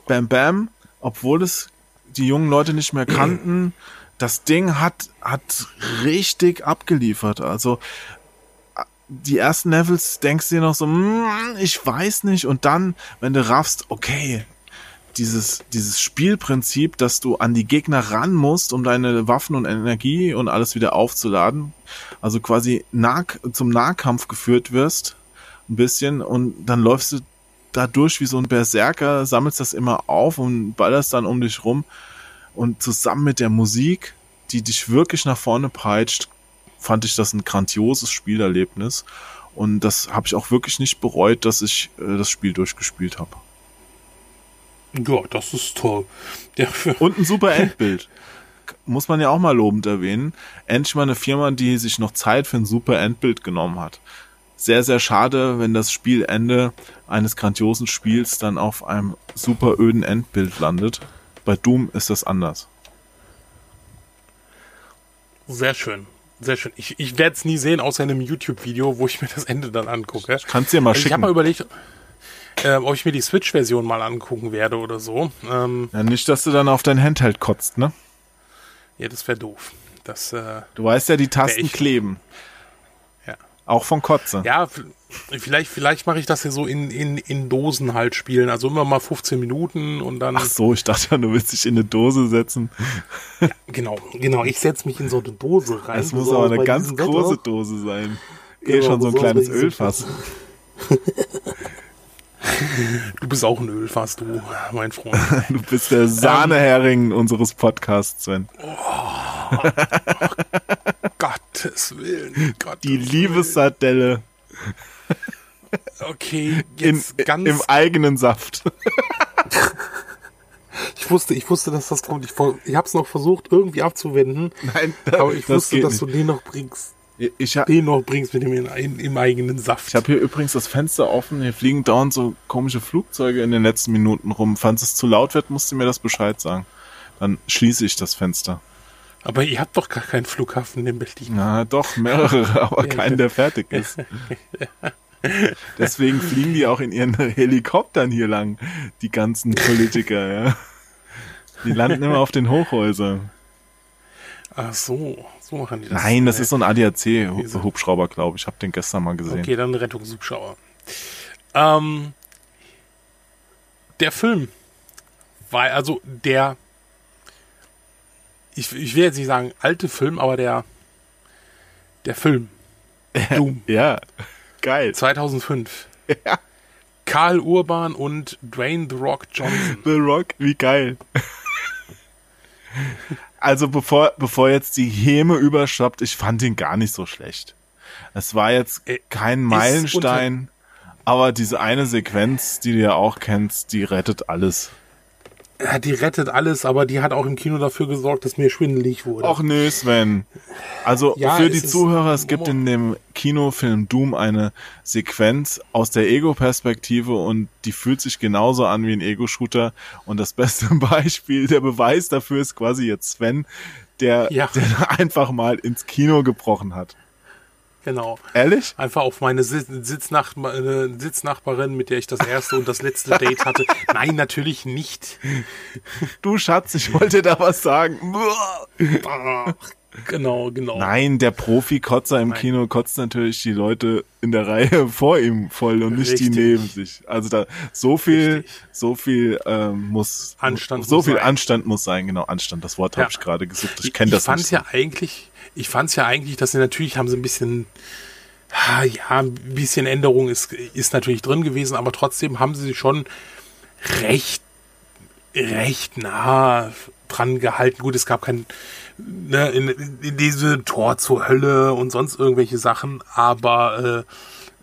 Speaker 2: Bam Bam, obwohl es die jungen Leute nicht mehr kannten, das Ding hat, hat richtig abgeliefert. Also die ersten Levels denkst du dir noch so, mm, ich weiß nicht. Und dann, wenn du raffst, okay, dieses, dieses Spielprinzip, dass du an die Gegner ran musst, um deine Waffen und Energie und alles wieder aufzuladen, also quasi nah, zum Nahkampf geführt wirst, ein bisschen, und dann läufst du da durch wie so ein Berserker, sammelst das immer auf und ballerst dann um dich rum und zusammen mit der Musik, die dich wirklich nach vorne peitscht, fand ich das ein grandioses Spielerlebnis. Und das habe ich auch wirklich nicht bereut, dass ich äh, das Spiel durchgespielt habe.
Speaker 1: Ja, das ist toll. Ja,
Speaker 2: Und ein super *laughs* Endbild. Muss man ja auch mal lobend erwähnen. Endlich mal eine Firma, die sich noch Zeit für ein super Endbild genommen hat. Sehr, sehr schade, wenn das Spielende eines grandiosen Spiels dann auf einem super öden Endbild landet. Bei Doom ist das anders.
Speaker 1: Sehr schön. Sehr schön. Ich, ich werde es nie sehen, außer in einem YouTube-Video, wo ich mir das Ende dann angucke.
Speaker 2: Kannst dir mal
Speaker 1: Also ich
Speaker 2: schicken.
Speaker 1: habe mal überlegt, äh, ob ich mir die Switch-Version mal angucken werde oder so. Ähm,
Speaker 2: ja, nicht, dass du dann auf dein Handheld kotzt, ne?
Speaker 1: ja, das wäre doof. Das, äh,
Speaker 2: Du weißt ja, die Tasten
Speaker 1: ich-
Speaker 2: kleben.
Speaker 1: ja.
Speaker 2: Auch von Kotze.
Speaker 1: Ja, vielleicht, vielleicht mache ich das ja so in, in, in Dosen halt spielen. Also immer mal 15 Minuten und dann.
Speaker 2: Ach so, ich dachte, du willst dich in eine Dose setzen.
Speaker 1: Genau, genau. Ich setze mich in so eine Dose rein.
Speaker 2: Es muss aber eine ganz
Speaker 1: diesem Wetter.
Speaker 2: große Dose sein. eh
Speaker 1: Genau,
Speaker 2: schon so ein kleines Ölfass. *laughs*
Speaker 1: Du bist auch ein Ölfass, du, mein Freund. *laughs*
Speaker 2: Du bist der Sahnehering unseres Podcasts, Sven.
Speaker 1: Gottes Willen. Gottes
Speaker 2: Die. Liebessardelle
Speaker 1: Okay,
Speaker 2: in,
Speaker 1: jetzt ganz.
Speaker 2: im eigenen Saft. *laughs*
Speaker 1: ich wusste, ich wusste, dass das kommt. Ich, ich habe es noch versucht, irgendwie abzuwenden.
Speaker 2: Nein,
Speaker 1: Aber ich *laughs*
Speaker 2: das
Speaker 1: wusste,
Speaker 2: geht
Speaker 1: dass
Speaker 2: nicht.
Speaker 1: du den noch bringst.
Speaker 2: Ich habe
Speaker 1: Den noch bringst mit dem in, in, im eigenen Saft.
Speaker 2: ich hab hier übrigens das Fenster offen. Hier fliegen dauernd so komische Flugzeuge in den letzten Minuten rum. Falls es zu laut wird, musst du mir das Bescheid sagen. Dann schließe ich das Fenster.
Speaker 1: Aber ihr habt doch gar keinen Flughafen in Berlin.
Speaker 2: Na, doch, mehrere, *laughs* aber keinen, der fertig ist. *laughs* Deswegen fliegen die auch in ihren Helikoptern hier lang, die ganzen Politiker, ja. Die landen immer auf den Hochhäusern.
Speaker 1: Ach so, so machen die das.
Speaker 2: Nein, das ist so ein ADAC-Hubschrauber, glaube ich. Ich habe den gestern mal gesehen.
Speaker 1: Okay, dann Rettungshubschrauber. Ähm, der Film war also der, ich, ich will jetzt nicht sagen alte Film, aber der, der Film. *laughs* Doom.
Speaker 2: Ja, geil.
Speaker 1: 2005. *laughs* Karl Urban und Dwayne The Rock Johnson.
Speaker 2: The Rock, wie geil. Also bevor, bevor jetzt die Häme überschwappt, ich fand ihn gar nicht so schlecht. Es war jetzt
Speaker 1: Äh,
Speaker 2: kein Meilenstein, aber diese eine Sequenz, die du ja auch kennst, die rettet alles.
Speaker 1: Ja, die rettet alles, aber die hat auch im Kino dafür gesorgt, dass mir schwindelig wurde.
Speaker 2: Och nö, Sven. Also
Speaker 1: Ja,
Speaker 2: für die Zuhörer, es gibt in dem Kinofilm Doom eine Sequenz aus der Ego-Perspektive und die fühlt sich genauso an wie ein Ego-Shooter. Und das beste *laughs* Beispiel, der Beweis dafür ist quasi jetzt Sven, der,
Speaker 1: Ja.
Speaker 2: der *laughs* einfach mal ins Kino gebrochen hat.
Speaker 1: Genau.
Speaker 2: Ehrlich?
Speaker 1: Einfach auf meine Sitz Sitznach Sitznachbarin, mit der ich das erste und das letzte *laughs* Date hatte. Nein, natürlich nicht.
Speaker 2: Du Schatz, ich wollte da was sagen.
Speaker 1: Genau, genau.
Speaker 2: Nein, der Profi-Kotzer im
Speaker 1: Nein.
Speaker 2: Kino kotzt natürlich die Leute in der Reihe *laughs* vor ihm voll und nicht die
Speaker 1: Richtig.
Speaker 2: neben sich. Also da so viel,
Speaker 1: Richtig.
Speaker 2: so viel ähm, muss
Speaker 1: Anstand
Speaker 2: so
Speaker 1: muss
Speaker 2: viel
Speaker 1: sein.
Speaker 2: Anstand muss sein. Genau, Anstand. Das Wort habe
Speaker 1: Ja.
Speaker 2: ich gerade gesucht. Ich kenne das
Speaker 1: fand's
Speaker 2: nicht.
Speaker 1: ja eigentlich, ich fand's ja eigentlich, dass sie natürlich haben sie ein bisschen, ja, ein bisschen Änderung ist, ist natürlich drin gewesen, aber trotzdem haben sie sich schon recht, recht nah dran gehalten. Gut, es gab kein, ne, in, in diese Tor zur Hölle und sonst irgendwelche Sachen, aber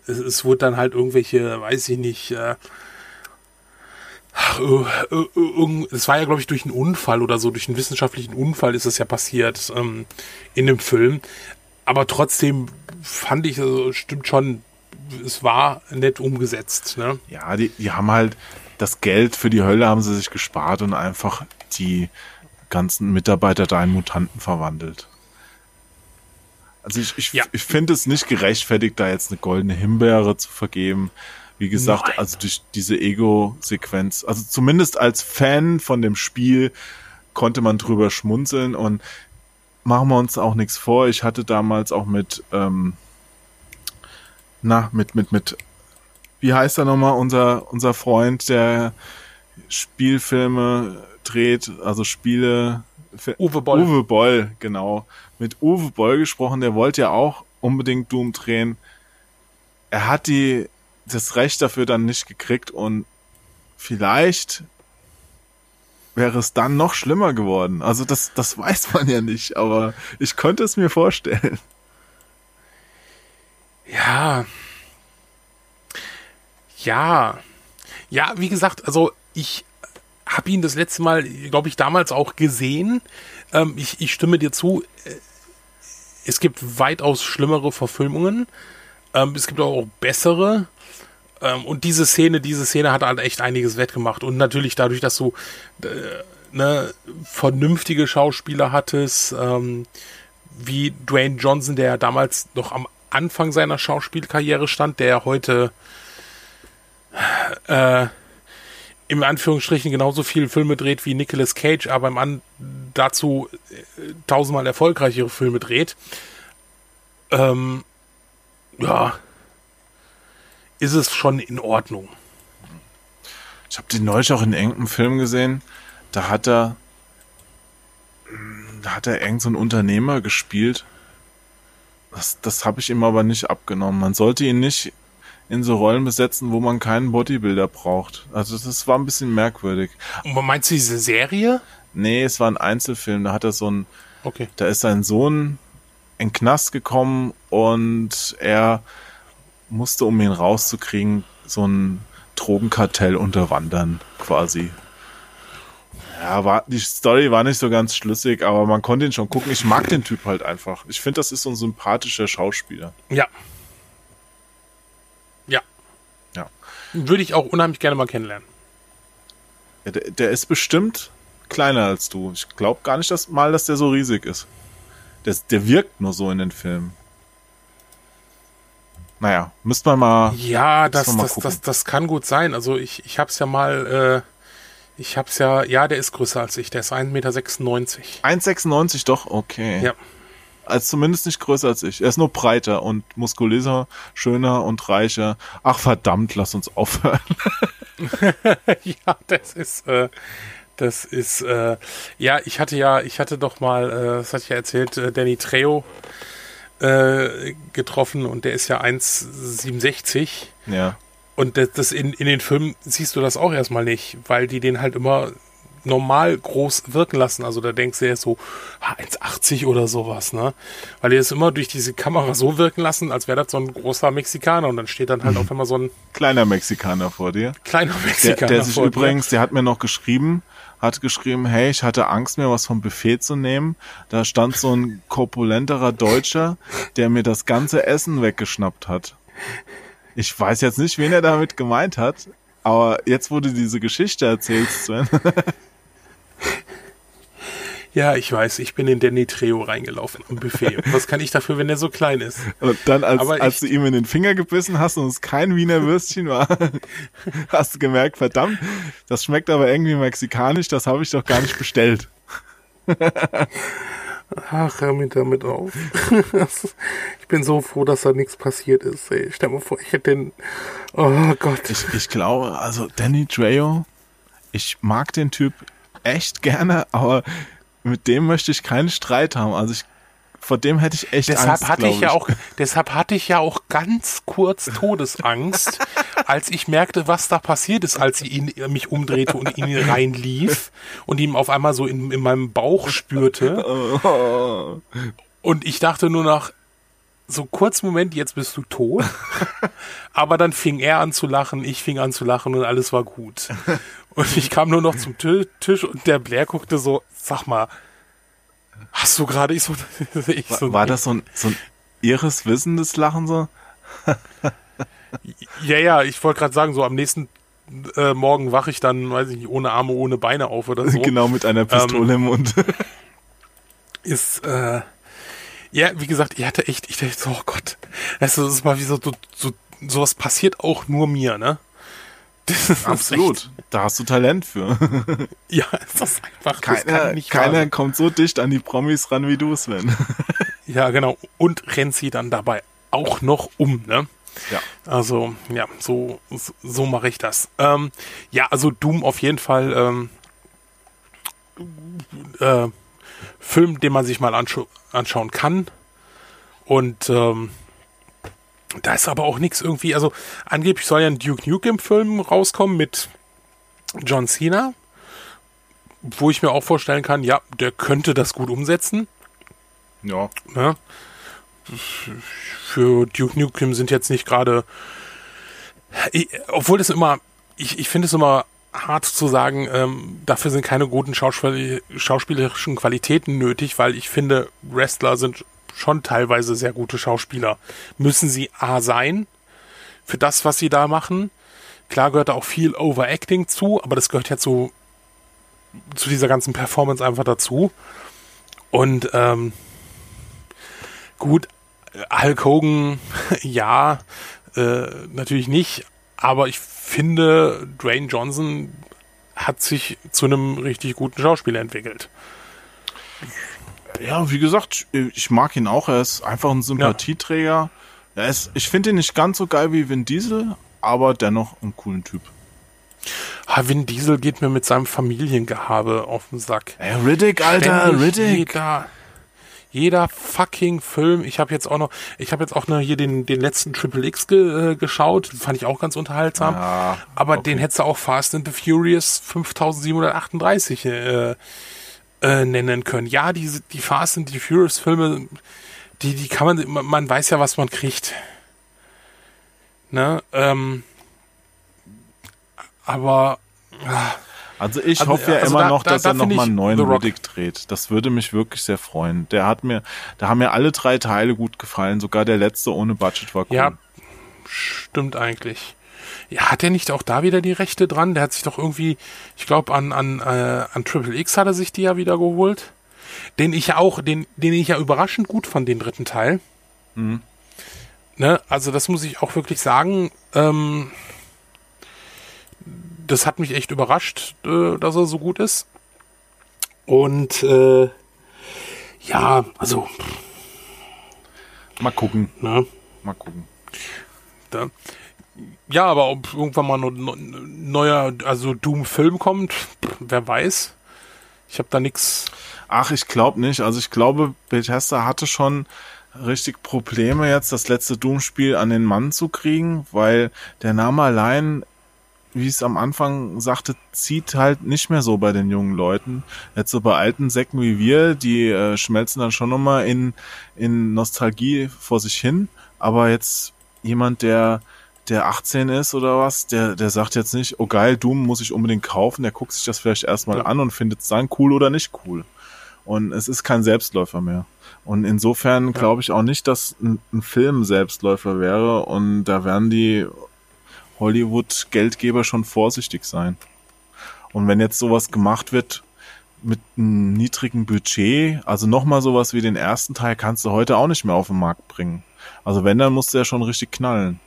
Speaker 1: äh, es, es wurde dann halt irgendwelche, weiß ich nicht, äh, Ach, äh, äh, irgend- Es war ja, glaube ich, durch einen Unfall oder so, durch einen wissenschaftlichen Unfall ist es ja passiert ähm, in dem Film. Aber trotzdem fand ich, also, stimmt schon, es war nett umgesetzt. Ne?
Speaker 2: Ja, die, die haben halt das Geld für die Hölle haben sie sich gespart und einfach die ganzen Mitarbeiter da in Mutanten verwandelt. Also ich, ich,
Speaker 1: Ja.
Speaker 2: ich finde es nicht gerechtfertigt, da jetzt eine goldene Himbeere zu vergeben. Wie gesagt,
Speaker 1: Nein.
Speaker 2: also durch diese Ego-Sequenz, also zumindest als Fan von dem Spiel konnte man drüber schmunzeln und machen wir uns auch nichts vor. Ich hatte damals auch mit, ähm, na, mit, mit, mit, wie heißt er nochmal, unser, unser Freund, der Spielfilme dreht, also Spiele.
Speaker 1: Uwe Boll.
Speaker 2: Uwe Boll, genau. Mit Uwe Boll gesprochen, der wollte ja auch unbedingt Doom drehen. Er hat die, das Recht dafür dann nicht gekriegt und vielleicht wäre es dann noch schlimmer geworden. Also das, das *laughs* weiß man ja nicht, aber ich könnte es mir vorstellen.
Speaker 1: Ja. Ja. Ja, wie gesagt, also ich habe ihn das letzte Mal, glaube ich, damals auch gesehen. Ähm, ich, ich stimme dir zu. äh, Es gibt weitaus schlimmere Verfilmungen. Ähm, es gibt auch bessere. Ähm, und diese Szene, diese Szene hat halt echt einiges wettgemacht. Und natürlich dadurch, dass du äh, ne, vernünftige Schauspieler hattest, ähm, wie Dwayne Johnson, der damals noch am Anfang seiner Schauspielkarriere stand, der heute äh, im Anführungsstrichen genauso viele Filme dreht wie Nicolas Cage, aber im An dazu äh, tausendmal erfolgreichere Filme dreht. Ähm, ja, ist es schon in Ordnung.
Speaker 2: Ich habe den neulich auch in irgendeinem Film gesehen. Da hat er, da hat er irgend so einen Unternehmer gespielt. Das, das habe ich ihm aber nicht abgenommen. Man sollte ihn nicht in so Rollen besetzen, wo man keinen Bodybuilder braucht. Also das war ein bisschen merkwürdig.
Speaker 1: Und meinst du diese Serie?
Speaker 2: Nee, es war ein Einzelfilm. Da hat er so ein,
Speaker 1: Okay.
Speaker 2: da ist sein Sohn in den Knast gekommen und er musste, um ihn rauszukriegen, so ein Drogenkartell unterwandern, quasi. Ja, war, die Story war nicht so ganz schlüssig, aber man konnte ihn schon gucken. Ich mag den Typ halt einfach. Ich finde, das ist so ein sympathischer Schauspieler.
Speaker 1: Ja. Ja.
Speaker 2: Ja.
Speaker 1: Würde ich auch unheimlich gerne mal kennenlernen.
Speaker 2: Ja, der, der ist bestimmt kleiner als du. Ich glaube gar nicht dass, mal, dass der so riesig ist. Der, der wirkt nur so in den Filmen. Naja, müsste man mal.
Speaker 1: Ja, das,
Speaker 2: mal
Speaker 1: das, das, das kann gut sein. Also ich, ich hab's ja mal, äh, ich hab's ja, ja, der ist größer als ich, der ist 1,96 Meter.
Speaker 2: 1,96 doch, okay.
Speaker 1: Ja.
Speaker 2: Also zumindest nicht größer als ich. Er ist nur breiter und muskulöser, schöner und reicher. Ach verdammt, lass uns aufhören. *laughs*
Speaker 1: ja, das ist, äh, das ist, äh, ja, ich hatte ja, ich hatte doch mal, äh, das hatte ich ja erzählt, äh, Danny Trejo äh, getroffen und der ist ja 1,67
Speaker 2: Ja.
Speaker 1: und das, das in, in den Filmen siehst du das auch erstmal nicht, weil die den halt immer normal groß wirken lassen. Also da denkst du, er ist so ah, 1,80 oder sowas, ne? Weil die es immer durch diese Kamera so wirken lassen, als wäre das so ein großer Mexikaner und dann steht dann halt *laughs* auf einmal so ein
Speaker 2: Kleiner Mexikaner vor dir.
Speaker 1: kleiner
Speaker 2: Der,
Speaker 1: Mexikaner
Speaker 2: der sich
Speaker 1: vor dir.
Speaker 2: übrigens, der hat mir noch geschrieben, hat geschrieben, hey, ich hatte Angst, mir was vom Buffet zu nehmen. Da stand so ein korpulenterer Deutscher, der mir das ganze Essen weggeschnappt hat. Ich weiß jetzt nicht, wen er damit gemeint hat, aber jetzt, du diese Geschichte erzählst, Sven, *laughs*
Speaker 1: Ja, ich weiß, ich bin in Danny Trejo reingelaufen am Buffet. Was kann ich dafür, wenn der so klein ist?
Speaker 2: und dann, als,
Speaker 1: Aber
Speaker 2: als du
Speaker 1: ich-
Speaker 2: ihm in den Finger gebissen hast und es kein Wiener Würstchen war, *laughs* hast du gemerkt, verdammt, das schmeckt aber irgendwie mexikanisch, das habe ich doch gar nicht bestellt.
Speaker 1: Ach, hör mir damit auf. *laughs* ich bin so froh, dass da nichts passiert ist. Ey. Stell mal vor, ich hätte den. Oh Gott.
Speaker 2: Ich, ich glaube, also Danny Trejo, ich mag den Typ echt gerne, aber mit dem möchte ich keinen Streit haben. Also ich, vor dem hätte ich echt
Speaker 1: Deshalb
Speaker 2: Angst,
Speaker 1: hatte
Speaker 2: glaub
Speaker 1: ich ja auch, deshalb hatte ich ja auch ganz kurz Todesangst, *laughs* als ich merkte, was da passiert ist, als ich ihn, mich umdrehte und in ihn *laughs* reinlief und ihm auf einmal so in, in meinem Bauch spürte. Und ich dachte nur nach so kurz Moment, jetzt bist du tot. *laughs* Aber dann fing er an zu lachen, ich fing an zu lachen und alles war gut. Und ich kam nur noch zum Ti- Tisch und der Blair guckte so, sag mal, hast du gerade, ich so, *laughs* ich so,
Speaker 2: War das so ein, so ein irres, wissendes Lachen so? *laughs*
Speaker 1: Ja, ja, ich wollte gerade sagen, so am nächsten äh, Morgen wache ich dann, weiß ich nicht, ohne Arme, ohne Beine auf oder so. *laughs*
Speaker 2: Genau mit einer Pistole im Mund.
Speaker 1: Ist, äh, ja, wie gesagt, ich hatte echt, ich dachte so, oh Gott, das ist, das ist mal wie so, so, so, sowas passiert auch nur mir, ne? Das ist
Speaker 2: Absolut.
Speaker 1: Echt,
Speaker 2: Da hast du Talent für. *laughs*
Speaker 1: ja, es ist einfach, das
Speaker 2: Keiner,
Speaker 1: kann nicht wahr
Speaker 2: keiner kommt so dicht an die Promis ran wie du, Sven. *laughs*
Speaker 1: Ja, genau. Und rennt sie dann dabei auch noch um, ne?
Speaker 2: Ja.
Speaker 1: Also, ja, so, so, so mache ich das. Ähm, ja, also Doom auf jeden Fall ähm, äh, Film, den man sich mal anschau anschauen kann. Und ähm, da ist aber auch nichts irgendwie, also angeblich soll ja ein Duke Nukem-Film rauskommen mit John Cena, wo ich mir auch vorstellen kann, ja, der könnte das gut umsetzen.
Speaker 2: Ja.
Speaker 1: Ne? Für Duke Nukem sind jetzt nicht gerade. Obwohl das immer. Ich, ich finde es immer hart zu sagen, ähm, dafür sind keine guten Schauspiel schauspielerischen Qualitäten nötig, weil ich finde, Wrestler sind schon teilweise sehr gute Schauspieler. Müssen sie A sein für das, was sie da machen. Klar gehört da auch viel Overacting zu, aber das gehört ja zu, zu dieser ganzen Performance einfach dazu. Und ähm, gut, Hulk Hogan, *laughs* ja, äh, natürlich nicht, aber ich finde, Dwayne Johnson hat sich zu einem richtig guten Schauspieler entwickelt.
Speaker 2: Ja, wie gesagt, ich mag ihn auch. Er ist einfach ein Sympathieträger. Ja. Ist, ich finde ihn nicht ganz so geil wie Vin Diesel, aber dennoch ein coolen Typ.
Speaker 1: Ha, Vin Diesel geht mir mit seinem Familiengehabe auf den Sack.
Speaker 2: Ey, Riddick, Alter, Ständig Riddick.
Speaker 1: Jeder, jeder fucking Film. Ich habe jetzt auch noch, ich habe jetzt auch noch hier den, den letzten Triple X ge, äh, geschaut. Fand ich auch ganz unterhaltsam. Ja, Aber okay. den hättest du auch Fast and the Furious 5738 äh, äh, nennen können. Ja, diese, die Fast and the Furious Filme, die, die kann man, man weiß ja, was man kriegt. Ne, ähm, aber,
Speaker 2: ah, also ich also, hoffe ja also immer da, noch, dass da, da er nochmal einen neuen Riddick dreht. Das würde mich wirklich sehr freuen. Der hat mir, da haben mir alle drei Teile gut gefallen. Sogar der letzte ohne Budget war cool.
Speaker 1: Ja, stimmt eigentlich. Ja, hat er nicht auch da wieder die Rechte dran? Der hat sich doch irgendwie, ich glaube, an, an, äh, an Triple X hat er sich die ja wieder geholt. Den ich ja auch, den, den ich ja überraschend gut fand, den dritten Teil. Mhm. Ne, also das muss ich auch wirklich sagen. Ähm, das hat mich echt überrascht, äh, dass er so gut ist. Und äh, ja, also.
Speaker 2: Mal gucken.
Speaker 1: Ne?
Speaker 2: Mal gucken.
Speaker 1: Da. Ja, aber ob irgendwann mal ein neuer, also Doom-Film kommt, wer weiß. Ich habe da nichts.
Speaker 2: Ach, ich glaube nicht. Also ich glaube, Bethesda hatte schon richtig Probleme jetzt, das letzte Doom-Spiel an den Mann zu kriegen, weil der Name allein wie ich es am Anfang sagte, zieht halt nicht mehr so bei den jungen Leuten. Jetzt so bei alten Säcken wie wir, die äh, schmelzen dann schon nochmal in, in Nostalgie vor sich hin. Aber jetzt jemand, der, der 18 ist oder was, der, der sagt jetzt nicht, oh geil, Doom muss ich unbedingt kaufen. Der guckt sich das vielleicht erstmal ja. an und findet es dann cool oder nicht cool. Und es ist kein Selbstläufer mehr. Und insofern ja. glaube ich auch nicht, dass ein, ein Film Selbstläufer wäre. Und da werden die Hollywood-Geldgeber schon vorsichtig sein. Und wenn jetzt sowas gemacht wird mit einem niedrigen Budget, also nochmal sowas wie den ersten Teil kannst du heute auch nicht mehr auf den Markt bringen. Also wenn, dann musst du ja schon richtig knallen.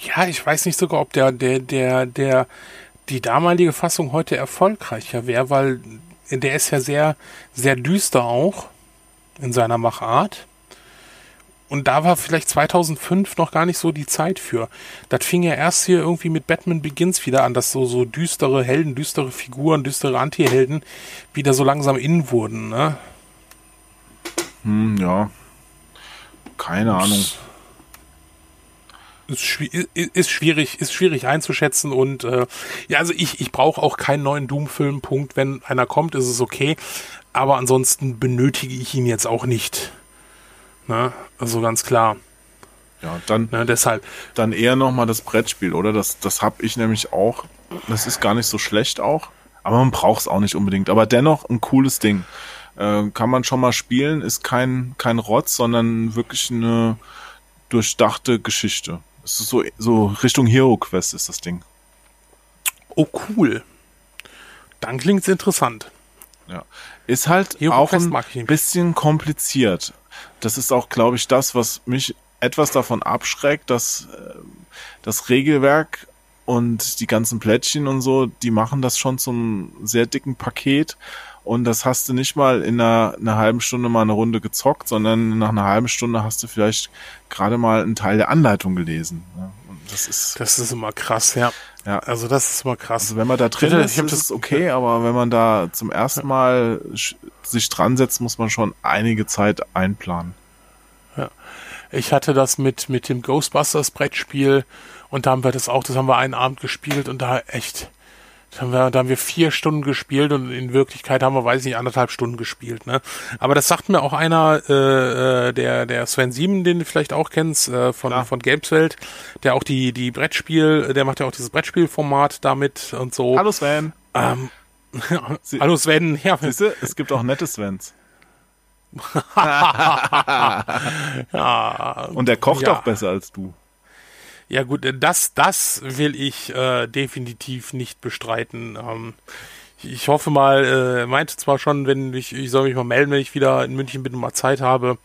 Speaker 1: Ja, ich weiß nicht sogar, ob der, der, der, der, die damalige Fassung heute erfolgreicher wäre, weil der ist ja sehr, sehr düster auch in seiner Machart. Und da war vielleicht 2005 noch gar nicht so die Zeit für. Das fing ja erst hier irgendwie mit Batman Begins wieder an, dass so, so düstere Helden, düstere Figuren, düstere Anti-Helden wieder so langsam in wurden, ne?
Speaker 2: Hm, ja. Keine Ups. Ahnung.
Speaker 1: Ist, ist, schwierig, ist schwierig einzuschätzen und äh, ja, also ich, ich brauche auch keinen neuen Doom-Film. Punkt. Wenn einer kommt, ist es okay. Aber ansonsten benötige ich ihn jetzt auch nicht. Ne? Also ganz klar.
Speaker 2: Ja, dann, ne, deshalb. dann eher nochmal das Brettspiel, oder? Das, das habe ich nämlich auch. Das ist gar nicht so schlecht auch. Aber man braucht es auch nicht unbedingt. Aber dennoch ein cooles Ding. Äh, kann man schon mal spielen, ist kein, kein Rotz, sondern wirklich eine durchdachte Geschichte. Es ist so, so Richtung Hero Quest ist das Ding.
Speaker 1: Oh, cool. Dann klingt es interessant.
Speaker 2: Ja. Ist halt Hero auch Quest ein bisschen kompliziert das ist auch, glaube ich, das, was mich etwas davon abschreckt, dass äh, das Regelwerk und die ganzen Plättchen und so, die machen das schon zum sehr dicken Paket. Und das hast du nicht mal in einer, einer halben Stunde mal eine Runde gezockt, sondern nach einer halben Stunde hast du vielleicht gerade mal einen Teil der Anleitung gelesen. Ja,
Speaker 1: das ist, das ist immer krass, ja. Ja. Also das ist immer krass. Also
Speaker 2: wenn man da drin ist, ist es okay, aber wenn man da zum ersten Mal sich dran setzt, muss man schon einige Zeit einplanen.
Speaker 1: Ja. Ich hatte das mit, mit dem Ghostbusters Brettspiel und da haben wir das auch, das haben wir einen Abend gespielt und da echt, haben, wir, da haben wir vier Stunden gespielt und in Wirklichkeit haben wir, weiß ich nicht, anderthalb Stunden gespielt. Ne? Aber das sagt mir auch einer, äh, äh der, der Sven Sieben, den du vielleicht auch kennst, äh, von, Klar. von Gameswelt, der auch die, die Brettspiel, der macht ja auch dieses Brettspielformat damit und so.
Speaker 2: Hallo Sven.
Speaker 1: Ähm, *laughs* Hallo Sven. Ja.
Speaker 2: Siehste, es gibt auch nette Svens. *laughs* *laughs*
Speaker 1: ja.
Speaker 2: Und der kocht ja. auch besser als du.
Speaker 1: Ja gut, das, das will ich äh, definitiv nicht bestreiten. Ähm, ich hoffe mal, äh, meinte zwar schon, wenn ich, ich soll mich mal melden, wenn ich wieder in München bin und mal Zeit habe.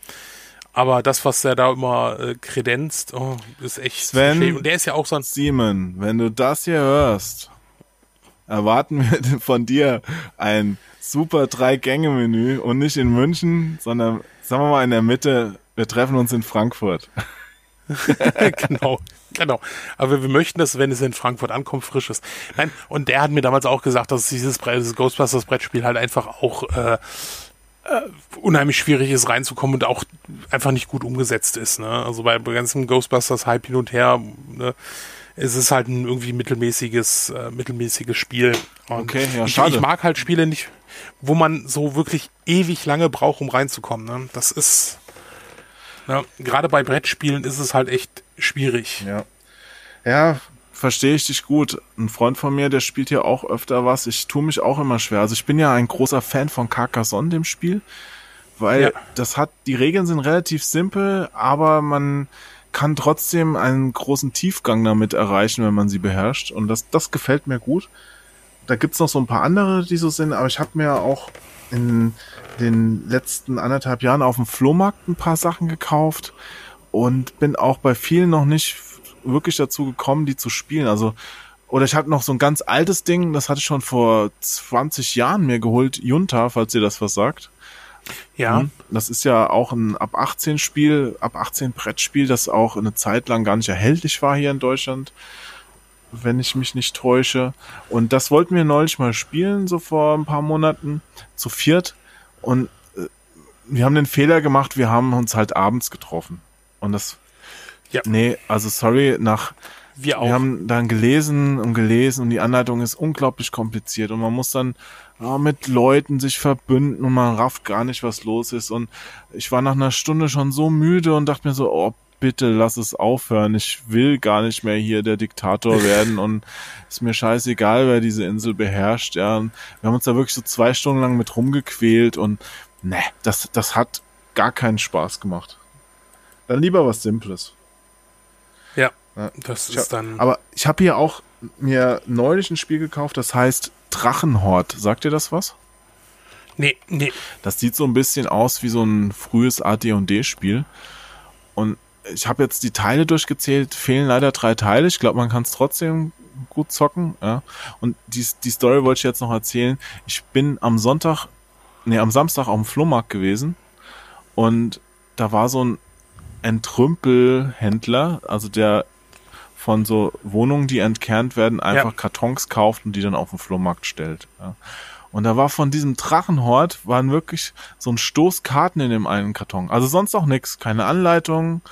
Speaker 1: Aber das, was er da immer äh, kredenzt, oh, ist echt
Speaker 2: Sven schön.
Speaker 1: Und der ist ja auch so ein
Speaker 2: Simon, wenn du das hier hörst, erwarten wir *laughs* von dir ein super Drei-Gänge-Menü und nicht in München, sondern sagen wir mal in der Mitte, wir treffen uns in Frankfurt. *laughs* *laughs*
Speaker 1: genau, genau. Aber wir möchten, dass, wenn es in Frankfurt ankommt, frisch ist. Nein, und der hat mir damals auch gesagt, dass dieses, Ghostbusters Brettspiel halt einfach auch äh, äh, unheimlich schwierig ist reinzukommen und auch einfach nicht gut umgesetzt ist. Ne? Also bei ganzen Ghostbusters Hype hin und her, ne? es ist halt ein irgendwie mittelmäßiges, äh, mittelmäßiges Spiel.
Speaker 2: Und okay, ja,
Speaker 1: ich,
Speaker 2: schade.
Speaker 1: Ich mag halt Spiele nicht, wo man so wirklich ewig lange braucht, um reinzukommen. Ne? Das ist, ne? gerade bei Brettspielen ist es halt echt schwierig.
Speaker 2: Ja. Ja, verstehe ich dich gut. Ein Freund von mir, der spielt ja auch öfter was. Ich tue mich auch immer schwer. Also ich bin ja ein großer Fan von Carcassonne, dem Spiel, weil ja. das hat, die Regeln sind relativ simpel, aber man, kann trotzdem einen großen Tiefgang damit erreichen, wenn man sie beherrscht. Und das, das gefällt mir gut. Da gibt's noch so ein paar andere, die so sind, aber ich habe mir auch in den letzten anderthalb Jahren auf dem Flohmarkt ein paar Sachen gekauft und bin auch bei vielen noch nicht wirklich dazu gekommen, die zu spielen. Also, oder ich habe noch so ein ganz altes Ding, das hatte ich schon vor 20 Jahren mir geholt, Junta, falls ihr das was sagt.
Speaker 1: Ja. Mhm.
Speaker 2: Das ist ja auch ein ab 18 Spiel, ab 18 Brettspiel, das auch eine Zeit lang gar nicht erhältlich war hier in Deutschland, wenn ich mich nicht täusche. Und das wollten wir neulich mal spielen, so vor ein paar Monaten, zu viert. Und äh, wir haben den Fehler gemacht, wir haben uns halt abends getroffen. Und das, ja. nee, also sorry, nach, wir, auch. wir haben dann gelesen und gelesen und die Anleitung ist unglaublich kompliziert und man muss dann ja, mit Leuten sich verbünden und man rafft gar nicht, was los ist. Und ich war nach einer Stunde schon so müde und dachte mir so, oh, bitte lass es aufhören. Ich will gar nicht mehr hier der Diktator *laughs* werden und ist mir scheißegal, wer diese Insel beherrscht. Ja, und wir haben uns da wirklich so zwei Stunden lang mit rumgequält und ne, das, das hat gar keinen Spaß gemacht. Dann lieber was Simples.
Speaker 1: Ja, ja. das ist
Speaker 2: hab,
Speaker 1: dann.
Speaker 2: Aber ich habe hier auch mir neulich ein Spiel gekauft, das heißt Drachenhort. Sagt dir das was?
Speaker 1: Nee, nee.
Speaker 2: Das sieht so ein bisschen aus wie so ein frühes AD&D-Spiel. Und ich habe jetzt die Teile durchgezählt, fehlen leider drei Teile. Ich glaube, man kann es trotzdem gut zocken. Ja. Und die, die Story wollte ich jetzt noch erzählen. Ich bin am Sonntag, nee, am Samstag auf dem Flohmarkt gewesen und da war so ein Entrümpelhändler, also der von so Wohnungen, die entkernt werden, einfach ja. Kartons kauft und die dann auf den Flohmarkt stellt. Ja. Und da war von diesem Drachenhort waren wirklich so ein Stoß Karten in dem einen Karton. Also sonst auch nichts, keine Anleitung.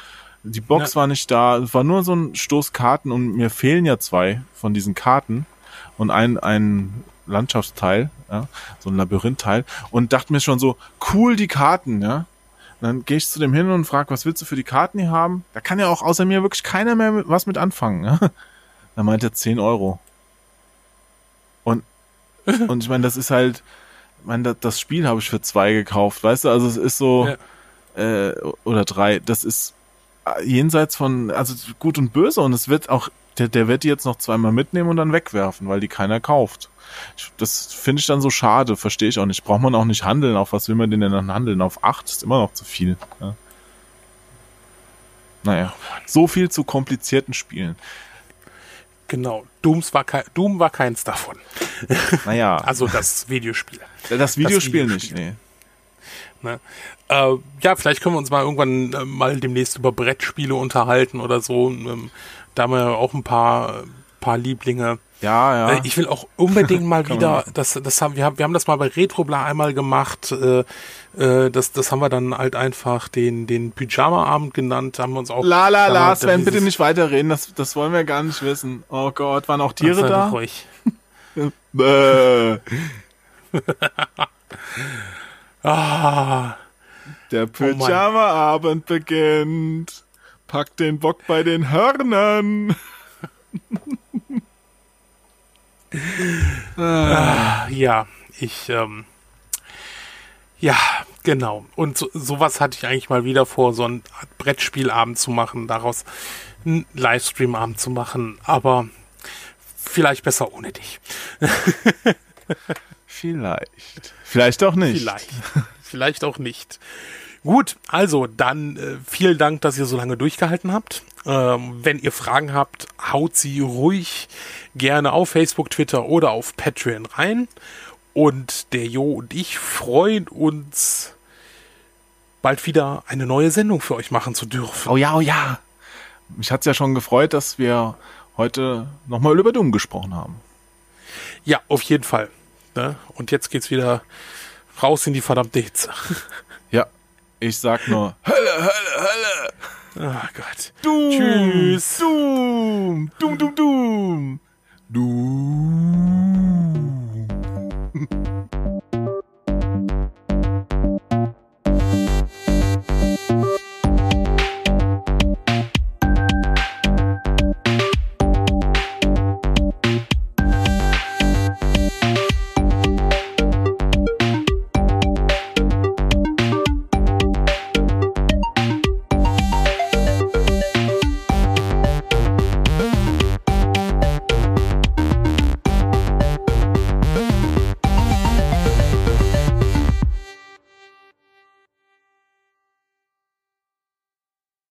Speaker 2: Die Box ja. war nicht da, es war nur so ein Stoß Karten und mir fehlen ja zwei von diesen Karten und ein ein Landschaftsteil, ja, so ein Labyrinthteil und dachte mir schon so cool die Karten, ja dann gehe ich zu dem hin und frage, was willst du für die Karten hier haben? Da kann ja auch außer mir wirklich keiner mehr mit, was mit anfangen. Ne? Da meint er 10 Euro. Und, *laughs* und ich meine, das ist halt, ich meine, das Spiel habe ich für zwei gekauft, weißt du? Also es ist so, ja. äh, oder drei, das ist jenseits von, also gut und böse und es wird auch, der, der wird die jetzt noch zweimal mitnehmen und dann wegwerfen, weil die keiner kauft das finde ich dann so schade, verstehe ich auch nicht. Braucht man auch nicht handeln. Auf was will man denn dann handeln? Auf acht ist immer noch zu viel. Ja. Naja, so viel zu komplizierten Spielen.
Speaker 1: Genau, Dooms war kein, Doom war keins davon.
Speaker 2: Naja. *laughs*
Speaker 1: also das Videospiel.
Speaker 2: Das Videospiel, das Videospiel. nicht, nee.
Speaker 1: Ne? Äh, ja, vielleicht können wir uns mal irgendwann äh, mal demnächst über Brettspiele unterhalten oder so. Ähm, da haben wir auch ein paar, paar Lieblinge.
Speaker 2: Ja, ja.
Speaker 1: Äh, ich will auch unbedingt mal *laughs* wieder, das, das haben wir haben, wir haben das mal bei Retrobla einmal gemacht. Äh, äh, das, das haben wir dann halt einfach den, den Pyjama-Abend genannt, haben wir uns auch.
Speaker 2: La la la, Sven, bitte nicht weiterreden, das, das wollen wir gar nicht wissen. Oh Gott, waren auch Tiere da?
Speaker 1: Ruhig. *laughs* *laughs* Ah,
Speaker 2: Der Pyjama-Abend beginnt. Pack den Bock bei den Hörnern.
Speaker 1: ja, ich, ähm, ja, genau. Und so, sowas hatte ich eigentlich mal wieder vor, so ein Brettspielabend zu machen, daraus einen Livestream-Abend zu machen, aber vielleicht besser ohne dich. *laughs*
Speaker 2: Vielleicht. Vielleicht auch nicht.
Speaker 1: Vielleicht. Vielleicht auch nicht. Gut, also dann äh, vielen Dank, dass ihr so lange durchgehalten habt. Ähm, wenn ihr Fragen habt, haut sie ruhig gerne auf Facebook, Twitter oder auf Patreon rein. Und der Jo und ich freuen uns, bald wieder eine neue Sendung für euch machen zu dürfen.
Speaker 2: Oh ja, oh ja. Mich hat's ja schon gefreut, dass wir heute nochmal über Doom gesprochen haben.
Speaker 1: Ja, auf jeden Fall. Ne? Und jetzt geht's wieder raus in die verdammte Hitze. *laughs*
Speaker 2: Ja, ich sag nur Hölle, Hölle, Hölle.
Speaker 1: Ach oh Gott.
Speaker 2: Doom,
Speaker 1: Tschüss.
Speaker 2: Doom, Doom, Doom, Doom. Doom.